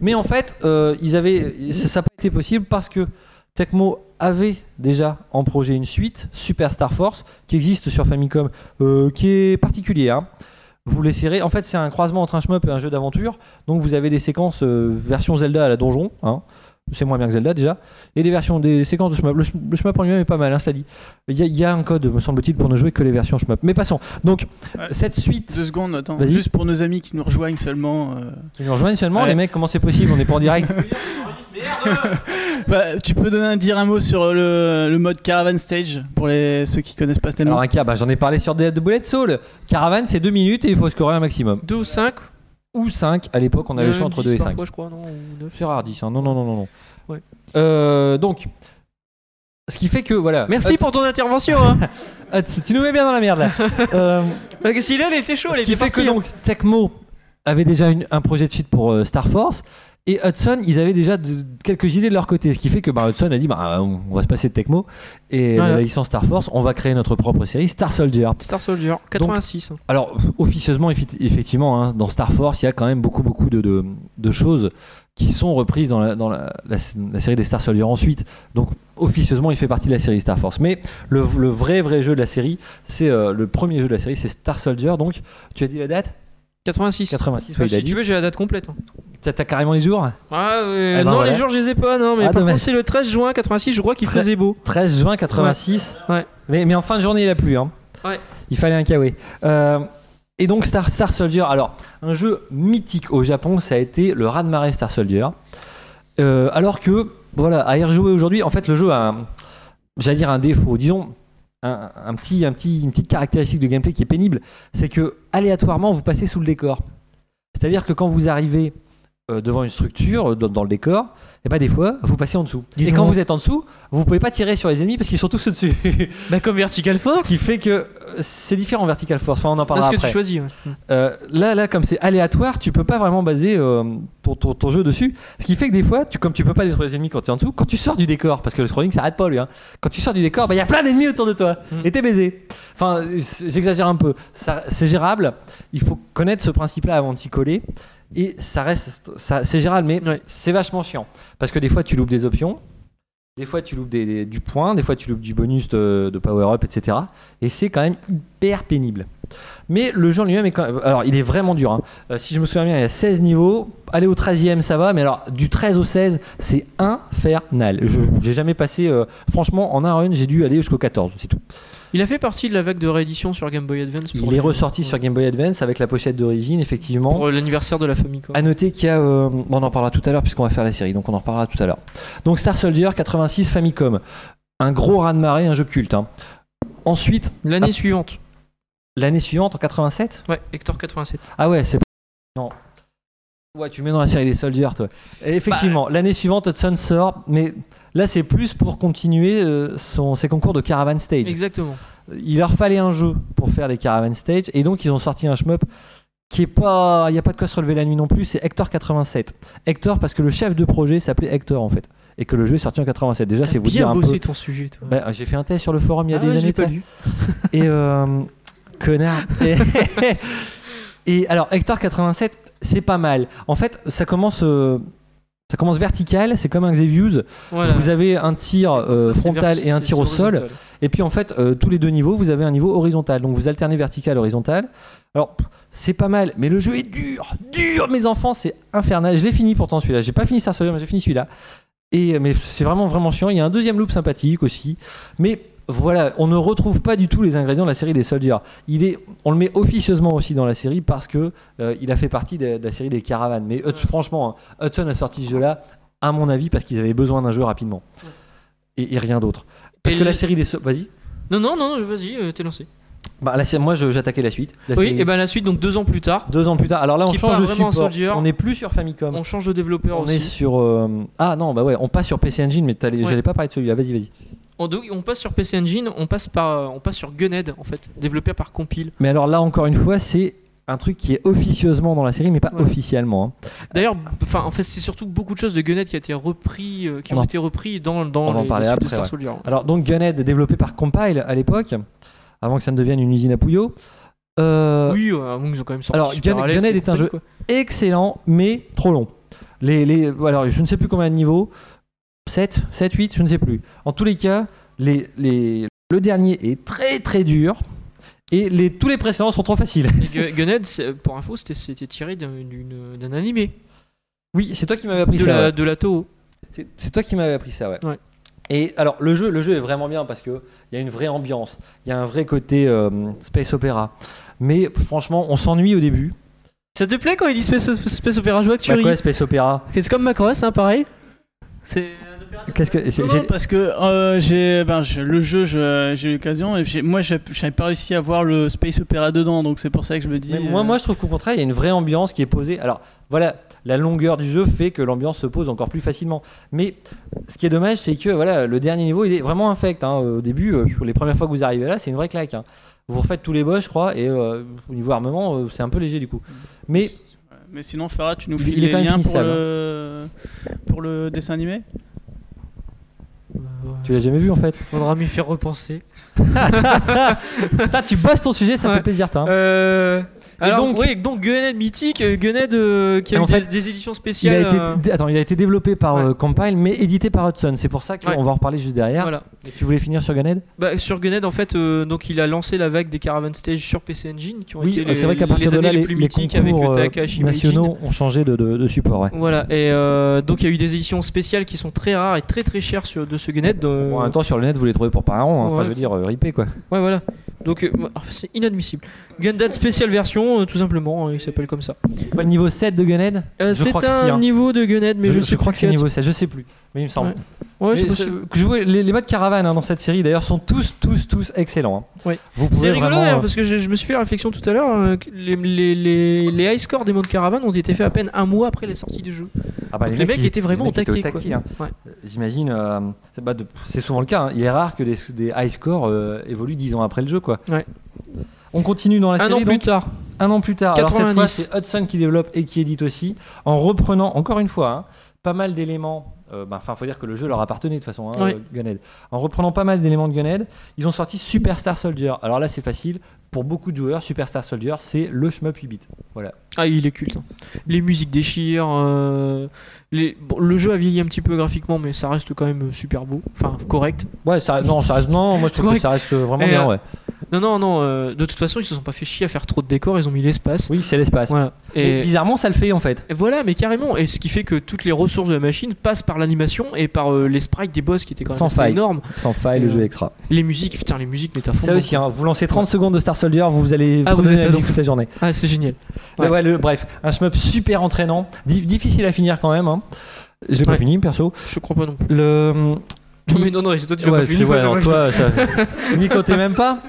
Speaker 2: Mais en fait, euh, ils avaient, ça n'a pas été possible parce que Tecmo avait déjà en projet une suite, Super Star Force, qui existe sur Famicom, euh, qui est particulier. hein. Vous l'essayerez. En fait, c'est un croisement entre un shmup et un jeu d'aventure. Donc, vous avez des séquences euh, version Zelda à la donjon. hein. C'est moins bien que Zelda déjà. Et des versions, des séquences de shmup. Le, sh- le shmup en lui-même est pas mal, hein, cela dit. Il y, a- il y a un code, me semble-t-il, pour ne jouer que les versions shmup. Mais passons. Donc,
Speaker 3: Ouais.
Speaker 2: cette suite
Speaker 3: Deux secondes, attends.
Speaker 2: Vas-y.
Speaker 3: Juste pour nos amis qui nous rejoignent seulement. euh,
Speaker 2: qui nous rejoignent seulement,
Speaker 3: Ouais.
Speaker 2: les mecs, comment c'est possible? On n'est pas en direct. <laughs>
Speaker 3: Bah, tu peux donner, dire un mot sur le, le mode Caravan Stage pour les, ceux qui connaissent pas tellement.
Speaker 2: Alors, un cas, bah, j'en ai parlé sur Dead de Bullet Soul. Caravane, c'est 2 minutes et il faut scorer un maximum.
Speaker 8: 2 ou 5
Speaker 2: Ou 5, à l'époque, on avait le choix entre 2 et 5.
Speaker 8: Parfois, je crois, non ou.
Speaker 2: C'est rare 10, hein. non, non, non, non. non.
Speaker 8: Ouais.
Speaker 2: Euh, donc, ce qui fait que, voilà.
Speaker 8: Merci pour ton intervention. Hein. <laughs>
Speaker 2: Tu nous mets bien dans la merde là. <laughs> Euh,
Speaker 8: Parce que si là, elle était chaud, elle
Speaker 2: ce qui fait que
Speaker 8: partie. hein.
Speaker 2: donc, Tecmo avait déjà une- un projet de suite pour euh, Star Force. Et Hudson, ils avaient déjà de- quelques idées de leur côté. Ce qui fait que bah, Hudson a dit bah, on on va se passer de Tecmo. Et
Speaker 8: Voilà.
Speaker 2: la licence Star Force, on va créer notre propre série Star Soldier.
Speaker 8: Star Soldier, 86. hein.
Speaker 2: Alors, officieusement, effectivement, hein, dans Star Force, il y a quand même beaucoup, beaucoup de, de- de choses qui sont reprises dans, la, dans la, la- la série des Star Soldier ensuite. Donc, officieusement, il fait partie de la série Star Force. Mais le, le vrai, vrai jeu de la série, c'est euh, le premier jeu de la série, c'est Star Soldier. Donc, tu as dit la date?
Speaker 8: 86.
Speaker 2: 86,
Speaker 8: Bah,
Speaker 2: oui, il a
Speaker 8: si tu veux, j'ai la date complète. hein.
Speaker 2: T'as t'as carrément les jours
Speaker 8: Ah, ouais,
Speaker 2: Eh ben
Speaker 8: non,
Speaker 2: voilà.
Speaker 8: les jours, je les ai pas, non, mais
Speaker 2: Ah,
Speaker 8: par
Speaker 2: dommage.
Speaker 8: contre, c'est le 13 juin 86, je crois qu'il
Speaker 2: Très-
Speaker 8: faisait beau.
Speaker 2: 13 juin 86.
Speaker 8: Ouais.
Speaker 2: Mais, mais en fin de journée, il a plu. Hein.
Speaker 8: Ouais.
Speaker 2: Il fallait un kawaii. Euh, et donc Star, Star Soldier, alors un jeu mythique au Japon, ça a été le raz-de-marée Star Soldier. Euh, alors que, voilà, à y rejouer aujourd'hui, en fait, le jeu a, un- j'allais dire un défaut, disons un, une petite caractéristique de gameplay qui est pénible, c'est que aléatoirement vous passez sous le décor. C'est-à-dire que quand vous arrivez euh, devant une structure euh, dans, dans le décor, et pas des fois vous passez en dessous.
Speaker 8: Dis
Speaker 2: et quand vous êtes en dessous, vous pouvez pas tirer sur les ennemis parce qu'ils sont tous au-dessus. <laughs>
Speaker 8: Bah, comme Vertical
Speaker 2: Ce qui
Speaker 8: Force.
Speaker 2: fait que euh, c'est différent en Vertical Force. Enfin, on en
Speaker 8: Parce
Speaker 2: parlera
Speaker 8: que
Speaker 2: après.
Speaker 8: tu choisis. ouais.
Speaker 2: Euh, là, là, comme c'est aléatoire, tu peux pas vraiment baser euh, ton, ton- ton jeu dessus. Ce qui fait que des fois, tu, comme tu peux pas détruire les ennemis quand tu es en dessous, quand tu sors du décor, parce que le scrolling ça arrête pas lui, hein, quand tu sors du décor, bah, il y a plein d'ennemis autour de toi
Speaker 8: Mm.
Speaker 2: et t'es baisé. Enfin, c'est- j'exagère un peu. Ça- C'est gérable. Il faut connaître ce principe-là avant de s'y coller. Et ça reste, ça, c'est gérable, mais
Speaker 8: Ouais.
Speaker 2: c'est vachement chiant. Parce que des fois, tu loupes des options. Des fois, tu loupes des- des- du point, des fois, tu loupes du bonus de, de power-up, etc. Et c'est quand même hyper pénible. Mais le jeu en lui-même est quand même. Alors, il est vraiment dur. hein. Euh, si je me souviens bien, il y a 16 niveaux. Aller au 13e, ça va. Mais alors, du 13 au 16, c'est infernal. Je J'ai jamais passé. euh, franchement, en un run, j'ai dû aller jusqu'au 14. C'est tout.
Speaker 8: Il a fait partie de la vague de réédition sur Game Boy Advance.
Speaker 2: Il est ressorti sur Game Boy Advance avec la pochette d'origine, effectivement.
Speaker 8: Pour l'anniversaire de la Famicom.
Speaker 2: À noter qu'il y a. euh, bon, on en parlera tout à l'heure puisqu'on va faire la série, donc on en reparlera tout à l'heure. Donc Star Soldier 86 Famicom. Un gros raz-de-marée, un jeu culte. hein. Ensuite,
Speaker 8: L'année suivante.
Speaker 2: L'année suivante, en 87
Speaker 8: Ouais, Hector 87.
Speaker 2: Ah ouais, c'est. Non. Ouais, tu mets dans la série des Soldiers, toi. Et effectivement, l'année suivante, Hudson sort, mais là, c'est plus pour continuer euh, son, ses concours de Caravan Stage.
Speaker 8: Exactement.
Speaker 2: Il leur fallait un jeu pour faire des Caravan Stage, et donc ils ont sorti un shmup qui est pas. Il n'y a pas de quoi se relever la nuit non plus, c'est Hector 87. Hector, parce que le chef de projet s'appelait Hector, en fait. Et que le jeu est sorti en 87. Déjà, c'est vous dire un
Speaker 8: bossé
Speaker 2: peu.
Speaker 8: ton sujet, toi.
Speaker 2: Bah, j'ai fait un test sur le forum il y a
Speaker 8: Ah
Speaker 2: des
Speaker 8: ouais,
Speaker 2: années.
Speaker 8: pas lu.
Speaker 2: Et euh, connard. Et, <laughs> et alors Hector 87, c'est pas mal. En fait, ça commence. euh, ça commence vertical, c'est comme un Xevious.
Speaker 8: Voilà.
Speaker 2: Vous avez un tir euh, frontal et un tir au sol. Et puis en fait, euh, tous les deux niveaux, vous avez un niveau horizontal. Donc vous alternez vertical, horizontal. Alors c'est pas mal, mais le jeu est dur, dur, mes enfants, c'est infernal. Je l'ai fini pourtant celui-là. J'ai pas fini Soldier, mais j'ai fini celui-là. Et mais c'est vraiment vraiment chiant. Il y a un deuxième loop sympathique aussi, mais Voilà, on ne retrouve pas du tout les ingrédients de la série des Soldiers. Il est, on le met officieusement aussi dans la série parce que euh, il a fait partie de, de la série des Caravanes. Mais franchement, hein, Hudson a sorti ce jeu-là, à mon avis, parce qu'ils avaient besoin d'un jeu rapidement. Et, et rien d'autre. Parce
Speaker 1: Et
Speaker 2: que la série des... Sol- Vas-y.
Speaker 1: Non, non, non, vas-y, euh, t'es lancé.
Speaker 2: Bah, la sé- moi, j'attaquais la suite. La
Speaker 1: Oui,
Speaker 2: série-
Speaker 1: et ben la suite, donc deux ans plus tard,
Speaker 2: Deux ans plus tard. Alors là, on change de support.
Speaker 1: Soldier.
Speaker 2: On n'est plus sur Famicom.
Speaker 1: on change de développeur
Speaker 2: On
Speaker 1: aussi.
Speaker 2: est sur. euh, Ah non, bah ouais, on passe sur PC Engine, mais
Speaker 1: Ouais.
Speaker 2: j'allais pas parler de celui-là. Vas-y, vas-y.
Speaker 1: On, passe sur PC Engine, on passe, par, on passe sur Gunhead en fait, développé par Compile.
Speaker 2: Mais alors là, encore une fois, c'est un truc qui est officieusement dans la série, mais pas
Speaker 1: Ouais.
Speaker 2: officiellement. hein.
Speaker 1: D'ailleurs, enfin en fait c'est surtout beaucoup de choses de Gunhead qui a été repris, euh, qui
Speaker 2: On
Speaker 1: ont
Speaker 2: en-
Speaker 1: été repris dans dans
Speaker 2: on en
Speaker 1: les, de
Speaker 2: après,
Speaker 1: Star
Speaker 2: ouais.
Speaker 1: Soldier.
Speaker 2: Alors donc Gunhead, développé par Compile à l'époque, avant que ça ne devienne une usine à Pouillot. Euh,
Speaker 1: oui, euh, ils ont quand même sorti.
Speaker 2: alors, Gun- Gunhead est un jeu
Speaker 1: quoi.
Speaker 2: Excellent, mais trop long. Les, les, alors, je ne sais plus combien de niveaux. 7, 7, 8, je ne sais plus. En tous les cas, les, les, le dernier est très très dur. Et les, tous les précédents sont trop faciles.
Speaker 1: Et <laughs> Gunhead, pour info, c'était- tiré d'un animé
Speaker 2: Oui, c'est toi qui m'avais appris
Speaker 1: de
Speaker 2: ça.
Speaker 1: la,
Speaker 2: ouais.
Speaker 1: de la Toho.
Speaker 2: C'est toi qui m'avais appris ça, ouais.
Speaker 1: Ouais.
Speaker 2: Et alors, le jeu, le jeu est vraiment bien parce qu'il y a une vraie ambiance, il y a un vrai côté euh, space opéra. Mais franchement, on s'ennuie au début.
Speaker 1: Ça te plaît quand il dit Space, Space Opera Je vois que tu
Speaker 2: Bah
Speaker 1: ris.
Speaker 2: quoi, space opéra?
Speaker 1: C'est comme Macross, hein, pareil. C'est
Speaker 2: Qu'est-ce que c'est-
Speaker 3: Non,
Speaker 2: j'ai-
Speaker 3: non, parce que euh, j'ai ben, le jeu, je- j'ai eu l'occasion, et moi j'ai- j'avais pas réussi à voir le Space Opera dedans, donc c'est pour ça que je me dis.
Speaker 2: Mais moi,
Speaker 3: euh,
Speaker 2: moi, je trouve qu'au contraire, il y a une vraie ambiance qui est posée. Alors, voilà, la longueur du jeu fait que l'ambiance se pose encore plus facilement. Mais ce qui est dommage, c'est que voilà, le dernier niveau, il est vraiment infect. hein. Au début, euh, les premières fois que vous arrivez là, c'est une vraie claque. hein. Vous refaites tous les boss, je crois, et euh, au niveau armement, euh, c'est un peu léger du coup. Mais
Speaker 3: Mais sinon, Farah, tu nous
Speaker 2: Il-
Speaker 3: files les liens pour le... pour le dessin animé?
Speaker 2: Tu l'as jamais vu en fait.
Speaker 1: Faudra m'y faire repenser. <laughs>
Speaker 2: Putain, tu bosses ton sujet, ça
Speaker 1: Ouais.
Speaker 2: fait plaisir, toi. hein.
Speaker 1: Euh, alors,
Speaker 2: donc-
Speaker 1: oui, donc Gunhead mythique, euh, Gunhead euh, qui a eu
Speaker 2: en fait,
Speaker 1: des éditions
Speaker 2: Il a,
Speaker 1: spéciales.
Speaker 2: été,
Speaker 1: euh,
Speaker 2: attends, il a été développé par
Speaker 1: Ouais.
Speaker 2: euh, Compile, mais édité par Hudson. C'est pour ça qu'on
Speaker 1: Ouais.
Speaker 2: va en reparler juste derrière.
Speaker 1: Voilà.
Speaker 2: Et tu voulais finir sur Gunhead
Speaker 1: Bah, sur Gunhead, en fait, donc il a lancé la vague des Caravan Stage sur PC Engine, qui ont
Speaker 2: Oui,
Speaker 1: été les,
Speaker 2: vrai qu'à partir
Speaker 1: les
Speaker 2: de
Speaker 1: années
Speaker 2: là,
Speaker 1: les,
Speaker 2: les,
Speaker 1: plus mythiques avec euh, Takahashi
Speaker 2: nationaux ont changé de, de- de support.
Speaker 1: Voilà, et donc il y a eu des éditions spéciales qui sont très rares et très très chères sur, de ce Gunhead.
Speaker 2: en même temps, sur le net, vous les trouvez pour pas un rond. hein. Enfin, je veux dire, ripé quoi.
Speaker 1: Ouais, voilà. Donc c'est inadmissible. Gundam spéciale version, euh, tout simplement, euh, il s'appelle comme ça.
Speaker 2: Pas le niveau 7 de Gunhead?
Speaker 1: Euh, c'est un
Speaker 2: hein.
Speaker 1: niveau de Gunhead, mais je, sais
Speaker 2: crois
Speaker 1: plus
Speaker 2: que c'est niveau 7, je sais plus. Mais il me semble.
Speaker 1: Ouais, c'est
Speaker 2: les, les modes caravane hein, dans cette série d'ailleurs sont tous, tous, tous excellents. hein. Pouvez
Speaker 1: C'est rigolo
Speaker 2: vraiment, euh,
Speaker 1: parce que je, je me suis fait la réflexion tout à l'heure. les, les, les, high scores des modes caravane ont été faits à peine un mois après la sortie du jeu.
Speaker 2: ah bah,
Speaker 1: les mecs étaient vraiment au taquet,
Speaker 2: hein.
Speaker 1: Ouais.
Speaker 2: J'imagine, euh, c'est bah, c'est souvent le cas. hein. Il est rare que des, des high scores euh, évoluent 10 ans après le jeu. Quoi.
Speaker 1: Ouais.
Speaker 2: On continue dans la
Speaker 1: Un
Speaker 2: série.
Speaker 1: an plus tard.
Speaker 2: Un an plus tard. Alors cette
Speaker 1: 90.
Speaker 2: fois, c'est Hudson qui développe et qui édite aussi, en reprenant, encore une fois, hein, pas mal d'éléments. euh, bah, Enfin, faut dire que le jeu leur appartenait de toute façon, hein,
Speaker 1: Oui.
Speaker 2: euh, Gunhead. En reprenant pas mal d'éléments de Gunhead, ils ont sorti Superstar Soldier. Alors là, c'est facile. Pour beaucoup de joueurs, Superstar Soldier, c'est le shmup 8 bits. Voilà.
Speaker 1: Ah, il est culte. hein. Les musiques déchirent. euh, les... bon, le jeu a vieilli un petit peu graphiquement, mais ça reste quand même super beau. Enfin, correct.
Speaker 2: Ouais, ça, non, ça reste, non, moi je trouve que ça reste vraiment
Speaker 1: Et,
Speaker 2: bien,
Speaker 1: euh,
Speaker 2: ouais.
Speaker 1: Non, non, non. euh, de toute façon, ils se sont pas fait chier à faire trop de décors. Ils ont mis l'espace.
Speaker 2: Oui, c'est l'espace.
Speaker 1: Voilà.
Speaker 2: Et
Speaker 1: Et,
Speaker 2: bizarrement, ça le fait en fait.
Speaker 1: et voilà, mais carrément. Et ce qui fait que toutes les ressources de la machine passent par l'animation et par euh, les sprites des boss qui étaient quand même
Speaker 2: Sans
Speaker 1: assez
Speaker 2: faille.
Speaker 1: énormes.
Speaker 2: Sans faille, le
Speaker 1: Euh,
Speaker 2: jeu extra.
Speaker 1: Les musiques, putain, les musiques, mais t'as fond.
Speaker 2: Ça aussi, hein, vous lancez 30 secondes de Star Soldier, vous allez
Speaker 1: Ah, vous
Speaker 2: fredonner
Speaker 1: êtes
Speaker 2: la
Speaker 1: à
Speaker 2: musique
Speaker 1: donf.
Speaker 2: toute la journée.
Speaker 1: Ah, c'est génial.
Speaker 2: Mais
Speaker 1: Ouais.
Speaker 2: ouais, le- bref, un shmup super entraînant, di- difficile à finir quand même. hein. Je l'ai pas
Speaker 1: Ouais.
Speaker 2: fini perso.
Speaker 1: Je crois pas non plus.
Speaker 2: Le.
Speaker 1: Mais non, non, c'est toi, tu l'as
Speaker 2: Ouais,
Speaker 1: pas fini.
Speaker 2: ouais, non,
Speaker 1: je-
Speaker 2: toi, ça... <laughs> Nico, t'es même pas.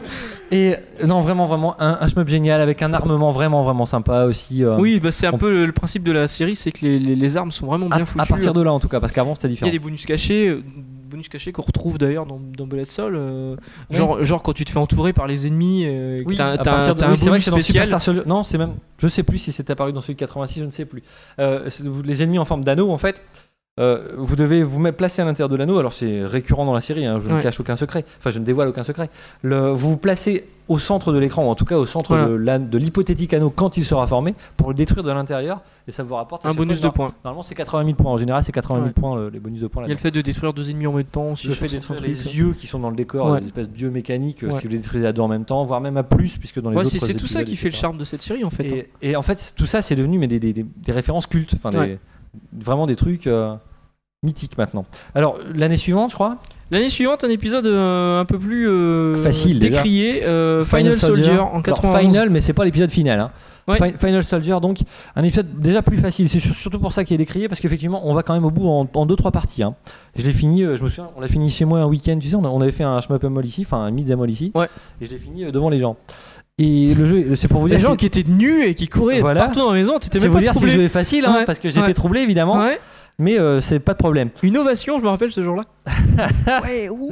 Speaker 2: Et non, vraiment, vraiment, un, un shmup génial avec un armement vraiment, vraiment sympa aussi. euh,
Speaker 1: Oui, bah, c'est un peu le, principe de la série, c'est que les, les- les armes sont vraiment
Speaker 2: à,
Speaker 1: bien
Speaker 2: à
Speaker 1: foutues.
Speaker 2: partir de là en tout cas, parce qu'avant c'était
Speaker 1: Il y
Speaker 2: différent.
Speaker 1: a des bonus cachés, euh, bonus cachés qu'on retrouve d'ailleurs dans, dans Bullet Soul. euh, genre, genre quand tu te fais entourer par les ennemis, euh,
Speaker 2: Oui,
Speaker 1: t'as
Speaker 2: à
Speaker 1: un,
Speaker 2: de oui,
Speaker 1: un bonus spécial.
Speaker 2: Non, c'est même. Je sais plus si c'est apparu dans celui de 86, je ne sais plus. Euh, les ennemis en forme d'anneau, en fait. Euh, vous devez vous mettre placer à l'intérieur de l'anneau. Alors c'est récurrent dans la série. hein, je ne cache aucun secret. Enfin, je ne dévoile aucun secret. Le, vous vous placez au centre de l'écran, ou en tout cas au centre
Speaker 1: Voilà.
Speaker 2: de l'hypothétique anneau quand il sera formé, pour le détruire de l'intérieur, et ça vous rapporte
Speaker 1: Un bonus
Speaker 2: fois-
Speaker 1: de points.
Speaker 2: Normalement, c'est 80 000 points. En général, c'est 80 000
Speaker 1: Ouais.
Speaker 2: points le- les bonus de points.
Speaker 1: Il y a le fait de détruire deux ennemis en même temps. aussi
Speaker 2: Le fait de détruire les
Speaker 1: trucs.
Speaker 2: yeux qui sont dans le décor,
Speaker 1: Ouais.
Speaker 2: des espèces d'yeux mécaniques, si vous les détruisez à deux en même temps, voire même à plus, puisque dans les autres
Speaker 1: c'est tout ça qui fait le charme de cette série en fait. hein.
Speaker 2: Et, en fait, tout ça, c'est devenu mais des, références cultes, enfin. Vraiment des trucs. euh, mythique maintenant. Alors, l'année suivante, je crois,
Speaker 1: L'année suivante, un épisode euh, un peu plus euh,
Speaker 2: Facile,
Speaker 1: décrié, Final, Soldier, en
Speaker 2: Alors,
Speaker 1: 91.
Speaker 2: Final, mais c'est pas l'épisode final. hein.
Speaker 1: Ouais.
Speaker 2: Final Soldier, donc un épisode déjà plus facile. C'est sur- surtout pour ça qu'il est décrié, parce qu'effectivement, on va quand même au bout en, en deux trois parties. hein. Je l'ai fini, je me souviens, on l'a fini chez moi un week-end. Tu sais, on, avait fait un shmup up ici, enfin un mid ici,
Speaker 1: Ouais.
Speaker 2: et je l'ai fini devant les gens. Et le jeu, c'est pour vous dire,
Speaker 1: Les gens qui étaient nus et qui couraient
Speaker 2: Voilà.
Speaker 1: partout dans la maison, t'étais
Speaker 2: c'est
Speaker 1: même
Speaker 2: vous
Speaker 1: pas
Speaker 2: dire si
Speaker 1: troublé.
Speaker 2: le jeu est facile, hein,
Speaker 1: Ouais.
Speaker 2: parce que j'étais
Speaker 1: Ouais.
Speaker 2: troublé évidemment,
Speaker 1: Ouais.
Speaker 2: mais euh, c'est pas de problème.
Speaker 1: Une ovation, je me rappelle ce jour-là. <laughs>
Speaker 2: Ouais, ouh.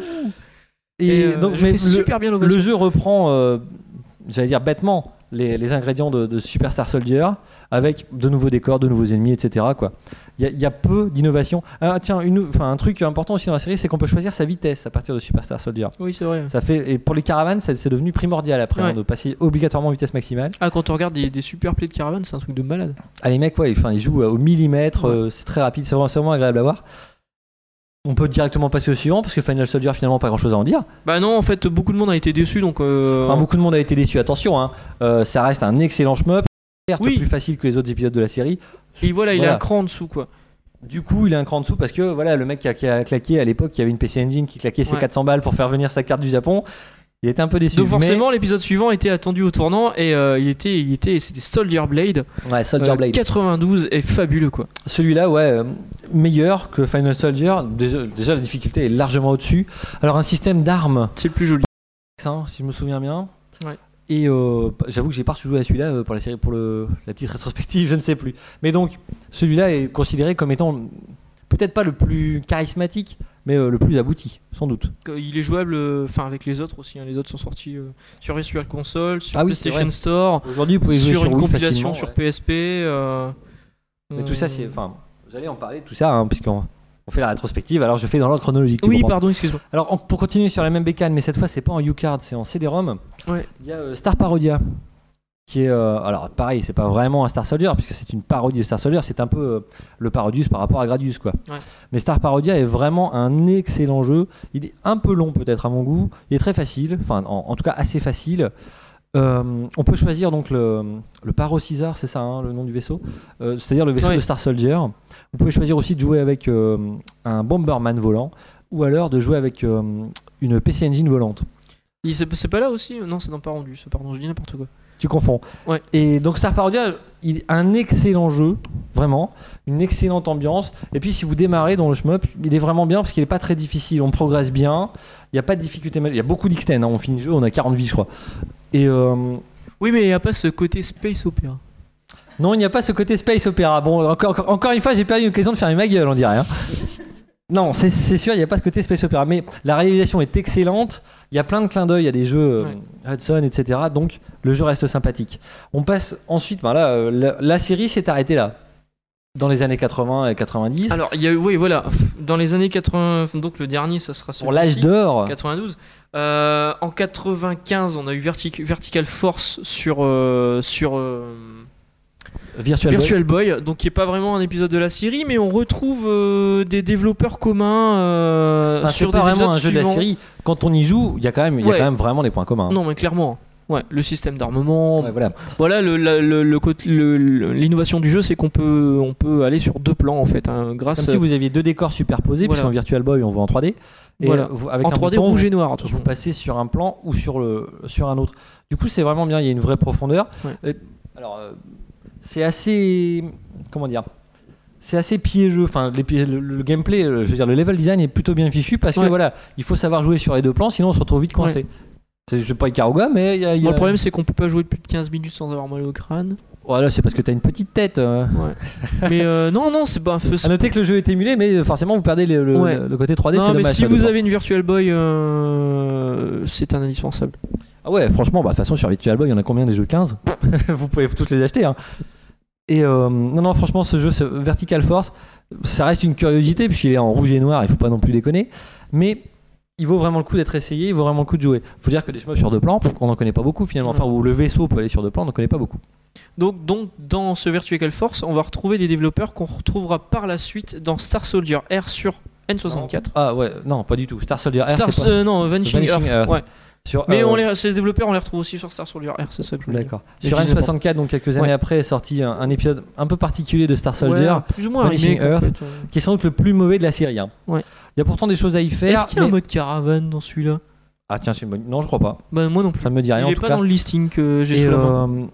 Speaker 1: Et,
Speaker 2: Et,
Speaker 1: euh,
Speaker 2: donc,
Speaker 1: je
Speaker 2: mais
Speaker 1: fais
Speaker 2: le-
Speaker 1: super bien
Speaker 2: Le
Speaker 1: l'ovation.
Speaker 2: jeu reprend, euh, j'allais dire bêtement, les, les ingrédients de, de Superstar Soldier avec de nouveaux décors, de nouveaux ennemis, etc. Quoi. Il y, a- il y a peu d'innovation. Ah, tiens, une, un truc important aussi dans la série, c'est qu'on peut choisir sa vitesse à partir de Superstar Soldier.
Speaker 1: Oui, c'est vrai.
Speaker 2: Ça fait, et pour les caravanes, c'est devenu primordial après
Speaker 1: Ouais.
Speaker 2: hein, de passer obligatoirement en vitesse maximale.
Speaker 1: Ah, quand on regarde des, des super plays de caravane, c'est un truc de malade.
Speaker 2: Ah, les mecs, ouais, ils jouent euh, au millimètre,
Speaker 1: Ouais.
Speaker 2: euh, c'est très rapide, c'est vraiment, agréable à voir. On peut directement passer au suivant parce que Final Soldier, finalement, pas grand chose à en dire.
Speaker 1: Bah non, en fait, beaucoup de monde a été déçu, donc. euh,
Speaker 2: Enfin, beaucoup de monde a été déçu. Attention, hein, euh, ça reste un excellent shmup.
Speaker 1: Oui.
Speaker 2: plus facile que les autres épisodes de la série.
Speaker 1: Et voilà, il
Speaker 2: Voilà.
Speaker 1: est un cran en dessous, quoi.
Speaker 2: Du coup, il est un cran en dessous parce que voilà, le mec qui a, qui a claqué à l'époque, il y avait une PC Engine qui claquait ses
Speaker 1: Ouais.
Speaker 2: 400 balles pour faire venir sa carte du Japon. Il était un peu déçu.
Speaker 1: Donc forcément, l'épisode suivant était attendu au tournant et euh, il était, il était, c'était Soldier Blade.
Speaker 2: Ouais, Soldier
Speaker 1: Euh,
Speaker 2: Blade.
Speaker 1: 92 est fabuleux, quoi.
Speaker 2: Celui-là, ouais, euh, meilleur que Final Soldier. Déjà, déjà, la difficulté est largement au-dessus. Alors, un système d'armes,
Speaker 1: C'est le plus joli.
Speaker 2: hein, si je me souviens bien.
Speaker 1: Ouais.
Speaker 2: Et euh, j'avoue que j'ai pas joué à celui-là euh, pour la série, pour le, la petite rétrospective, <laughs> je ne sais plus. Mais donc, celui-là est considéré comme étant peut-être pas le plus charismatique, mais euh, le plus abouti, sans doute.
Speaker 1: Il est jouable, enfin avec les autres aussi. hein. Les autres sont sortis euh, sur Virtual Console, sur
Speaker 2: Ah oui,
Speaker 1: PlayStation. Store,
Speaker 2: Aujourd'hui, vous pouvez jouer
Speaker 1: sur,
Speaker 2: sur
Speaker 1: une
Speaker 2: Wii
Speaker 1: compilation sur
Speaker 2: ouais.
Speaker 1: PSP. euh,
Speaker 2: Mais tout ça, c'est. Enfin, vous allez en parler, tout ça, hein, puisqu'on on fait la rétrospective. Alors, je fais dans l'ordre chronologique.
Speaker 1: Oui, pardon, excuse-moi.
Speaker 2: Alors, en- pour continuer sur la même bécane, mais cette fois, c'est pas en U-Card, c'est en CD-ROM.
Speaker 1: Ouais.
Speaker 2: Il y a euh, Star Parodia. Qui est. euh, alors, pareil, c'est pas vraiment un Star Soldier, puisque c'est une parodie de Star Soldier. C'est un peu euh, le Parodius par rapport à Gradius, quoi.
Speaker 1: Ouais.
Speaker 2: Mais Star Parodia est vraiment un excellent jeu. Il est un peu long, peut-être, à mon goût. Il est très facile, enfin, en, en tout cas, assez facile. Euh, on peut choisir donc le, le Paro Caesar, c'est ça hein, le nom du vaisseau, Euh, c'est-à-dire le vaisseau de Star Soldier. Vous pouvez choisir aussi de jouer avec euh, un Bomberman volant ou alors de jouer avec une PC Engine volante.
Speaker 1: C'est pas là aussi? Non, c'est dans pas rendu. Pardon, je dis n'importe quoi.
Speaker 2: Tu confonds.
Speaker 1: Ouais.
Speaker 2: Et donc Star Parodia, il un excellent jeu, vraiment, une excellente ambiance. Et puis si vous démarrez dans le shmup, il est vraiment bien parce qu'il est pas très difficile. On progresse bien. Il n'y a pas de difficulté. ma- Il y a beaucoup d'Xten. hein. On finit le jeu, on a 40 vies, je crois. Et euh,
Speaker 1: Oui, mais il n'y a pas ce côté space opéra.
Speaker 2: non, il n'y a pas ce côté space opéra. Bon, encore, encore, encore une fois, j'ai perdu l'occasion de faire ma gueule, on dirait. hein. Non, c'est c'est sûr, il n'y a pas ce côté space opéra. Mais la réalisation est excellente. Il y a plein de clins d'œil à des jeux euh. Hudson, etc. Donc le jeu reste sympathique. On passe ensuite, ben là, euh, la, la série s'est arrêtée là. Dans les années 80 et 90.
Speaker 1: Alors, il y a eu, oui, voilà, dans les années 80, donc le dernier, ça sera
Speaker 2: pour l'âge
Speaker 1: celui-ci,
Speaker 2: d'or.
Speaker 1: 92. Euh, en 95, on a eu Vertic- Vertical Force sur, euh, sur euh,
Speaker 2: Virtual, Boy.
Speaker 1: Virtual Boy, donc qui est pas vraiment un épisode de la série, mais on retrouve des développeurs communs
Speaker 2: Enfin,
Speaker 1: sur
Speaker 2: pas
Speaker 1: des
Speaker 2: vraiment
Speaker 1: épisodes
Speaker 2: un jeu de la série. Quand on y joue, il y a quand même, il y a quand même vraiment des points communs. hein.
Speaker 1: Non, mais clairement. Ouais, le système d'armement.
Speaker 2: Ouais, voilà.
Speaker 1: L'innovation du jeu, c'est qu'on peut, on peut aller sur deux plans en fait, hein, grâce
Speaker 2: Comme si vous aviez deux décors superposés,
Speaker 1: Voilà.
Speaker 2: puisqu'en Virtual Boy on voit en 3D. Et
Speaker 1: Voilà.
Speaker 2: euh, vous- avec
Speaker 1: en
Speaker 2: un
Speaker 1: 3D
Speaker 2: bouton,
Speaker 1: rouge et noir. attention.
Speaker 2: vous passez sur un plan ou sur, le, sur un autre. Du coup, c'est vraiment bien, il y a une vraie profondeur.
Speaker 1: Ouais.
Speaker 2: Euh, alors, euh, c'est assez. Comment dire c'est assez piégeux, enfin les le, le gameplay, le- je veux dire le level design est plutôt bien fichu parce que
Speaker 1: Ouais.
Speaker 2: voilà, il faut savoir jouer sur les deux plans, sinon on se retrouve vite coincé. C'est pas Ikaruga, mais il y a, y
Speaker 1: Bon, le problème, c'est qu'on peut pas jouer plus de 15 minutes sans avoir mal au crâne.
Speaker 2: Voilà, c'est parce que t'as une petite tête. euh. <laughs>
Speaker 1: mais euh, non, non, c'est pas un feu.
Speaker 2: À noter que le jeu est émulé, mais forcément vous perdez le, le-
Speaker 1: Ouais.
Speaker 2: le côté 3D.
Speaker 1: Non, mais
Speaker 2: dommage,
Speaker 1: si
Speaker 2: ça,
Speaker 1: vous avez une Virtual Boy, euh, c'est un indispensable.
Speaker 2: Ah ouais, franchement, bah, de toute façon, sur Virtual Boy, il y en a combien des jeux 15 <laughs> Vous pouvez tous les acheter. Hein. Et euh, non, non, franchement, ce jeu, ce Vertical Force, ça reste une curiosité, puisqu'il est en rouge et noir, il faut pas non plus déconner. Mais il vaut vraiment le coup d'être essayé, il vaut vraiment le coup de jouer. faut dire que des chemins sur deux plans, on n'en connaît pas beaucoup finalement. Enfin, où le vaisseau peut aller sur deux plans, on n'en connaît pas beaucoup.
Speaker 1: Donc, donc, dans ce Virtual Force, on va retrouver des développeurs qu'on retrouvera par la suite dans Star Soldier R sur N64.
Speaker 2: Ah ouais, non, pas du tout. Star Soldier R,
Speaker 1: Star,
Speaker 2: pas-
Speaker 1: euh, non, Vanishing,
Speaker 2: Vanishing
Speaker 1: Earth.
Speaker 2: Earth.
Speaker 1: Ouais.
Speaker 2: Sur,
Speaker 8: Mais
Speaker 2: euh,
Speaker 8: on les, ces développeurs, on les retrouve aussi sur Star Soldier R, c'est ça que je voulais dire.
Speaker 2: D'accord. Sur
Speaker 8: je disais
Speaker 2: N64, donc quelques années
Speaker 8: Ouais.
Speaker 2: après, est sorti un, un épisode un peu particulier de Star Soldier,
Speaker 8: Ouais, plus ou moins en
Speaker 2: Earth.
Speaker 8: fait.
Speaker 2: qui est sans doute le plus mauvais de la série. hein.
Speaker 8: Ouais.
Speaker 2: Il y a pourtant des choses à y faire.
Speaker 8: Est-ce qu'il y a un mode caravane dans celui-là?
Speaker 2: Ah tiens, c'est une bonne. Non, je crois pas.
Speaker 8: Bah moi non plus.
Speaker 2: Ça ne me dit rien.
Speaker 8: Il
Speaker 2: en
Speaker 8: est
Speaker 2: tout
Speaker 8: pas
Speaker 2: cas.
Speaker 8: dans le listing que j'ai main.
Speaker 2: euh,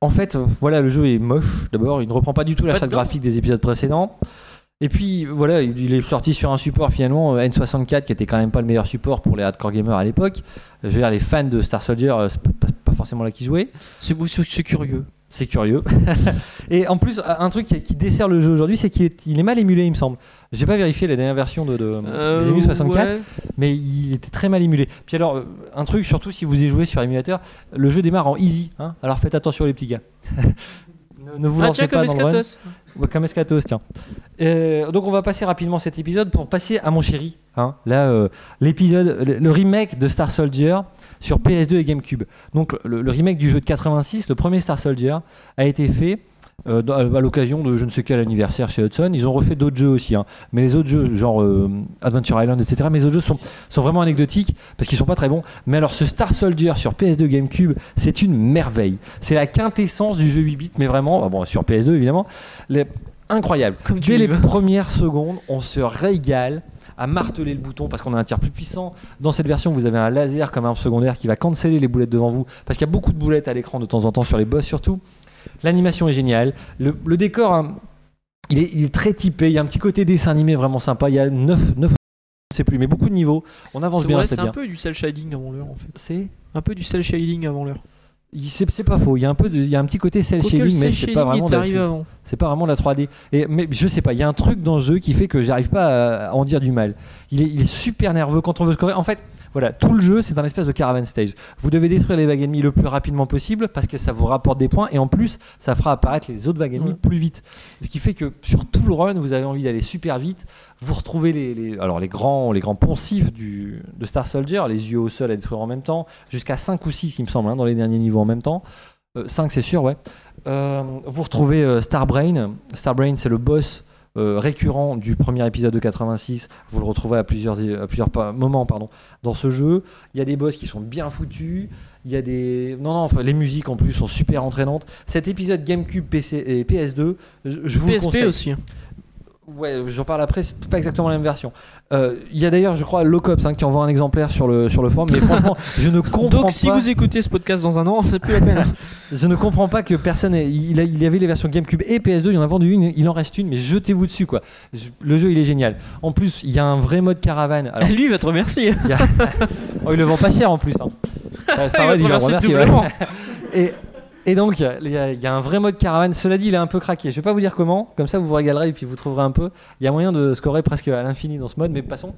Speaker 2: en fait, voilà, le jeu est moche. D'abord, il ne reprend pas du tout la charte graphique des épisodes précédents. Et puis voilà, il est sorti sur un support finalement euh, N64 qui était quand même pas le meilleur support pour les hardcore gamers à l'époque. Je veux dire, les fans de Star Soldier, euh, c'est pas, pas- forcément là qui jouaient.
Speaker 8: C'est curieux.
Speaker 2: C'est curieux. <laughs> et en plus, un truc qui, dessert le jeu aujourd'hui, c'est qu'il est, mal émulé, il me semble. J'ai pas vérifié la dernière version de, de
Speaker 8: Euh,
Speaker 2: des Emu 64,
Speaker 8: ouais.
Speaker 2: mais il était très mal émulé. Puis alors, euh, un truc, surtout si vous y jouez sur émulateur, le jeu démarre en easy. hein. alors faites attention les petits gars. <laughs> ne, ne vous
Speaker 8: Ah
Speaker 2: lancez
Speaker 8: tiens,
Speaker 2: pas
Speaker 8: comme
Speaker 2: dans le run.
Speaker 8: Escatos.
Speaker 2: Ouais, Comme Escatos, tiens. Euh, donc on va passer rapidement cet épisode pour passer à mon chéri. hein. Là, euh, l'épisode, le, le remake de Star Soldier sur PS2 et GameCube. Donc le, le remake du jeu de 86, le premier Star Soldier, a été fait euh, à l'occasion de je ne sais quel anniversaire chez Hudson. Ils ont refait d'autres jeux aussi, hein. mais les autres jeux, genre euh, Adventure Island, etc. Mais les autres jeux sont, sont vraiment anecdotiques parce qu'ils sont pas très bons. Mais alors ce Star Soldier sur PS2 GameCube, c'est une merveille. C'est la quintessence du jeu 8 bits, mais vraiment, ah bon, sur PS2 évidemment, les- incroyable.
Speaker 8: Comme
Speaker 2: Dès les premières secondes, on se régale à marteler le bouton parce qu'on a un tir plus puissant. Dans cette version, vous avez un laser comme arme secondaire qui va canceller les boulettes devant vous parce qu'il y a beaucoup de boulettes à l'écran de temps en temps sur les boss surtout. L'animation est géniale. Le, le décor, hein, il, est, il est très typé. Il y a un petit côté dessin animé vraiment sympa. Il y a 9, 9 je sais plus, mais beaucoup de niveaux. On avance
Speaker 8: C'est
Speaker 2: bien, c'est
Speaker 8: un peu du cel shading avant l'heure en fait.
Speaker 2: C'est
Speaker 8: Un peu du cel shading avant l'heure.
Speaker 2: c'est pas faux. Il y a un peu, de- il y a un petit côté cel
Speaker 8: le
Speaker 2: shading, mais c'est pas vraiment. C'est pas vraiment la 3D. Et, mais je sais pas, il y a un truc dans ce jeu qui fait que j'arrive pas à, à en dire du mal. Il est, il est super nerveux quand on veut scorer. En fait, voilà, tout le jeu, c'est un espèce de caravan stage. Vous devez détruire les vagues ennemies le plus rapidement possible parce que ça vous rapporte des points et en plus, ça fera apparaître les autres vagues ennemies
Speaker 8: Ouais.
Speaker 2: plus vite. Ce qui fait que sur tout le run, vous avez envie d'aller super vite. Vous retrouvez les, les- alors les grands, les grands poncifs du, de Star Soldier, les yeux au sol à détruire en même temps, jusqu'à 5 ou 6, il me semble, hein, dans les derniers niveaux en même temps. 5 c'est sûr, ouais. Euh, vous retrouvez euh, Starbrain. Starbrain, c'est le boss euh, récurrent du premier épisode de 86. Vous le retrouvez à plusieurs, à plusieurs moments pardon, dans ce jeu. Il y a des boss qui sont bien foutus. Il y a des. Non, non, enfin, les musiques en plus sont super entraînantes. Cet épisode GameCube PC et PS2, je, je vous le
Speaker 8: PSP
Speaker 2: conseille.
Speaker 8: aussi.
Speaker 2: Ouais, j'en parle après, c'est pas exactement la même version. Euh, Il y a d'ailleurs, je crois, Locops hein, qui envoie un exemplaire sur le, sur le forum, mais franchement, <laughs> je ne comprends
Speaker 8: Donc
Speaker 2: pas.
Speaker 8: si vous écoutez ce podcast dans un an, c'est plus la peine. <laughs>
Speaker 2: Je ne comprends pas que personne. ait- Il, a- il y avait les versions GameCube et PS2, il en a vendu une, il en reste une, mais jetez-vous dessus quoi. Le jeu il est génial. En plus, il y a un vrai mode caravane. Alors,
Speaker 8: Lui il va te remercier.
Speaker 2: y a- <laughs> Oh, il le vend pas cher en plus. Hein.
Speaker 8: Il va te remercier doublement.
Speaker 2: Et, et donc, il y, a, il y a un vrai mode caravane. Cela dit, il est un peu craqué. Je vais pas vous dire comment, comme ça vous vous régalerez et puis vous trouverez un peu. Il y a moyen de scorer presque à l'infini dans ce mode, mais passons.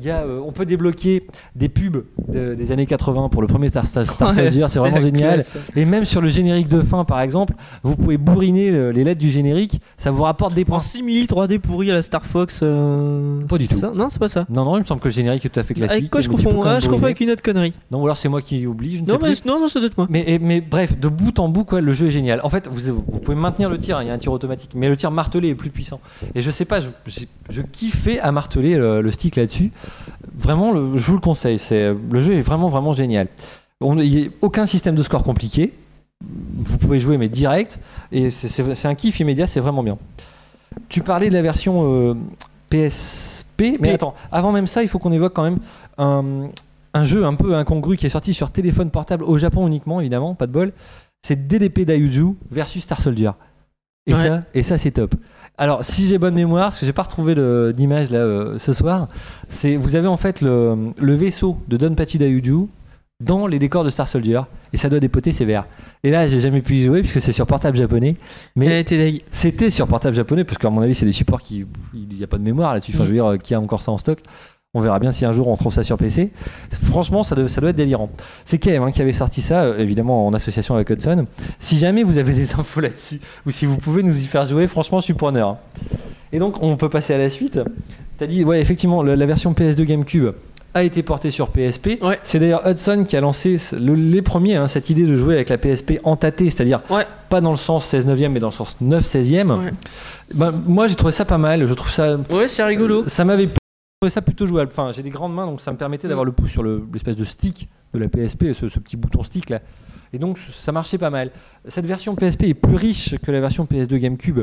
Speaker 2: Y a, euh, on peut débloquer des pubs de- des années 80 pour le premier Star, Star, Star
Speaker 8: Ouais,
Speaker 2: Soldier, c'est vraiment génial.
Speaker 8: classe.
Speaker 2: Et même sur le générique de fin, par exemple, vous pouvez bourriner le- les lettres du générique, ça vous rapporte des points.
Speaker 8: En simili 3D pourri à la Star Fox. euh,
Speaker 2: Pas du tout.
Speaker 8: ça? Non, c'est pas ça.
Speaker 2: Non, non, il me semble que le générique est tout à fait classique.
Speaker 8: Avec quoi je confonds Ah, je confonds avec une autre connerie.
Speaker 2: Non, ou alors c'est moi qui oublie, je ne sais
Speaker 8: Non, mais,
Speaker 2: plus.
Speaker 8: non, non, ça doit être moi.
Speaker 2: Mais, mais bref, de bout en bout, quoi, le jeu est génial. En fait, vous, vous pouvez maintenir le tir, hein, il y a un tir automatique, mais le tir martelé est plus puissant. Et je sais pas, je, je, je kiffais à marteler le, le stick là-dessus. Vraiment, le- je vous le conseille. C'est, le jeu est vraiment, vraiment génial. Il n'y a aucun système de score compliqué. Vous pouvez jouer, mais direct. Et c'est- c'est c'est un kiff immédiat, c'est vraiment bien. Tu parlais de la version euh, PSP, mais
Speaker 8: P.
Speaker 2: attends, avant même ça, il faut qu'on évoque quand même un, un jeu un peu incongru qui est sorti sur téléphone portable au Japon uniquement, évidemment, pas de bol. C'est DDP Dayuju versus Star Soldier. Et
Speaker 8: Ouais.
Speaker 2: ça, et ça c'est top. Alors, si j'ai bonne mémoire, parce que j'ai pas retrouvé d'image là euh, ce soir, c'est vous avez en fait le, le vaisseau de Donpachi Dayuju dans les décors de Star Soldier et ça doit dépoter sévère. Et là, j'ai jamais pu y jouer puisque c'est sur portable japonais. Mais c'était sur portable japonais parce qu'à mon avis c'est des supports qui il n'y a pas de mémoire là-dessus. Enfin, je veux dire, euh, qui a encore ça en stock On verra bien si un jour on trouve ça sur PC. Franchement, ça doit, ça doit être délirant. C'est KM hein, qui avait sorti ça, euh, évidemment en association avec Hudson. Si jamais vous avez des <laughs> infos là-dessus ou si vous pouvez nous y faire jouer, franchement, je suis preneur. Et donc, on peut passer à la suite. T'as dit, ouais, effectivement, la version PS2 GameCube a été portée sur PSP.
Speaker 8: Ouais.
Speaker 2: C'est d'ailleurs Hudson qui a lancé le- les premiers, hein, cette idée de jouer avec la PSP entâtée, c'est-à-dire
Speaker 8: Ouais.
Speaker 2: pas dans le sens 16 neuvième, mais dans le sens 9 16e.
Speaker 8: Ouais.
Speaker 2: Ben, moi, j'ai trouvé ça pas mal. Je trouve ça.
Speaker 8: Ouais, c'est rigolo.
Speaker 2: Ça m'avait ça plutôt jouable. Enfin, j'ai des grandes mains, donc ça me permettait d'avoir le pouce sur le- l'espèce de stick de la PSP, ce, ce petit bouton stick là. Et donc ça marchait pas mal. Cette version PSP est plus riche que la version PS2 GameCube.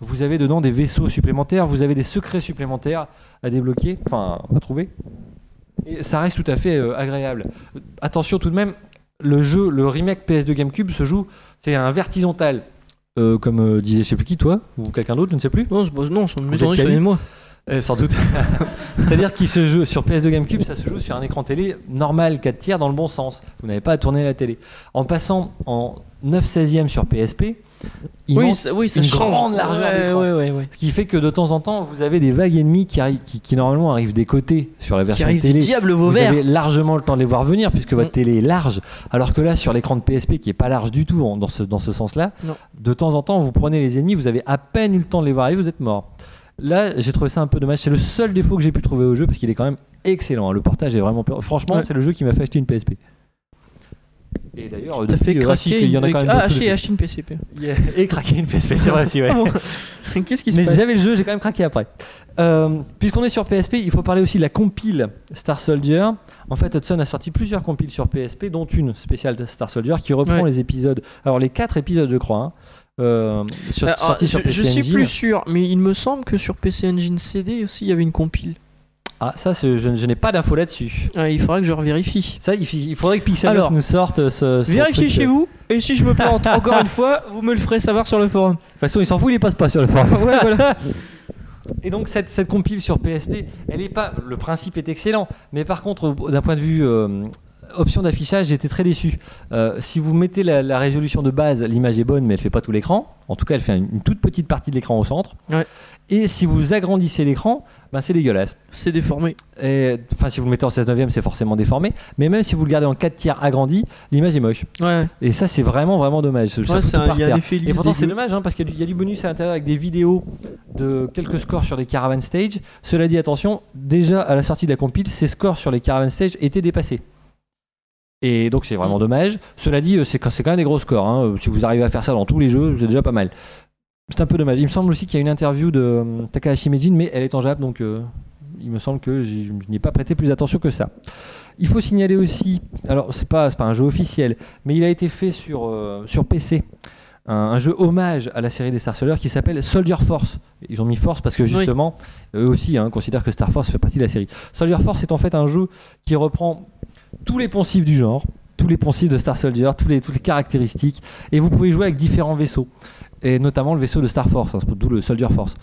Speaker 2: Vous avez dedans des vaisseaux supplémentaires, vous avez des secrets supplémentaires à débloquer, enfin à trouver. Et ça reste tout à fait euh, agréable. Attention tout de même, le jeu, le remake PS2 GameCube se joue, c'est un vertisontal. Euh, comme euh, disait je sais plus qui, toi ou quelqu'un d'autre, je ne sais plus.
Speaker 8: Non, non, maison
Speaker 2: Camille
Speaker 8: de moi.
Speaker 2: Euh, sans doute. <laughs> C'est-à-dire qu'il se joue sur PS2 GameCube, ça se joue sur un écran télé normal 4 tiers dans le bon sens. Vous n'avez pas à tourner la télé. En passant en 9 16e sur PSP, il
Speaker 8: Oui, ça, oui, ça
Speaker 2: une
Speaker 8: change.
Speaker 2: grande largeur
Speaker 8: Ouais,
Speaker 2: ce qui fait que de temps en temps, vous avez des vagues ennemies qui, arrivent, qui, qui normalement arrivent des côtés sur la
Speaker 8: Qui
Speaker 2: version
Speaker 8: du
Speaker 2: télé.
Speaker 8: diable
Speaker 2: Vous
Speaker 8: Vauvert.
Speaker 2: avez largement le temps de les voir venir puisque votre
Speaker 8: Mm.
Speaker 2: télé est large, alors que là sur l'écran de PSP qui est pas large du tout en- dans ce, dans ce sens-là, de temps en temps vous prenez les ennemis, vous avez à peine eu le temps de les voir arriver, vous êtes mort. Là j'ai trouvé ça un peu dommage, c'est le seul défaut que j'ai pu trouver au jeu parce qu'il est quand même excellent, le portage est vraiment. Franchement
Speaker 8: Ouais.
Speaker 2: c'est le jeu qui m'a fait acheter une PSP. Et d'ailleurs,
Speaker 8: T'as fait craquer
Speaker 2: qu'il y en a quand même
Speaker 8: Ah, acheter, acheter une PCP. <laughs>
Speaker 2: Et craquer une PSP, c'est vrai aussi, ouais. <laughs>
Speaker 8: Qu'est-ce qui se
Speaker 2: Mais
Speaker 8: passe
Speaker 2: j'avais le jeu, j'ai quand même craqué après. Euh, Puisqu'on est sur PSP, il faut parler aussi de la compile Star Soldier. En fait, Hudson a sorti plusieurs compiles sur PSP, dont une spéciale de Star Soldier qui reprend
Speaker 8: Ouais.
Speaker 2: les épisodes. Alors, les quatre épisodes, je crois, hein, euh, sur,
Speaker 8: Alors,
Speaker 2: sortis sur
Speaker 8: je, suis
Speaker 2: Engine.
Speaker 8: plus sûr, mais il me semble que sur PC Engine CD aussi il y avait une compile.
Speaker 2: Ah, ça, je, je n'ai pas d'infos là-dessus.
Speaker 8: Ah, il faudrait que je revérifie.
Speaker 2: Ça, il, il faudrait que Pixel
Speaker 8: Alors,
Speaker 2: nous sorte euh, ce. ce
Speaker 8: Vérifiez chez
Speaker 2: euh.
Speaker 8: vous, et si je me plante <laughs> encore une fois, vous me le ferez savoir sur le forum.
Speaker 2: De toute façon, il s'en fout, il les passe pas sur le forum.
Speaker 8: Ouais, voilà. <laughs>
Speaker 2: Et donc cette, cette compile sur PSP, elle est pas. Le principe est excellent, mais par contre, d'un point de vue euh, option d'affichage, j'étais très déçu. Euh, si vous mettez la, la résolution de base, l'image est bonne, mais elle fait pas tout l'écran. En tout cas, elle fait une, une toute petite partie de l'écran au centre.
Speaker 8: Ouais.
Speaker 2: Et si vous agrandissez l'écran, ben c'est dégueulasse.
Speaker 8: C'est déformé.
Speaker 2: Enfin, si vous le mettez en 16 neuvième, c'est forcément déformé. Mais même si vous le gardez en 4 tiers agrandi, l'image est moche.
Speaker 8: Ouais.
Speaker 2: Et ça, c'est vraiment, vraiment dommage. Ça
Speaker 8: Ouais, il y a
Speaker 2: Et pourtant, c'est dommage hein, parce qu'il y, a du- il y a du bonus à l'intérieur avec des vidéos de quelques scores sur les Caravan Stage. Cela dit, attention, déjà à la sortie de la compile, ces scores sur les Caravan Stage étaient dépassés. Et donc, c'est
Speaker 8: Mm.
Speaker 2: vraiment dommage. Cela dit, euh, c'est quand même des gros scores. hein. Euh, Si vous arrivez à faire ça dans tous les jeux, c'est déjà pas mal. C'est un peu dommage. Il me semble aussi qu'il y a une interview de euh, Takahashi Meijin, mais elle est en Jap, donc euh, il me semble que je n'y ai pas prêté plus attention que ça. Il faut signaler aussi, alors c'est pas, pas un jeu officiel, mais il a été fait sur, euh, sur PC. Un, un jeu hommage à la série des Star Soldier qui s'appelle Soldier Force. Ils ont mis Force parce que justement, eux aussi hein, considèrent que Star Force fait partie de la série. Soldier Force est en fait un jeu qui reprend tous les poncifs du genre, tous les poncifs de Star Soldier, tous les, toutes les caractéristiques, et vous pouvez jouer avec différents vaisseaux, et notamment le vaisseau de Star Force, hein, d'où le Soldier Force.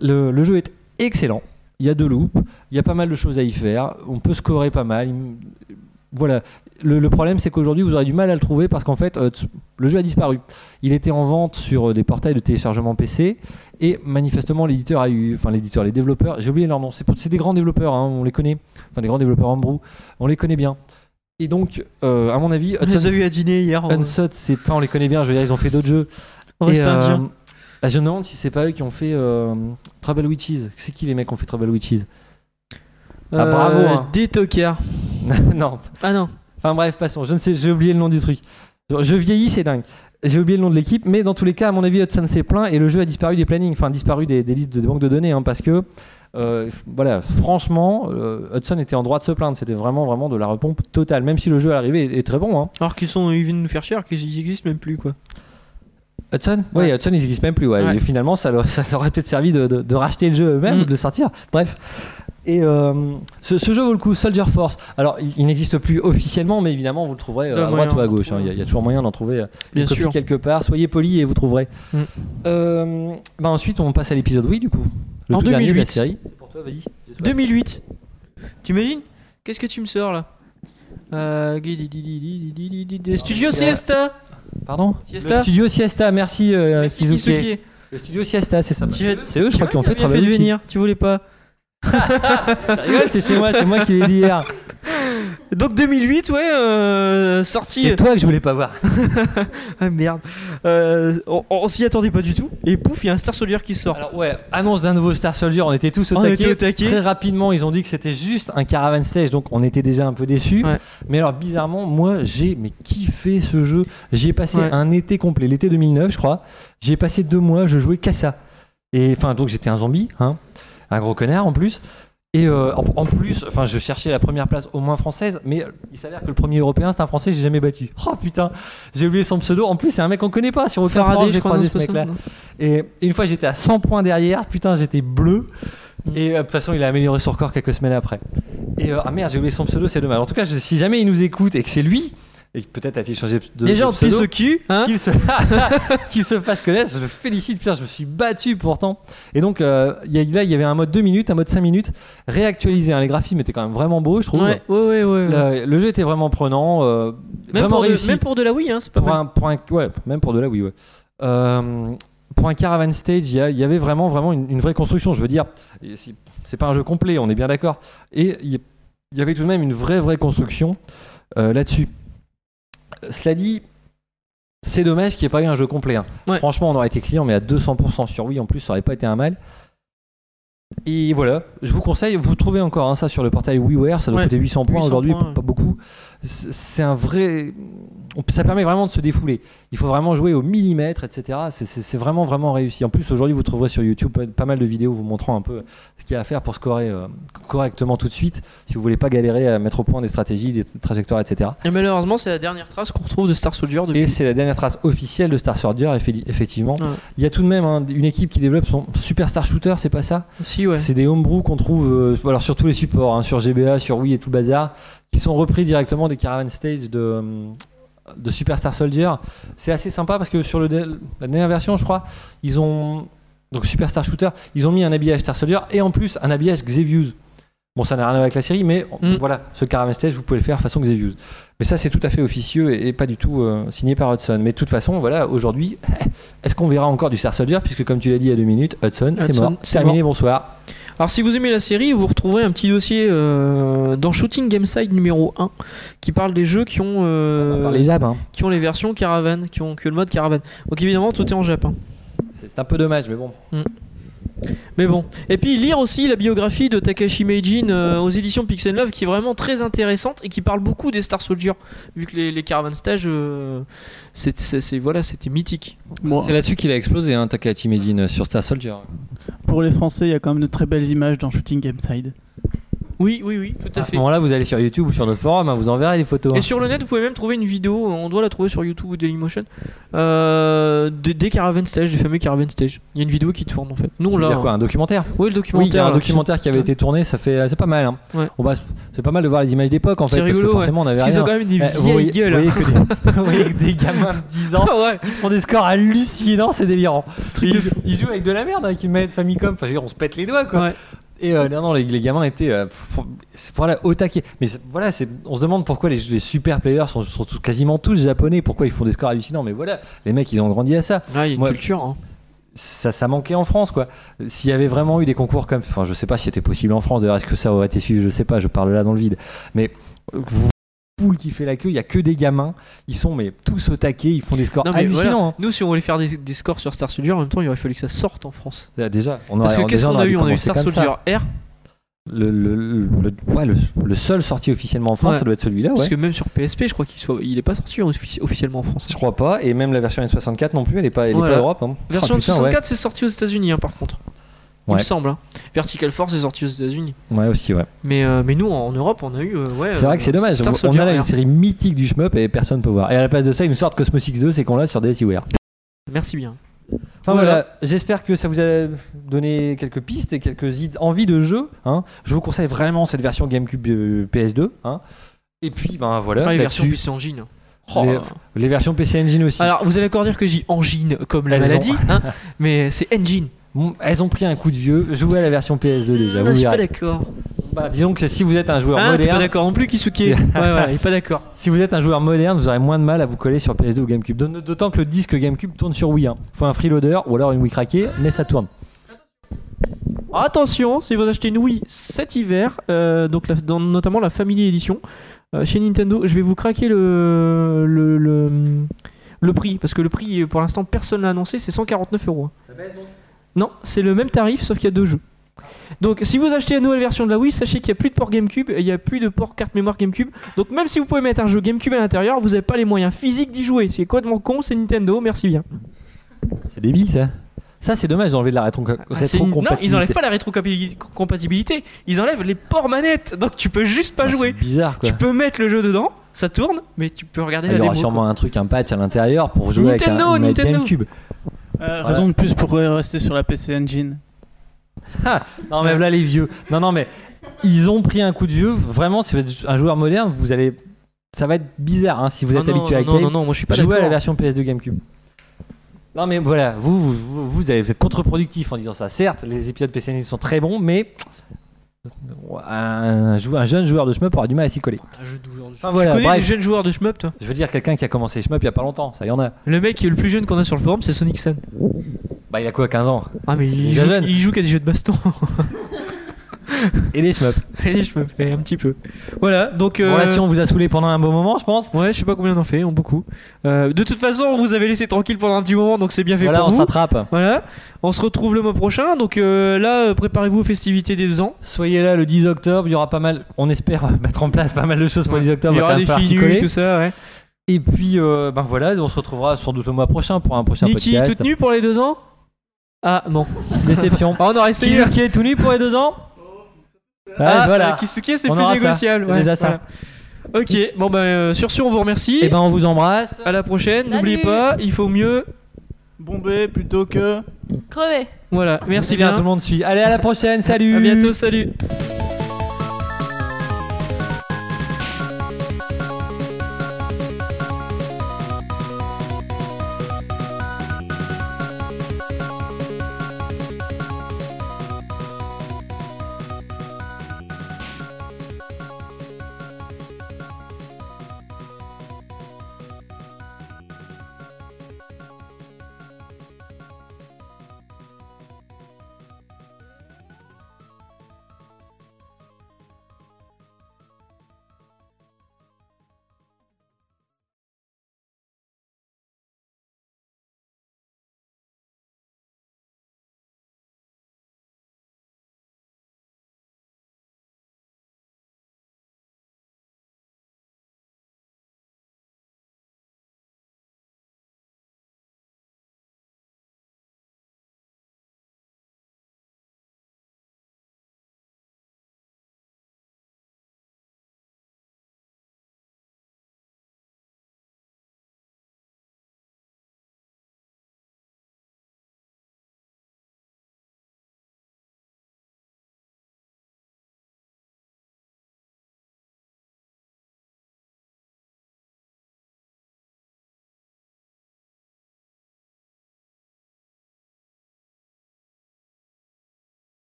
Speaker 2: Le, jeu est excellent, il y a deux loops, il y a pas mal de choses à y faire, on peut scorer pas mal. il- Voilà. Le, problème, c'est qu'aujourd'hui, vous aurez du mal à le trouver parce qu'en fait, euh, le jeu a disparu. Il était en vente sur euh, des portails de téléchargement PC et manifestement, l'éditeur a eu, enfin l'éditeur, les développeurs, j'ai oublié leur nom. C'est des grands développeurs, hein, on les connaît, enfin des grands développeurs Homebrew, on les connaît bien. Et donc, euh, à mon avis,
Speaker 8: On les a vus à dîner hier. en-
Speaker 2: Unsot, c'est pas, on les connaît bien. Je veux dire, ils ont fait d'autres jeux.
Speaker 8: au
Speaker 2: Et, euh, bah, je me demande si c'est pas eux qui ont fait euh, Trouble Witches. C'est qui les mecs qui ont fait Trouble Witches ah, bravo, hein.
Speaker 8: Des tocards. <laughs>
Speaker 2: Non.
Speaker 8: Ah non.
Speaker 2: Enfin bref, passons. Je ne sais, j'ai oublié le nom du truc. Je, je vieillis, c'est dingue. J'ai oublié le nom de l'équipe, mais dans tous les cas, à mon avis, Hudson s'est plaint et le jeu a disparu des plannings, enfin disparu des, des listes de, des banques de données, hein, parce que, euh, voilà, franchement, euh, Hudson était en droit de se plaindre. C'était vraiment, vraiment de la repompe totale, même si le jeu à l'arrivée est, est très bon. Hein.
Speaker 8: Alors qu'ils sont, ils viennent nous faire chier, alors qu'ils existent même plus quoi.
Speaker 2: Hudson? Oui,
Speaker 8: Ouais.
Speaker 2: Hudson, ils n'existent même plus. Ouais.
Speaker 8: Ouais.
Speaker 2: Et finalement, ça, <laughs> aurait peut-être servi de, de- de racheter le jeu eux-mêmes
Speaker 8: Mm.
Speaker 2: ou de le sortir. Bref. Et euh, ce, ce jeu vaut le coup, Soldier Force. Alors, il, il n'existe plus officiellement, mais évidemment, vous le trouverez euh, à droite ou à gauche. hein. Il y, a- il y a toujours moyen d'en trouver
Speaker 8: Bien
Speaker 2: une copie
Speaker 8: sûr.
Speaker 2: quelque part. Soyez polis et vous trouverez.
Speaker 8: Mm.
Speaker 2: Euh, bah ensuite, on passe à l'épisode oui, du coup.
Speaker 8: En 2008.
Speaker 2: Série. Pour toi,
Speaker 8: 2008. T'imagines? Qu'est-ce que tu me sors là? Euh, Studio Siesta
Speaker 2: Pardon? Studio Siesta, merci euh,
Speaker 8: merci Kizuki.
Speaker 2: Kizuki. Studio Siesta, c'est ça. C'est eux, je crois, qui ont fait
Speaker 8: travailler.
Speaker 2: Tu
Speaker 8: venir, tu voulais pas. <laughs>
Speaker 2: c'est chez moi, c'est moi qui l'ai dit.
Speaker 8: Donc 2008, ouais, euh, sorti.
Speaker 2: C'est toi que je voulais pas voir. <laughs>
Speaker 8: Ah merde. Euh, on on s'y attendait pas du tout. Et pouf, il y a un Star Soldier qui sort.
Speaker 2: Alors ouais, annonce d'un nouveau Star Soldier, on était tous au
Speaker 8: On
Speaker 2: taquet.
Speaker 8: était au taquet.
Speaker 2: Très rapidement, ils ont dit que c'était juste un caravan stage, donc on était déjà un peu déçus.
Speaker 8: Ouais.
Speaker 2: Mais alors bizarrement, moi j'ai mais kiffé ce jeu. J'y ai passé
Speaker 8: Ouais.
Speaker 2: un été complet, l'été 2009 je crois. J'y ai passé deux mois, je jouais qu'à ça. Et enfin donc j'étais un zombie, hein, un gros connard en plus. Et euh, en, en plus, enfin, je cherchais la première place au moins française, mais il s'avère que le premier européen, c'est un français, j'ai jamais battu. Oh putain, j'ai oublié son pseudo. En plus, c'est un mec qu'on connaît pas sur aucun
Speaker 1: Faraday,
Speaker 2: j'ai croisé ce mec-là. Et, et une fois, j'étais à 100 points derrière. Putain, j'étais bleu.
Speaker 1: Mm.
Speaker 2: Et euh, de toute façon, il a amélioré son record quelques semaines après. Et euh, ah merde, j'ai oublié son pseudo, c'est dommage. En tout cas, je- si jamais il nous écoute et que c'est lui, et peut-être a-t-il changé de
Speaker 1: Déjà,
Speaker 2: de
Speaker 1: on pisse au cul, hein
Speaker 2: qu'il se... <laughs> se fasse connaître, je le félicite. Putain, je me suis battu pourtant. Et donc, euh, il y a- là, il y avait un mode 2 minutes, un mode 5 minutes, réactualisé. hein. Les graphismes étaient quand même vraiment beaux, je trouve.
Speaker 1: Ouais, ouais, ouais.
Speaker 2: Le, le jeu était vraiment prenant, euh,
Speaker 1: Même,
Speaker 2: vraiment
Speaker 1: pour de,
Speaker 2: réussi
Speaker 1: même pour de la Wii, hein, c'est pas
Speaker 2: pour
Speaker 1: mal.
Speaker 2: un, pour un- ouais, même pour de là, oui, ouais. Euh, pour un caravan stage, il y, avait vraiment, vraiment une, une vraie construction. Je veux dire, c'est pas un jeu complet, on est bien d'accord. Et il y, y avait tout de même une vraie, vraie construction là-dessus. Cela dit, c'est dommage qu'il n'y ait pas eu un jeu complet. hein.
Speaker 1: Ouais.
Speaker 2: Franchement, on aurait été client, mais à 200% sur Wii en plus, ça aurait pas été un mal. Et voilà, je vous conseille, vous trouvez encore hein, ça sur le portail WiiWare, ça doit
Speaker 1: Ouais,
Speaker 2: coûter 800 points
Speaker 1: 800
Speaker 2: aujourd'hui,
Speaker 1: ouais.
Speaker 2: pas beaucoup. C'est un vrai. On- Ça permet vraiment de se défouler. Il faut vraiment jouer au millimètre, etc. C'est- vraiment, vraiment réussi. En plus, aujourd'hui, vous trouverez sur YouTube pas- mal de vidéos vous montrant un peu ce qu'il y a à faire pour scorer euh, correctement tout de suite, si vous voulez pas galérer à mettre au point des stratégies, des trajectoires, etc.
Speaker 1: Et malheureusement, c'est la dernière trace qu'on retrouve de Star Soldier depuis.
Speaker 2: Et c'est la dernière trace officielle de Star Soldier, effe- effectivement.
Speaker 1: Ouais.
Speaker 2: Il y a tout de même hein, une équipe qui développe son Superstar Shooter, c'est pas ça?
Speaker 1: Si, ouais.
Speaker 2: C'est des homebrew qu'on trouve euh, alors sur tous les supports, hein, sur GBA, sur Wii et tout le bazar, qui sont repris directement des Caravan Stage de, de Superstar Soldier. C'est assez sympa parce que sur le la dernière version, je crois, ils ont. Donc Superstar Shooter, ils ont mis un habillage Star Soldier et en plus un habillage Xevious. Bon, ça n'a rien à voir avec la série, mais
Speaker 1: Mm.
Speaker 2: voilà, ce Caravan Stage, vous pouvez le faire façon Xevious. Mais ça, c'est tout à fait officieux et, et pas du tout euh, signé par Hudson. Mais de toute façon, voilà, aujourd'hui, <laughs> est-ce qu'on verra encore du Star Soldier? Puisque, comme tu l'as dit il y a deux minutes, Hudson, c'est mort. Terminé, bonsoir.
Speaker 1: Alors si vous aimez la série, vous retrouverez un petit dossier euh, dans Shooting Game Side numéro 1 qui parle des jeux qui ont, euh,
Speaker 2: les hein.
Speaker 1: qui ont les versions caravane, qui ont que le mode caravane. Donc évidemment tout est en Japon.
Speaker 2: C'est c'est un peu dommage, mais bon.
Speaker 1: Mais bon. Et puis lire aussi la biographie de Takashi Meijin euh, aux éditions Pixel Love qui est vraiment très intéressante et qui parle beaucoup des Star Soldier vu que les, les Caravan Stage euh, c'est c'est- c'est- voilà, c'était mythique.
Speaker 3: Bon,
Speaker 9: C'est là-dessus qu'il a explosé, hein, Takahashi Meijin, sur Star Soldier.
Speaker 3: pour les Français, il y a quand même de très belles images dans Shooting Game Side.
Speaker 1: Oui, oui, oui, tout à
Speaker 2: À ce
Speaker 1: fait.
Speaker 2: moment-là, vous allez sur YouTube ou sur notre forum, hein, vous en verrez les photos.
Speaker 1: Et
Speaker 2: hein.
Speaker 1: sur le net, vous pouvez même trouver une vidéo, on doit la trouver sur YouTube ou Dailymotion, euh, des, des Caravan Stage, des fameux Caravan Stage. Il y a une vidéo qui tourne en fait. Nous on l'a.
Speaker 2: quoi, un documentaire?
Speaker 1: Oui, le
Speaker 2: Oui, il y
Speaker 1: documentaire.
Speaker 2: a un documentaire qui avait été tourné, ça fait, c'est pas mal. hein.
Speaker 1: Ouais.
Speaker 2: Bah, c'est- pas mal de voir les images d'époque en fait.
Speaker 1: C'est
Speaker 2: parce que
Speaker 1: rigolo, ouais.
Speaker 2: forcément, on avait
Speaker 1: Parce qu'ils ont quand même des
Speaker 2: Eh,
Speaker 1: vieilles gueules.
Speaker 2: Vous voyez, que des, <laughs> vous voyez que des gamins de 10 ans <laughs>
Speaker 1: ouais.
Speaker 2: qui font des scores hallucinants, c'est délirant. Ils, ils jouent avec de la merde avec une manette Famicom. Enfin, je veux dire, on se pète les doigts quoi. Et euh, non, non, les, les gamins étaient euh, voilà, au taquet. Mais voilà, c'est- on se demande pourquoi les, les super players sont, sont tous- quasiment tous japonais, pourquoi ils font des scores hallucinants. Mais voilà, les mecs, ils ont grandi à ça.
Speaker 1: Il y a une
Speaker 2: Moi-
Speaker 1: culture. hein.
Speaker 2: Ça, ça manquait en France, quoi. S'il y avait vraiment eu des concours comme. Enfin, je sais pas si c'était possible en France, d'ailleurs, est-ce que ça aurait été suivi? Je sais pas, je parle là dans le vide. Mais euh, vous. Foule qui fait la queue, il y a que des gamins, ils sont mais tous au taquet, ils font des scores
Speaker 1: Non, mais
Speaker 2: hallucinants.
Speaker 1: Nous, si on voulait faire des, des scores sur Star Soldier, en même temps, il aurait fallu que ça sorte en France.
Speaker 2: hein. Déjà, on
Speaker 1: Parce que qu'est-ce qu'on a eu On a eu Star. Soldier R.
Speaker 2: Le, le, le, le- ouais, le- le seul sorti officiellement en France,
Speaker 1: Ouais.
Speaker 2: ça doit être celui-là,
Speaker 1: Parce que même sur PSP, je crois qu'il soit, il est pas sorti offici- officiellement en France.
Speaker 2: Je crois pas, et même la version N64 non plus, elle est pas, elle est
Speaker 1: Voilà.
Speaker 2: pas Europe. hein.
Speaker 1: Version
Speaker 2: Ah, putain,
Speaker 1: 64, c'est sorti aux États-Unis, hein, par contre. Il me semble. hein. Vertical Force est sorti aux États-Unis.
Speaker 2: Ouais, aussi, ouais.
Speaker 1: Mais, euh, mais nous, en Europe, on a eu. euh, ouais,
Speaker 2: C'est vrai que c'est
Speaker 1: euh,
Speaker 2: dommage.
Speaker 1: Star
Speaker 2: On- on a là une série mythique du shmup et personne peut voir. Et à la place de ça, ils nous sortent Cosmos X2, c'est qu'on l'a sur DSiWare.
Speaker 1: Merci bien.
Speaker 2: Enfin
Speaker 1: Voilà.
Speaker 2: voilà, j'espère que ça vous a donné quelques pistes et quelques envies de jeu. hein. Je vous conseille vraiment cette version GameCube euh, PS2. hein. Et puis, ben voilà,
Speaker 1: Ah, les versions PC Engine. Oh,
Speaker 2: Les- les versions PC Engine aussi.
Speaker 1: Alors, vous allez encore dire que j'ai Engine comme la
Speaker 2: Elles
Speaker 1: maladie, hein, <laughs> mais c'est Engine.
Speaker 2: Bon, elles ont pris un coup de vieux. Jouez à la version PS2 déjà. Vous
Speaker 1: je suis pas d'accord.
Speaker 2: Bah, disons que si vous êtes un joueur
Speaker 1: Ah, t'es pas
Speaker 2: moderne,
Speaker 1: d'accord non plus, Kisuke. Ouais, voilà, il est pas d'accord. <laughs>
Speaker 2: si vous êtes un joueur moderne, vous aurez moins de mal à vous coller sur PS2 ou GameCube. D'autant d'autant que le disque GameCube tourne sur Wii. Hein. Faut un freeloader ou alors une Wii craquée, mais ça tourne.
Speaker 1: Attention, si vous achetez une Wii cet hiver, euh, donc la- dans notamment la Family Edition, euh, chez Nintendo, je vais vous craquer le, le, le, le prix, parce que le prix, pour l'instant, personne l'a annoncé, c'est 149 euros. Non, c'est le même tarif, sauf qu'il y a deux jeux. Donc, si vous achetez la nouvelle version de la Wii, sachez qu'il n'y a plus de port GameCube, et il n'y a plus de port carte mémoire GameCube. Donc, même si vous pouvez mettre un jeu GameCube à l'intérieur, vous n'avez pas les moyens physiques d'y jouer. C'est complètement con, c'est Nintendo, merci bien.
Speaker 2: C'est débile ça. Ça, c'est dommage d'enlever de la
Speaker 1: Ah, c'est- non, ils enlèvent pas la rétrocompatibilité, ils enlèvent les ports manettes, donc tu peux juste pas jouer.
Speaker 2: C'est bizarre quoi.
Speaker 1: Tu peux mettre le jeu dedans, ça tourne, mais tu peux regarder
Speaker 2: Ah,
Speaker 1: la
Speaker 2: il y aura
Speaker 1: démo.
Speaker 2: sûrement
Speaker 1: quoi.
Speaker 2: un truc, un patch à l'intérieur pour jouer
Speaker 1: Nintendo,
Speaker 2: avec un,
Speaker 1: Nintendo.
Speaker 2: GameCube.
Speaker 3: Euh, Raison de plus pour rester sur la PC Engine.
Speaker 2: Non mais là les vieux. Non non mais ils ont pris un coup de vieux. Vraiment, si vous êtes un joueur moderne, vous allez, ça va être bizarre hein, si vous êtes
Speaker 1: non,
Speaker 2: habitué à
Speaker 1: non, non, non, moi je suis pas
Speaker 2: Jouez à la version PS2 GameCube. Non mais voilà, vous vous, vous, vous êtes contre-productif en disant ça. Certes, les épisodes PC Engine sont très bons, mais un, un jeune joueur de shmup aura du mal à s'y coller.
Speaker 1: Un jeu
Speaker 2: Enfin,
Speaker 1: Tu
Speaker 2: voilà,
Speaker 1: connais
Speaker 2: bref.
Speaker 1: les jeunes joueurs de shmup, toi
Speaker 2: Je veux dire quelqu'un qui a commencé shmup il y a pas longtemps, ça y en a.
Speaker 1: Le mec qui est le plus jeune qu'on a sur le forum, c'est Sonic Sun.
Speaker 2: Bah il a quoi 15 ans
Speaker 1: Ah, mais il joue,
Speaker 2: jeune.
Speaker 1: il joue qu'à des jeux de baston. <laughs> <laughs>
Speaker 2: Et les shmup.
Speaker 1: Et me fais un petit peu. Voilà, donc.
Speaker 2: Bon là-dessus on vous a saoulé pendant un bon moment, je pense.
Speaker 1: Ouais, je sais pas combien on en fait, on beaucoup. Euh, de toute façon, on vous avait laissé tranquille pendant un petit moment, donc c'est bien fait
Speaker 2: Voilà,
Speaker 1: pour
Speaker 2: on se
Speaker 1: vous.
Speaker 2: rattrape.
Speaker 1: Voilà, on se retrouve le mois prochain. Donc euh, là, euh, préparez-vous aux festivités des deux ans.
Speaker 2: Soyez là le 10 octobre, il y aura pas mal, on espère mettre en place pas mal de choses pour le 10 octobre.
Speaker 1: Il y aura des filles tout ça, ouais.
Speaker 2: Et puis, euh, ben voilà, on se retrouvera sans doute le mois prochain pour un prochain
Speaker 1: Niki,
Speaker 2: podcast.
Speaker 1: toute nue pour les deux ans? Ah, non.
Speaker 2: Déception. <laughs>
Speaker 1: Ah, on aurait essayé.
Speaker 2: Qui, qui est tout nu pour les deux ans? Ouais,
Speaker 1: ah,
Speaker 2: voilà.
Speaker 1: euh, Kisuke, c'est
Speaker 2: On
Speaker 1: plus
Speaker 2: aura ça.
Speaker 1: négociable.
Speaker 2: C'est
Speaker 1: ouais,
Speaker 2: déjà ça.
Speaker 1: voilà. Ok, bon bah euh, sur ce, on vous remercie.
Speaker 2: Et ben on vous embrasse.
Speaker 1: À la prochaine.
Speaker 4: Salut.
Speaker 1: N'oubliez pas, il faut mieux.
Speaker 3: Bombé plutôt que.
Speaker 4: Crevé.
Speaker 1: Voilà, merci
Speaker 2: C'est bien,
Speaker 1: bien.
Speaker 2: tout le monde suit. Allez, à la prochaine, salut
Speaker 1: À bientôt, salut.